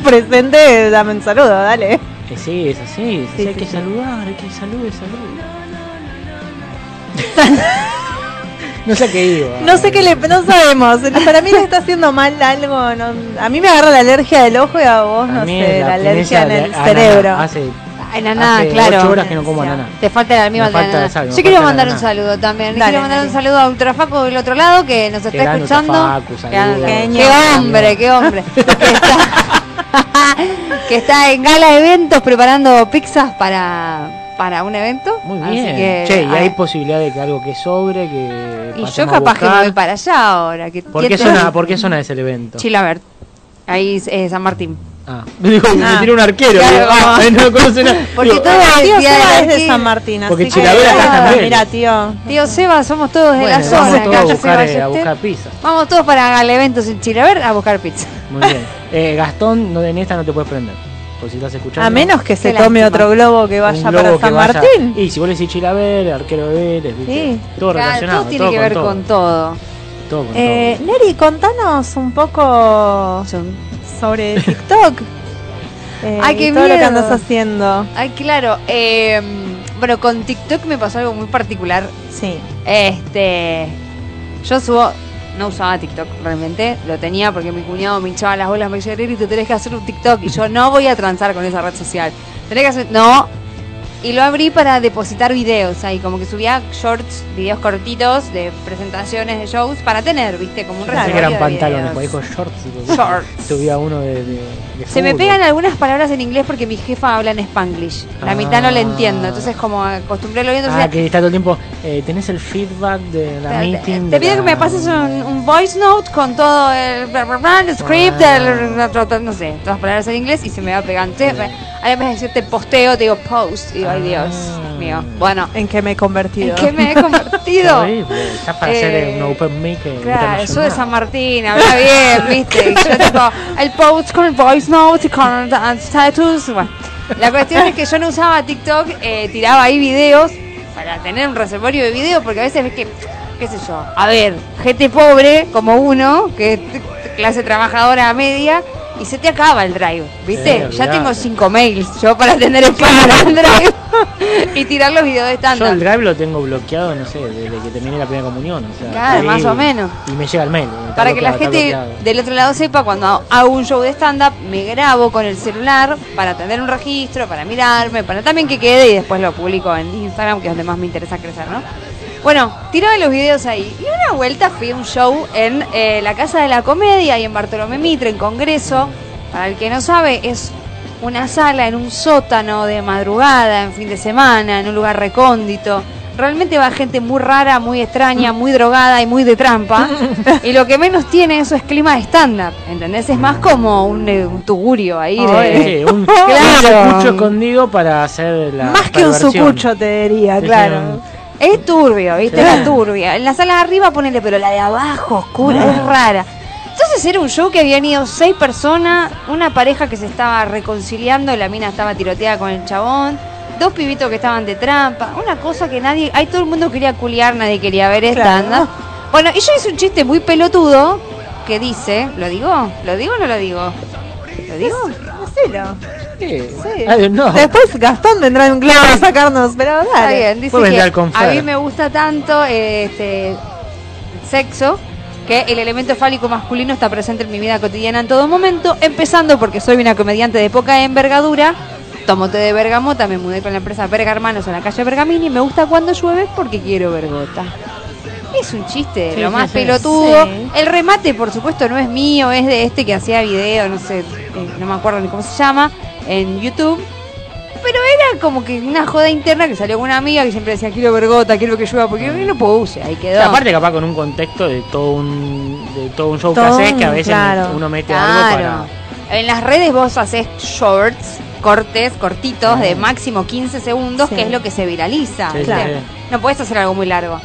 presente, dame un saludo, dale. Que sí, es así, Sí, hay sí, que sí. saludar, hay que saludar, salud. no sé qué digo. No sé qué le, no sabemos, para mí le está haciendo mal algo, no- a mí me agarra la alergia del ojo y a vos, no A sé, es la, alergia en el cerebro. Hace, ananá, hace claro. ocho horas que no como ananá. Te falta el almíbar de falta, ananá. exacto, Yo quiero mandar un saludo también. Dale, quiero mandar dale. un saludo a Ultrafaco del otro lado que nos está escuchando. Ultrafacu, Qué, saludos. qué hombre, qué hombre. que, está, que está en Gala Eventos preparando pizzas para, para un evento. Muy Así bien. que, che, y hay posibilidad de que algo que sobre, que Y yo capaz que me voy para allá ahora. Que ¿Por qué, ¿quién te- zona, ¿Por qué zona es el evento? Chilabert. Ahí es eh, San Martín. Ah, me dijo, me Ah. tiró un arquero. Claro, digo, ah, no conoce nada. Porque Digo, todo Ah, tío Seba de es de San Martín, Porque así Chilavera que- está también. Mira, tío. Tío Seba, somos todos de la zona. vamos todos a buscar, eh, a Yeste. buscar pizza. Vamos todos para Gala Eventos en Chilabert a buscar pizza. Muy bien. Eh, Gastón, no, en esta no te puedes prender. Por si estás escuchando. A menos que se tome lástima. otro globo que vaya globo para que San vaya- Martín. Y si vos le decís Chilaver, arquero de Vélez. Sí. Todo Claro, relacionado. todo tiene que ver todo. con todo. Todo con Eh, Neri, contanos un poco sobre TikTok. Eh, Ay, qué todo lo que andas haciendo. Ay, claro. eh, bueno, con TikTok me pasó algo muy particular. Sí. Este. Yo subo. No usaba TikTok realmente, lo tenía porque mi cuñado me hinchaba las bolas, me decía, y tú tenés que hacer un TikTok. Y yo no voy a transar con esa red social. Tenés que hacer. No. Y lo abrí para depositar videos ahí, como que subía shorts, videos cortitos de presentaciones de shows para tener, viste, como un reservorio eran pantalones, pues dijo shorts. Shorts. Subía uno de, de, de Se me pegan algunas palabras en inglés porque mi jefa habla en spanglish. La mitad no la Ah. entiendo, entonces como acostumbré a lo viendo. Ah, que está todo el tiempo. Eh, tenés el feedback de la Te, meeting. te de pido que la- me pases un, un voice note con todo el, bla, bla, bla, el script, el- no sé, todas las palabras en inglés y se me va pegando. Entonces, a vez de decirte posteo, te digo post. Y digo, ay Dios mío. Bueno, ¿En qué me he convertido? ¿en qué me he convertido? Está para Eh, un open mic. eh, Claro, yo de. San Martín, habla bien, viste. Y yo tipo, el post con el voice note y con el status. Bueno, la cuestión es que yo no usaba TikTok, eh, tiraba ahí videos para tener un reservorio de videos, porque a veces ves que, qué sé yo, a ver, gente pobre como uno, que clase trabajadora media, y se te acaba el drive, ¿viste? Sí, ya tengo cinco mails yo para tener el el drive y tirar los videos de Yo el estándar. drive lo tengo bloqueado, no sé, desde que terminé la primera comunión. O sea, Claro, más o menos. Y me llega el mail. Para que la gente del otro lado sepa, cuando hago un show de stand-up, me grabo con el celular para tener un registro, para mirarme, para también que quede y después lo publico en Instagram, que es donde más me interesa crecer, ¿no? Bueno, tiraba los videos ahí. Y una vuelta fui a un show en eh, la Casa de la Comedia y en Bartolomé Mitre, en Congreso. Para el que no sabe, es una sala en un sótano de madrugada, en fin de semana, en un lugar recóndito. Realmente va gente muy rara, muy extraña, muy drogada y muy de trampa. y lo que menos tiene eso es clima de stand-up, ¿entendés? Es más como un, eh, un tugurio ahí. de- un, Claro. un sucucho escondido para hacer la. Más que un sucucho, te diría, Sí, claro. Es turbio, ¿viste? Era turbia. En la sala de arriba ponele, pero la de abajo, oscura, es rara. Entonces era un show que habían ido seis personas, una pareja que se estaba reconciliando, la mina estaba tiroteada con el chabón, dos pibitos que estaban de trampa, una cosa que nadie, ahí todo el mundo quería culiar, nadie quería ver esta Claro. Bueno, y yo hice un chiste muy pelotudo que dice, ¿lo digo? ¿Lo digo o no lo digo? ¿Lo digo? Sí. Después Gastón vendrá en un clavo a sacarnos, pero Está bien, dice que a mí me gusta tanto eh, este sexo que el elemento fálico masculino está presente en mi vida cotidiana en todo momento, empezando porque soy una comediante de poca envergadura, tomo té de bergamota, me mudé con la empresa Verga Hermanos en la calle Bergamini, me gusta cuando llueve porque quiero vergota. Es un chiste, Sí, lo más sí. pelotudo. Sí. El remate, por supuesto, no es mío, es de este que hacía video, no sé, eh, no me acuerdo ni cómo se llama, en YouTube. Pero era como que una joda interna que salió con una amiga que siempre decía quiero vergota, quiero que llueva, porque yo no puse, ahí O quedó. sea, aparte capaz con un contexto de todo un, de todo un show Todo que haces que a veces claro. uno mete algo Claro. para... En las redes vos haces shorts, cortes, cortitos, de máximo 15 segundos, Sí. que es lo que se viraliza. Sí. No puedes hacer algo muy largo.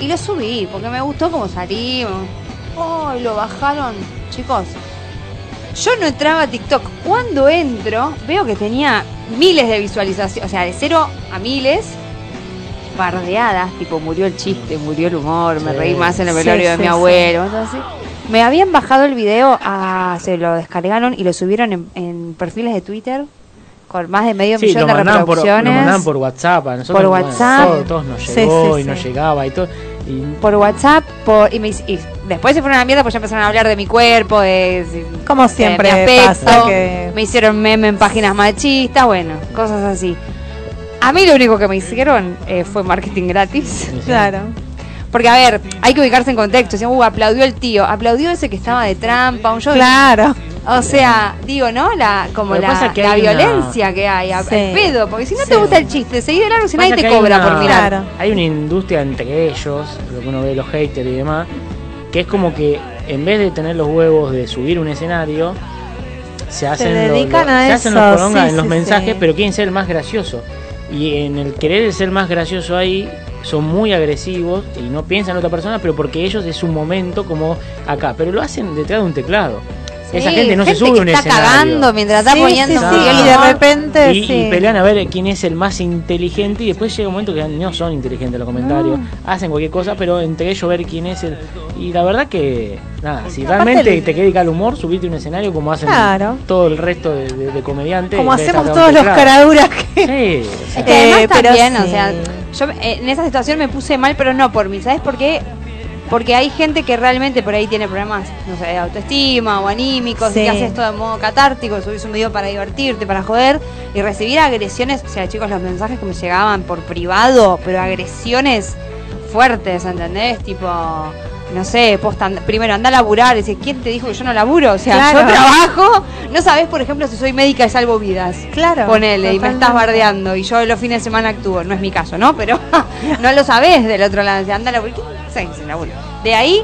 Y lo subí, porque me gustó cómo salimos. Oh, y lo bajaron. Chicos, yo no entraba a TikTok. Cuando entro, veo que tenía miles de visualizaciones. O sea, de cero a miles. Bardeadas, tipo murió el chiste, murió el humor, me Sí. reí más en el Sí, velorio de sí, mi abuelo. entonces, me habían bajado el video, a, se lo descargaron y lo subieron en, en perfiles de Twitter con más de medio millón de mandaban, por, lo reproducciones. mandaban por WhatsApp. A nosotros, Por bueno, WhatsApp. todos, todos nos llegó sí, y nos llegaba y todo. Y por WhatsApp por, y, me y después se fueron a la mierda pues ya empezaron a hablar de mi cuerpo de, Como de siempre mi aspecto, pasa que... me hicieron meme en páginas machistas bueno cosas así. A mí lo único que me hicieron eh, fue marketing gratis. Claro. Porque a ver hay que ubicarse en contexto decían, uh, aplaudió el tío aplaudió ese que estaba de trampa un show Claro. o sea digo no la como la, pasa es que la una- violencia que hay Sí. al pedo porque si no Sí. te gusta el chiste seguí de largo si nadie te cobra una- por mirar Claro. Hay una industria entre ellos, lo que uno ve los haters y demás, que es como que en vez de tener los huevos de subir un escenario, se hacen, lo- dedican lo- a se hacen eso, los porongas sí, en los sí, mensajes, sí. pero quieren ser el más gracioso. Y en el querer ser más gracioso ahí, son muy agresivos y no piensan en otra persona, pero porque ellos es un momento como acá, pero lo hacen detrás de un teclado. Esa gente no se sube que un está escenario. cagando mientras está Sí, poniendo sí, y de repente y, sí. y pelean a ver quién es el más inteligente y después llega un momento que no son inteligentes los comentarios, hacen cualquier cosa, pero entre ellos ver quién es el... Y la verdad que, nada, si realmente el- te queda dedicar al humor, subirte a un escenario como hacen Claro. todo el resto de, de- de comediantes. Como hacemos todos los caraduras que... Sí, o sea, Es que además Eh, pero también, o sí. sea, yo eh, en esa situación me puse mal, pero no por mí. ¿Sabes por qué? Porque hay gente que realmente por ahí tiene problemas, no sé, de autoestima o anímicos, Sí. y que hace esto de modo catártico, subís un video para divertirte, para joder, y recibir agresiones, o sea, chicos, los mensajes que me llegaban por privado, pero agresiones fuertes, ¿entendés? Tipo, no sé, posta, and- primero anda a laburar, dice, ¿quién te dijo que yo no laburo? O sea, Claro. yo trabajo, no sabés, por ejemplo, si soy médica y salvo vidas. Claro. Ponele, y me estás totalmente. bardeando y yo los fines de semana actúo. No es mi caso, ¿no? Pero no lo sabés del otro lado. Dice, Anda, laburo. ¿Quién sabe que se labura? De ahí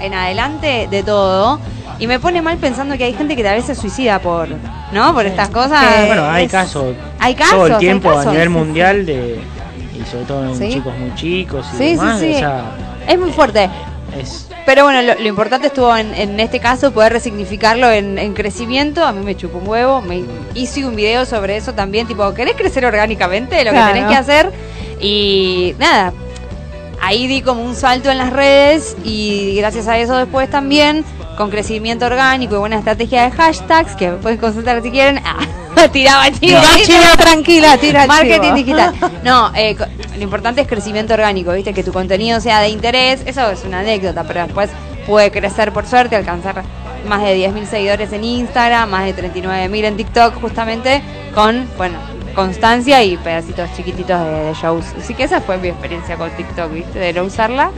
en adelante, de todo. Y me pone mal pensando que hay gente que a veces suicida por, ¿no? Por estas cosas. Que- bueno, hay casos hay casos, todo el tiempo a nivel Sí, sí, mundial de y sobre todo en Sí. chicos muy chicos y Sí, sí, demás, sí. o sea, Es muy fuerte. Es Pero bueno, lo, lo importante estuvo en, en este caso poder resignificarlo en, en crecimiento. A mí me chupó un huevo. Me hice un video sobre eso también. Tipo, ¿querés crecer orgánicamente? Lo Claro. que tenés que hacer. Y nada, ahí di como un salto en las redes. Y gracias a eso después también, con crecimiento orgánico y buena estrategia de hashtags, que pueden consultar si quieren. Ah, tiraba chivo. Chivo, tranquila, tira Marketing chivo. digital. No, eh, lo importante es crecimiento orgánico, ¿viste? Que tu contenido sea de interés. Eso es una anécdota, pero después puede crecer por suerte, alcanzar más de 10.000 seguidores en Instagram, más de 39.000 en TikTok, justamente con, bueno, constancia y pedacitos chiquititos de, de shows. Así que esa fue mi experiencia con TikTok, ¿viste? De no usarla,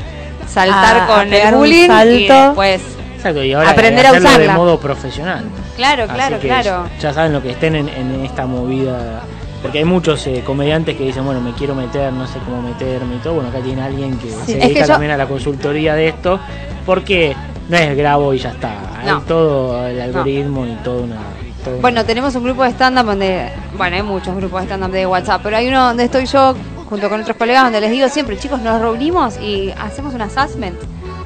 saltar A- a con el bullying y salto. después exacto, y ahora Aprender a hacerlo de usarla. modo profesional. Claro, Así claro, que claro. Ya saben lo que estén en, en esta movida. Porque hay muchos eh, comediantes que dicen, bueno, me quiero meter, no sé cómo meterme y todo. Bueno, acá tiene alguien que se dedica que yo- también a la consultoría de esto. Porque no es grabo y ya está. Hay todo el algoritmo y todo una. todo una- Bueno, tenemos un grupo de stand-up donde, bueno, hay muchos grupos de stand-up de WhatsApp, pero hay uno donde estoy yo junto con otros colegas donde les digo siempre, chicos, nos reunimos y hacemos un assessment,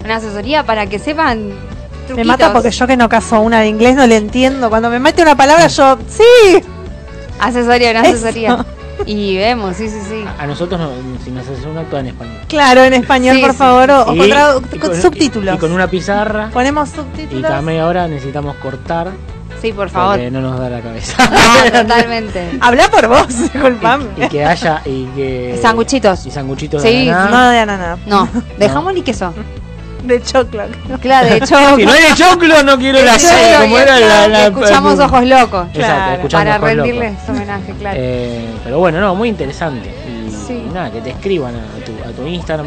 una asesoría para que sepan Me mata porque yo que no caso una de inglés no le entiendo. Cuando me mete una palabra yo, sí. Asesoría, Eso. asesoría. Y vemos, sí, sí, sí. A nosotros, no, si nos haces una, actúa en español. Claro, en español, Sí, por sí. favor, o, o Y- con, y subtítulos. Y con una pizarra. Ponemos Y subtítulos. cada media hora necesitamos cortar Sí, por favor. Porque no nos da la cabeza. No, totalmente. Habla por vos, disculpame. y que haya y que Sanguchitos. y sanguchitos Sí, de ananá. No de ananá. No, de jamón y queso. De choclo. Claro, de choclo. Si no hay de choclo, no quiero De la serie, como era la, la- escuchamos ojos locos. Exacto, escuchamos Para Ojos Locos. rendirles homenaje, claro. Eh, pero bueno, no, muy interesante. Y, Sí. y nada, que te escriban a tu, a tu Instagram.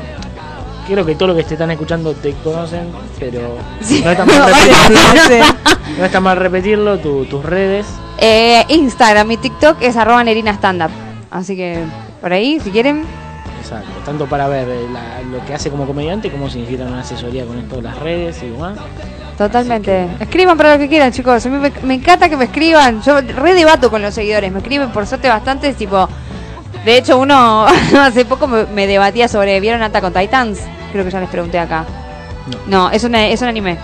Creo que todo lo que te están escuchando te conocen, pero no está mal repetirlo. no está mal repetirlo, tu- tus redes. Eh, Instagram y TikTok es arroba nerina stand up. Así que por ahí, si quieren. Exacto, tanto para ver eh, la- lo que hace como comediante como si necesitan una asesoría con esto de las redes y demás. Totalmente. Escriban para lo que quieran, chicos. A mí me, me encanta que me escriban. Yo re debato con los seguidores. Me escriben por suerte bastante. Tipo, de hecho, uno hace poco me, me debatía sobre. ¿Vieron Attack on Titans? Creo que ya les pregunté acá. No, es, una, es un anime.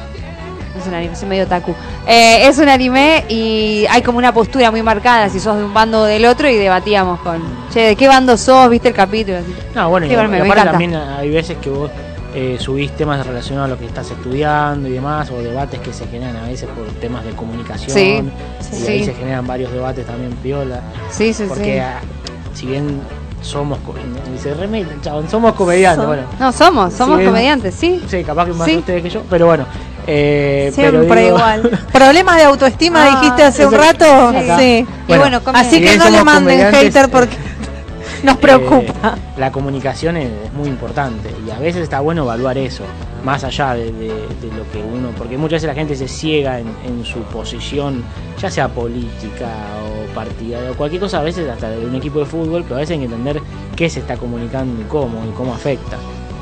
Es un anime, soy medio taku. Eh, es un anime y hay como una postura muy marcada si sos de un bando o del otro y debatíamos con, che, ¿de qué bando sos? ¿Viste el capítulo? Así. No, bueno, y, Sí, bueno, y me aparte encanta. también hay veces que vos eh, subís temas relacionados a lo que estás estudiando y demás, o debates que se generan a veces por temas de comunicación. Sí, y sí. ahí se generan varios debates también piola. Sí, sí, Porque sí. ah, si bien somos, dice Remel, chabón, somos comediantes, Som- bueno. No, somos, somos Si bien- comediantes, sí. Sí, capaz que más Sí. ustedes que yo, pero bueno. Eh, Siempre pero digo- igual. Problemas de autoestima Ah, dijiste hace un rato. Sí. Bueno, bueno, com- Así si que no le manden hater eh, porque nos preocupa. Eh, la comunicación es, es muy importante y a veces está bueno evaluar eso, más allá de, de- de lo que uno, porque muchas veces la gente se ciega en, en su posición, ya sea política o partidaria o cualquier cosa, a veces hasta de un equipo de fútbol, pero a veces hay que entender qué se está comunicando y cómo y cómo afecta.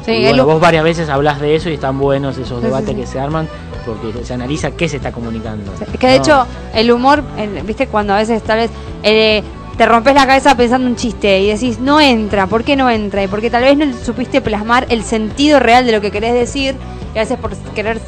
Sí, y es bueno, lo- vos varias veces hablas de eso y están buenos esos debates sí, sí. que se arman porque se analiza qué se está comunicando. Es que de No. hecho, el humor, viste, cuando a veces tal vez eh, te rompes la cabeza pensando un chiste y decís, no entra, ¿por qué no entra? Y porque tal vez no supiste plasmar el sentido real de lo que querés decir, y a veces por querer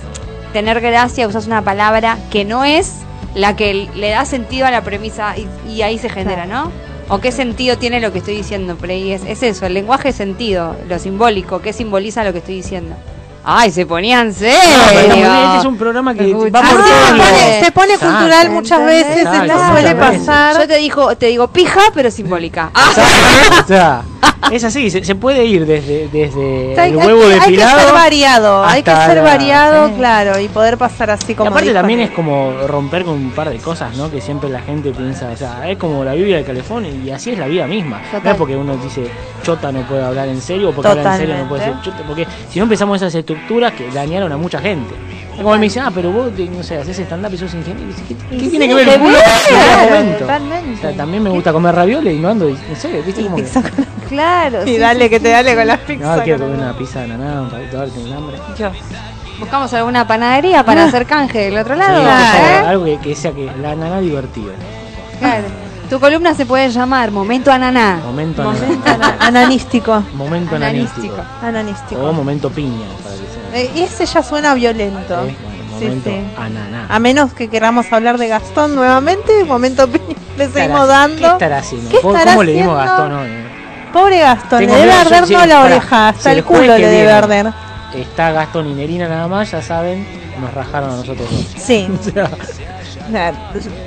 tener gracia usas una palabra que no es la que le da sentido a la premisa y, y ahí se genera, ¿no? ¿O qué sentido tiene lo que estoy diciendo? Por ahí es, es eso, el lenguaje es sentido, lo simbólico, qué simboliza lo que estoy diciendo. Ay, se ponían serios. No, este es un programa que va Ah, por todos se pone- Se pone Exacto. cultural muchas veces, muchas suele pasar. Yo te digo, te digo pija, pero simbólica. O sea, es así, se, se puede ir desde, desde Hay, el hay huevo que, hay que depilado. ser variado, hay que hasta ser variado, claro, y poder pasar así Y como. aparte dijo también es como romper con un par de cosas, ¿no? Que siempre la gente piensa, o sea, es como la Biblia del calefón y así es la vida misma. No es porque uno dice chota no puede hablar en serio o porque habla en serio no puede ser Totalmente. chota, porque si no empezamos esas estructuras que dañaron a mucha gente. Es como él me dice, ah, pero vos, no sé, haces stand-up y sos ingeniero. Y dice, ¿Qué, qué Y tiene sí, que ver el culo totalmente. O sea, también me gusta comer ravioles y no ando, no sé, ¿viste? Como que, Claro. Y sí, dale, sí, que sí, te dale con las pizzas. no, quiero comer una pizza de ananá, un ahora tengo hambre. Buscamos alguna panadería para hacer canje del otro lado. Sí, ¿eh? algo que, que sea que la ananá divertida. Claro. Tu columna se puede llamar Momento Ananá. Momento, Momento ananá. ana- ananístico. Momento Ananístico. ananístico. Ananístico. O momento piña. Eh, ese ya suena violento. Eh, bueno, Sí, sí. ananá. A menos que queramos hablar de Gastón nuevamente, momento le ¿Qué seguimos dando. ¿Qué estará haciendo? ¿Qué ¿Cómo, estará cómo le dimos a haciendo? Gastón hoy? Pobre Gastón, Tengo le debe arder sí, no la pará, oreja, hasta si el culo le debe arder. Está Gastón y Nerina nada más, ya saben, nos rajaron a nosotros dos. Sí. O sea, Nah,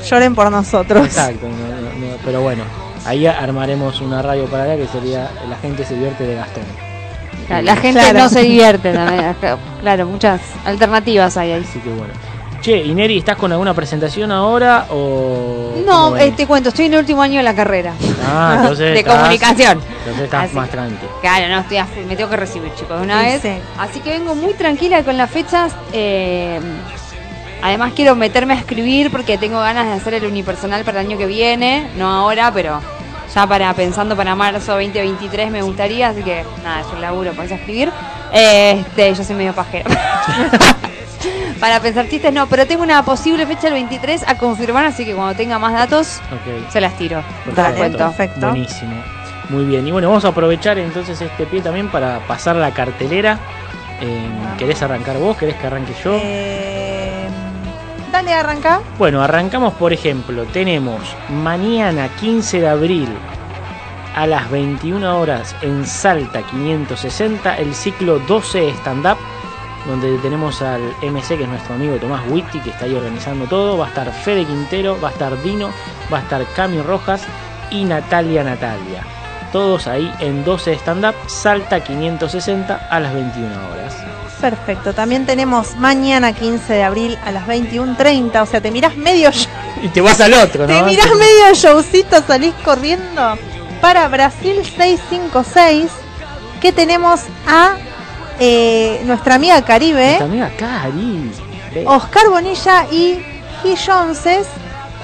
Lloren por nosotros. Exacto, no, no, no, pero bueno, ahí armaremos una radio paralela que sería La gente se divierte de Gastón. La, la gente Claro. no se divierte también. Claro, muchas alternativas hay ahí. Así que bueno. Che, y Neri, ¿estás con alguna presentación ahora o...? No, eh, te cuento, estoy en el último año de la carrera. Ah, entonces de estás- comunicación. Entonces estás Así más tranqui. Claro, no, estoy a me tengo que recibir, chicos, de una Sí, vez. sí. Así que vengo muy tranquila con las fechas. eh, además quiero meterme a escribir porque tengo ganas de hacer el unipersonal para el año que viene, no ahora, pero ya para pensando para marzo 2023 me gustaría, así que nada, es un laburo para escribir. Este, yo soy medio pajera. para pensar chistes no, pero tengo una posible fecha el 23 a confirmar, así que cuando tenga más datos Ok. se las tiro. Te Perfecto. las cuento. Perfecto. Buenísimo. Muy bien. Y bueno, vamos a aprovechar entonces este pie también para pasar la cartelera. Eh, ¿Querés arrancar vos? ¿Querés que arranque yo? Eh, dale, arranca. Bueno, arrancamos por ejemplo. Tenemos mañana 15 de abril a las 21 horas en Salta 560 el ciclo 12 stand-up donde tenemos al MC, que es nuestro amigo Tomás Witty, que está ahí organizando todo. Va a estar Fede Quintero, va a estar Dino, va a estar Cami Rojas y Natalia Natalia. Todos ahí en 12 stand-up, Salta 560 a las 21 horas. Perfecto. También tenemos mañana 15 de abril a las 21.30. O sea, te mirás medio show. Y te vas al otro, ¿no? Te mirás medio showcito, salís corriendo para Brasil 656. Que tenemos a eh, nuestra amiga Caribe, Nuestra amiga Cari. Ve. Oscar Bonilla y G. Joneses.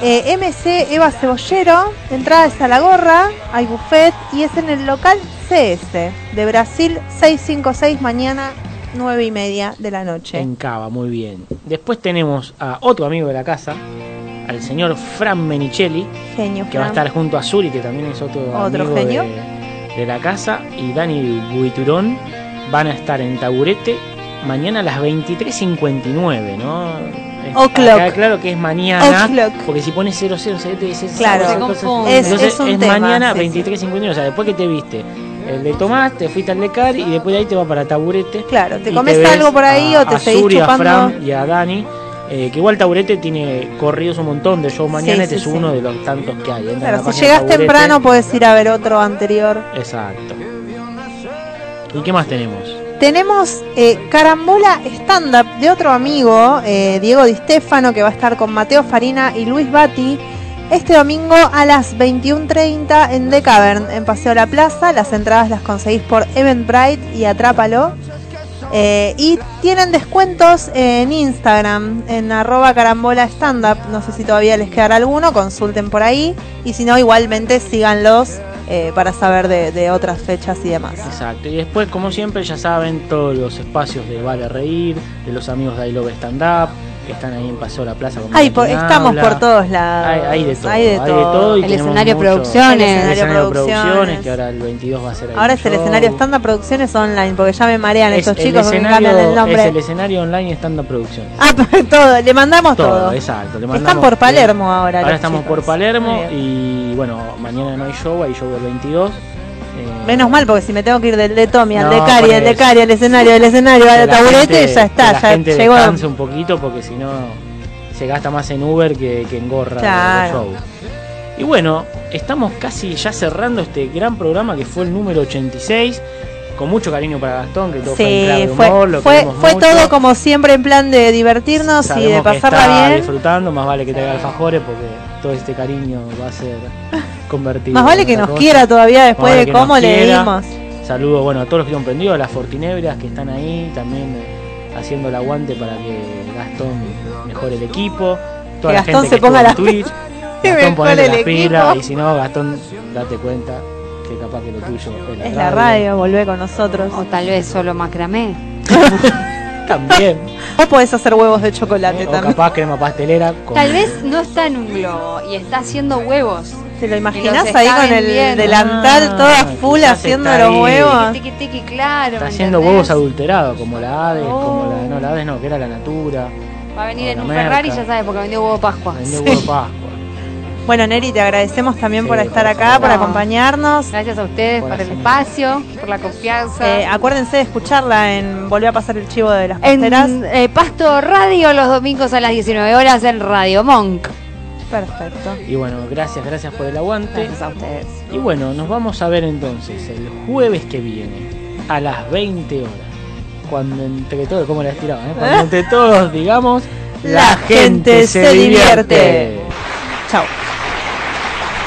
eh, MC Eva Cebollero, entrada es a la gorra, hay buffet y es en el local CS de Brasil 656 mañana 9 y media de la noche. En Cava, muy bien. Después tenemos a otro amigo de la casa, al señor Fran Menicelli, Genio, que va a Fran. estar junto a Zuri, que también es otro, Otro amigo genio. De, de la casa, y Dani Buiturón van a estar en Taburete mañana a las 23.59, ¿no? Es- O'clock. acá claro que es mañana, porque si pones 0007 es Claro, esas se cosas. confunde. Es- Entonces es un tema, mañana sí, sí. 23.59, o sea, después que te viste el de Tomás, te fuiste al de Cari y después de ahí te va para Taburete. Claro, te comes algo por ahí a- o te a seguís Suri, a chupando. Fran y a Dani. eh, que igual Taburete tiene corridos un montón de show mañana, Sí, este sí, es sí. uno de los tantos que hay. Entra en la Claro, si llegas Taburete. temprano puedes ir a ver otro anterior. Exacto. ¿Y qué más tenemos? Tenemos eh, Carambola Stand Up de otro amigo, eh, Diego Di Stefano, que va a estar con Mateo Farina y Luis Bati este domingo a las 21.30 en The Cavern, en Paseo La Plaza. Las entradas las conseguís por Eventbrite y Atrápalo. Eh, y tienen descuentos en Instagram, en arroba carambola stand up. No sé si todavía les quedará alguno, consulten por ahí. Y si no, igualmente síganlos eh, para saber de, otras fechas y demás. Exacto. Y después, como siempre, ya saben, todos los espacios de Vale Reír, de los amigos de I Love Stand Up, están ahí en Paseo La Plaza. Ay, por- estamos por todos lados. Hay, hay de todo. Hay de todo. y El escenario mucho- producciones. El El escenario producciones, producciones. que ahora el 22 va a ser ahí Ahora es el show. escenario stand producciones online, porque ya me marean Es estos el chicos que me escenario- cambian el Es nombre. el escenario online Stand Producciones. Ah, todo, le mandamos todo. Todo, exacto. le Están mandamos- por Palermo ahora. Ahora estamos chicos. por Palermo y bueno, mañana no hay show, hay show del 22. Eh, Menos mal, porque si me tengo que ir del de Tommy al No, de Cari, al de. Cari, al escenario, del escenario, al la taburete, gente- ya está, la ya gente llegó. un poquito porque si no se gasta más en Uber que, que en gorra de show. Y bueno, estamos casi ya cerrando este gran programa que fue el número 86. Con mucho cariño para Gastón, que todo fue en clave fue, humor, lo fue, fue mucho. todo como siempre en plan de divertirnos y de que pasarla está bien. disfrutando, más vale que traiga alfajores porque todo este cariño va a ser convertido. Más vale que nos cosa. quiera todavía después vale de cómo le dimos. Saludos bueno, a todos los que han prendido, a las fortinebras que están ahí también eh, haciendo el aguante para que Gastón mejore el equipo. Toda Que la Gastón gente se que ponga la- Twitch. Gastón ponele equipo. pilas y si no, Gastón, date cuenta que capaz que lo tuyo es la Es la radio, volvé con nosotros. O tal vez solo macramé. También. Vos podés hacer huevos de chocolate o también. capaz crema pastelera. Con... Tal vez no está en un globo y está haciendo huevos. ¿Te lo Y imaginás los ahí con el delantal Ah, toda full haciendo los ahí. huevos? Tiki tiki, claro. Está ¿me haciendo entendés? huevos adulterados, como la Hades, como Oh. la. No, la Hades no, que era la Natura. Va a venir en un la Ferrari, merca. ya sabes, porque vendió huevo Pascua. Vendió huevo Pascua. Bueno, Neri, te agradecemos también Sí, por estar acá, por No. acompañarnos. Gracias a ustedes Por por el espacio, por la confianza. Eh, acuérdense de escucharla en Volvió a pasar el chivo de las en pasteras. eh, Pasto Radio los domingos a las 19 horas en Radio Monk. Perfecto. Y bueno, gracias, gracias por el aguante. Gracias a ustedes. Y bueno, nos vamos a ver entonces el jueves que viene a las 20 horas. Cuando entre todos, ¿cómo la estiraba? eh? Cuando entre todos digamos, La gente se divierte. Chao.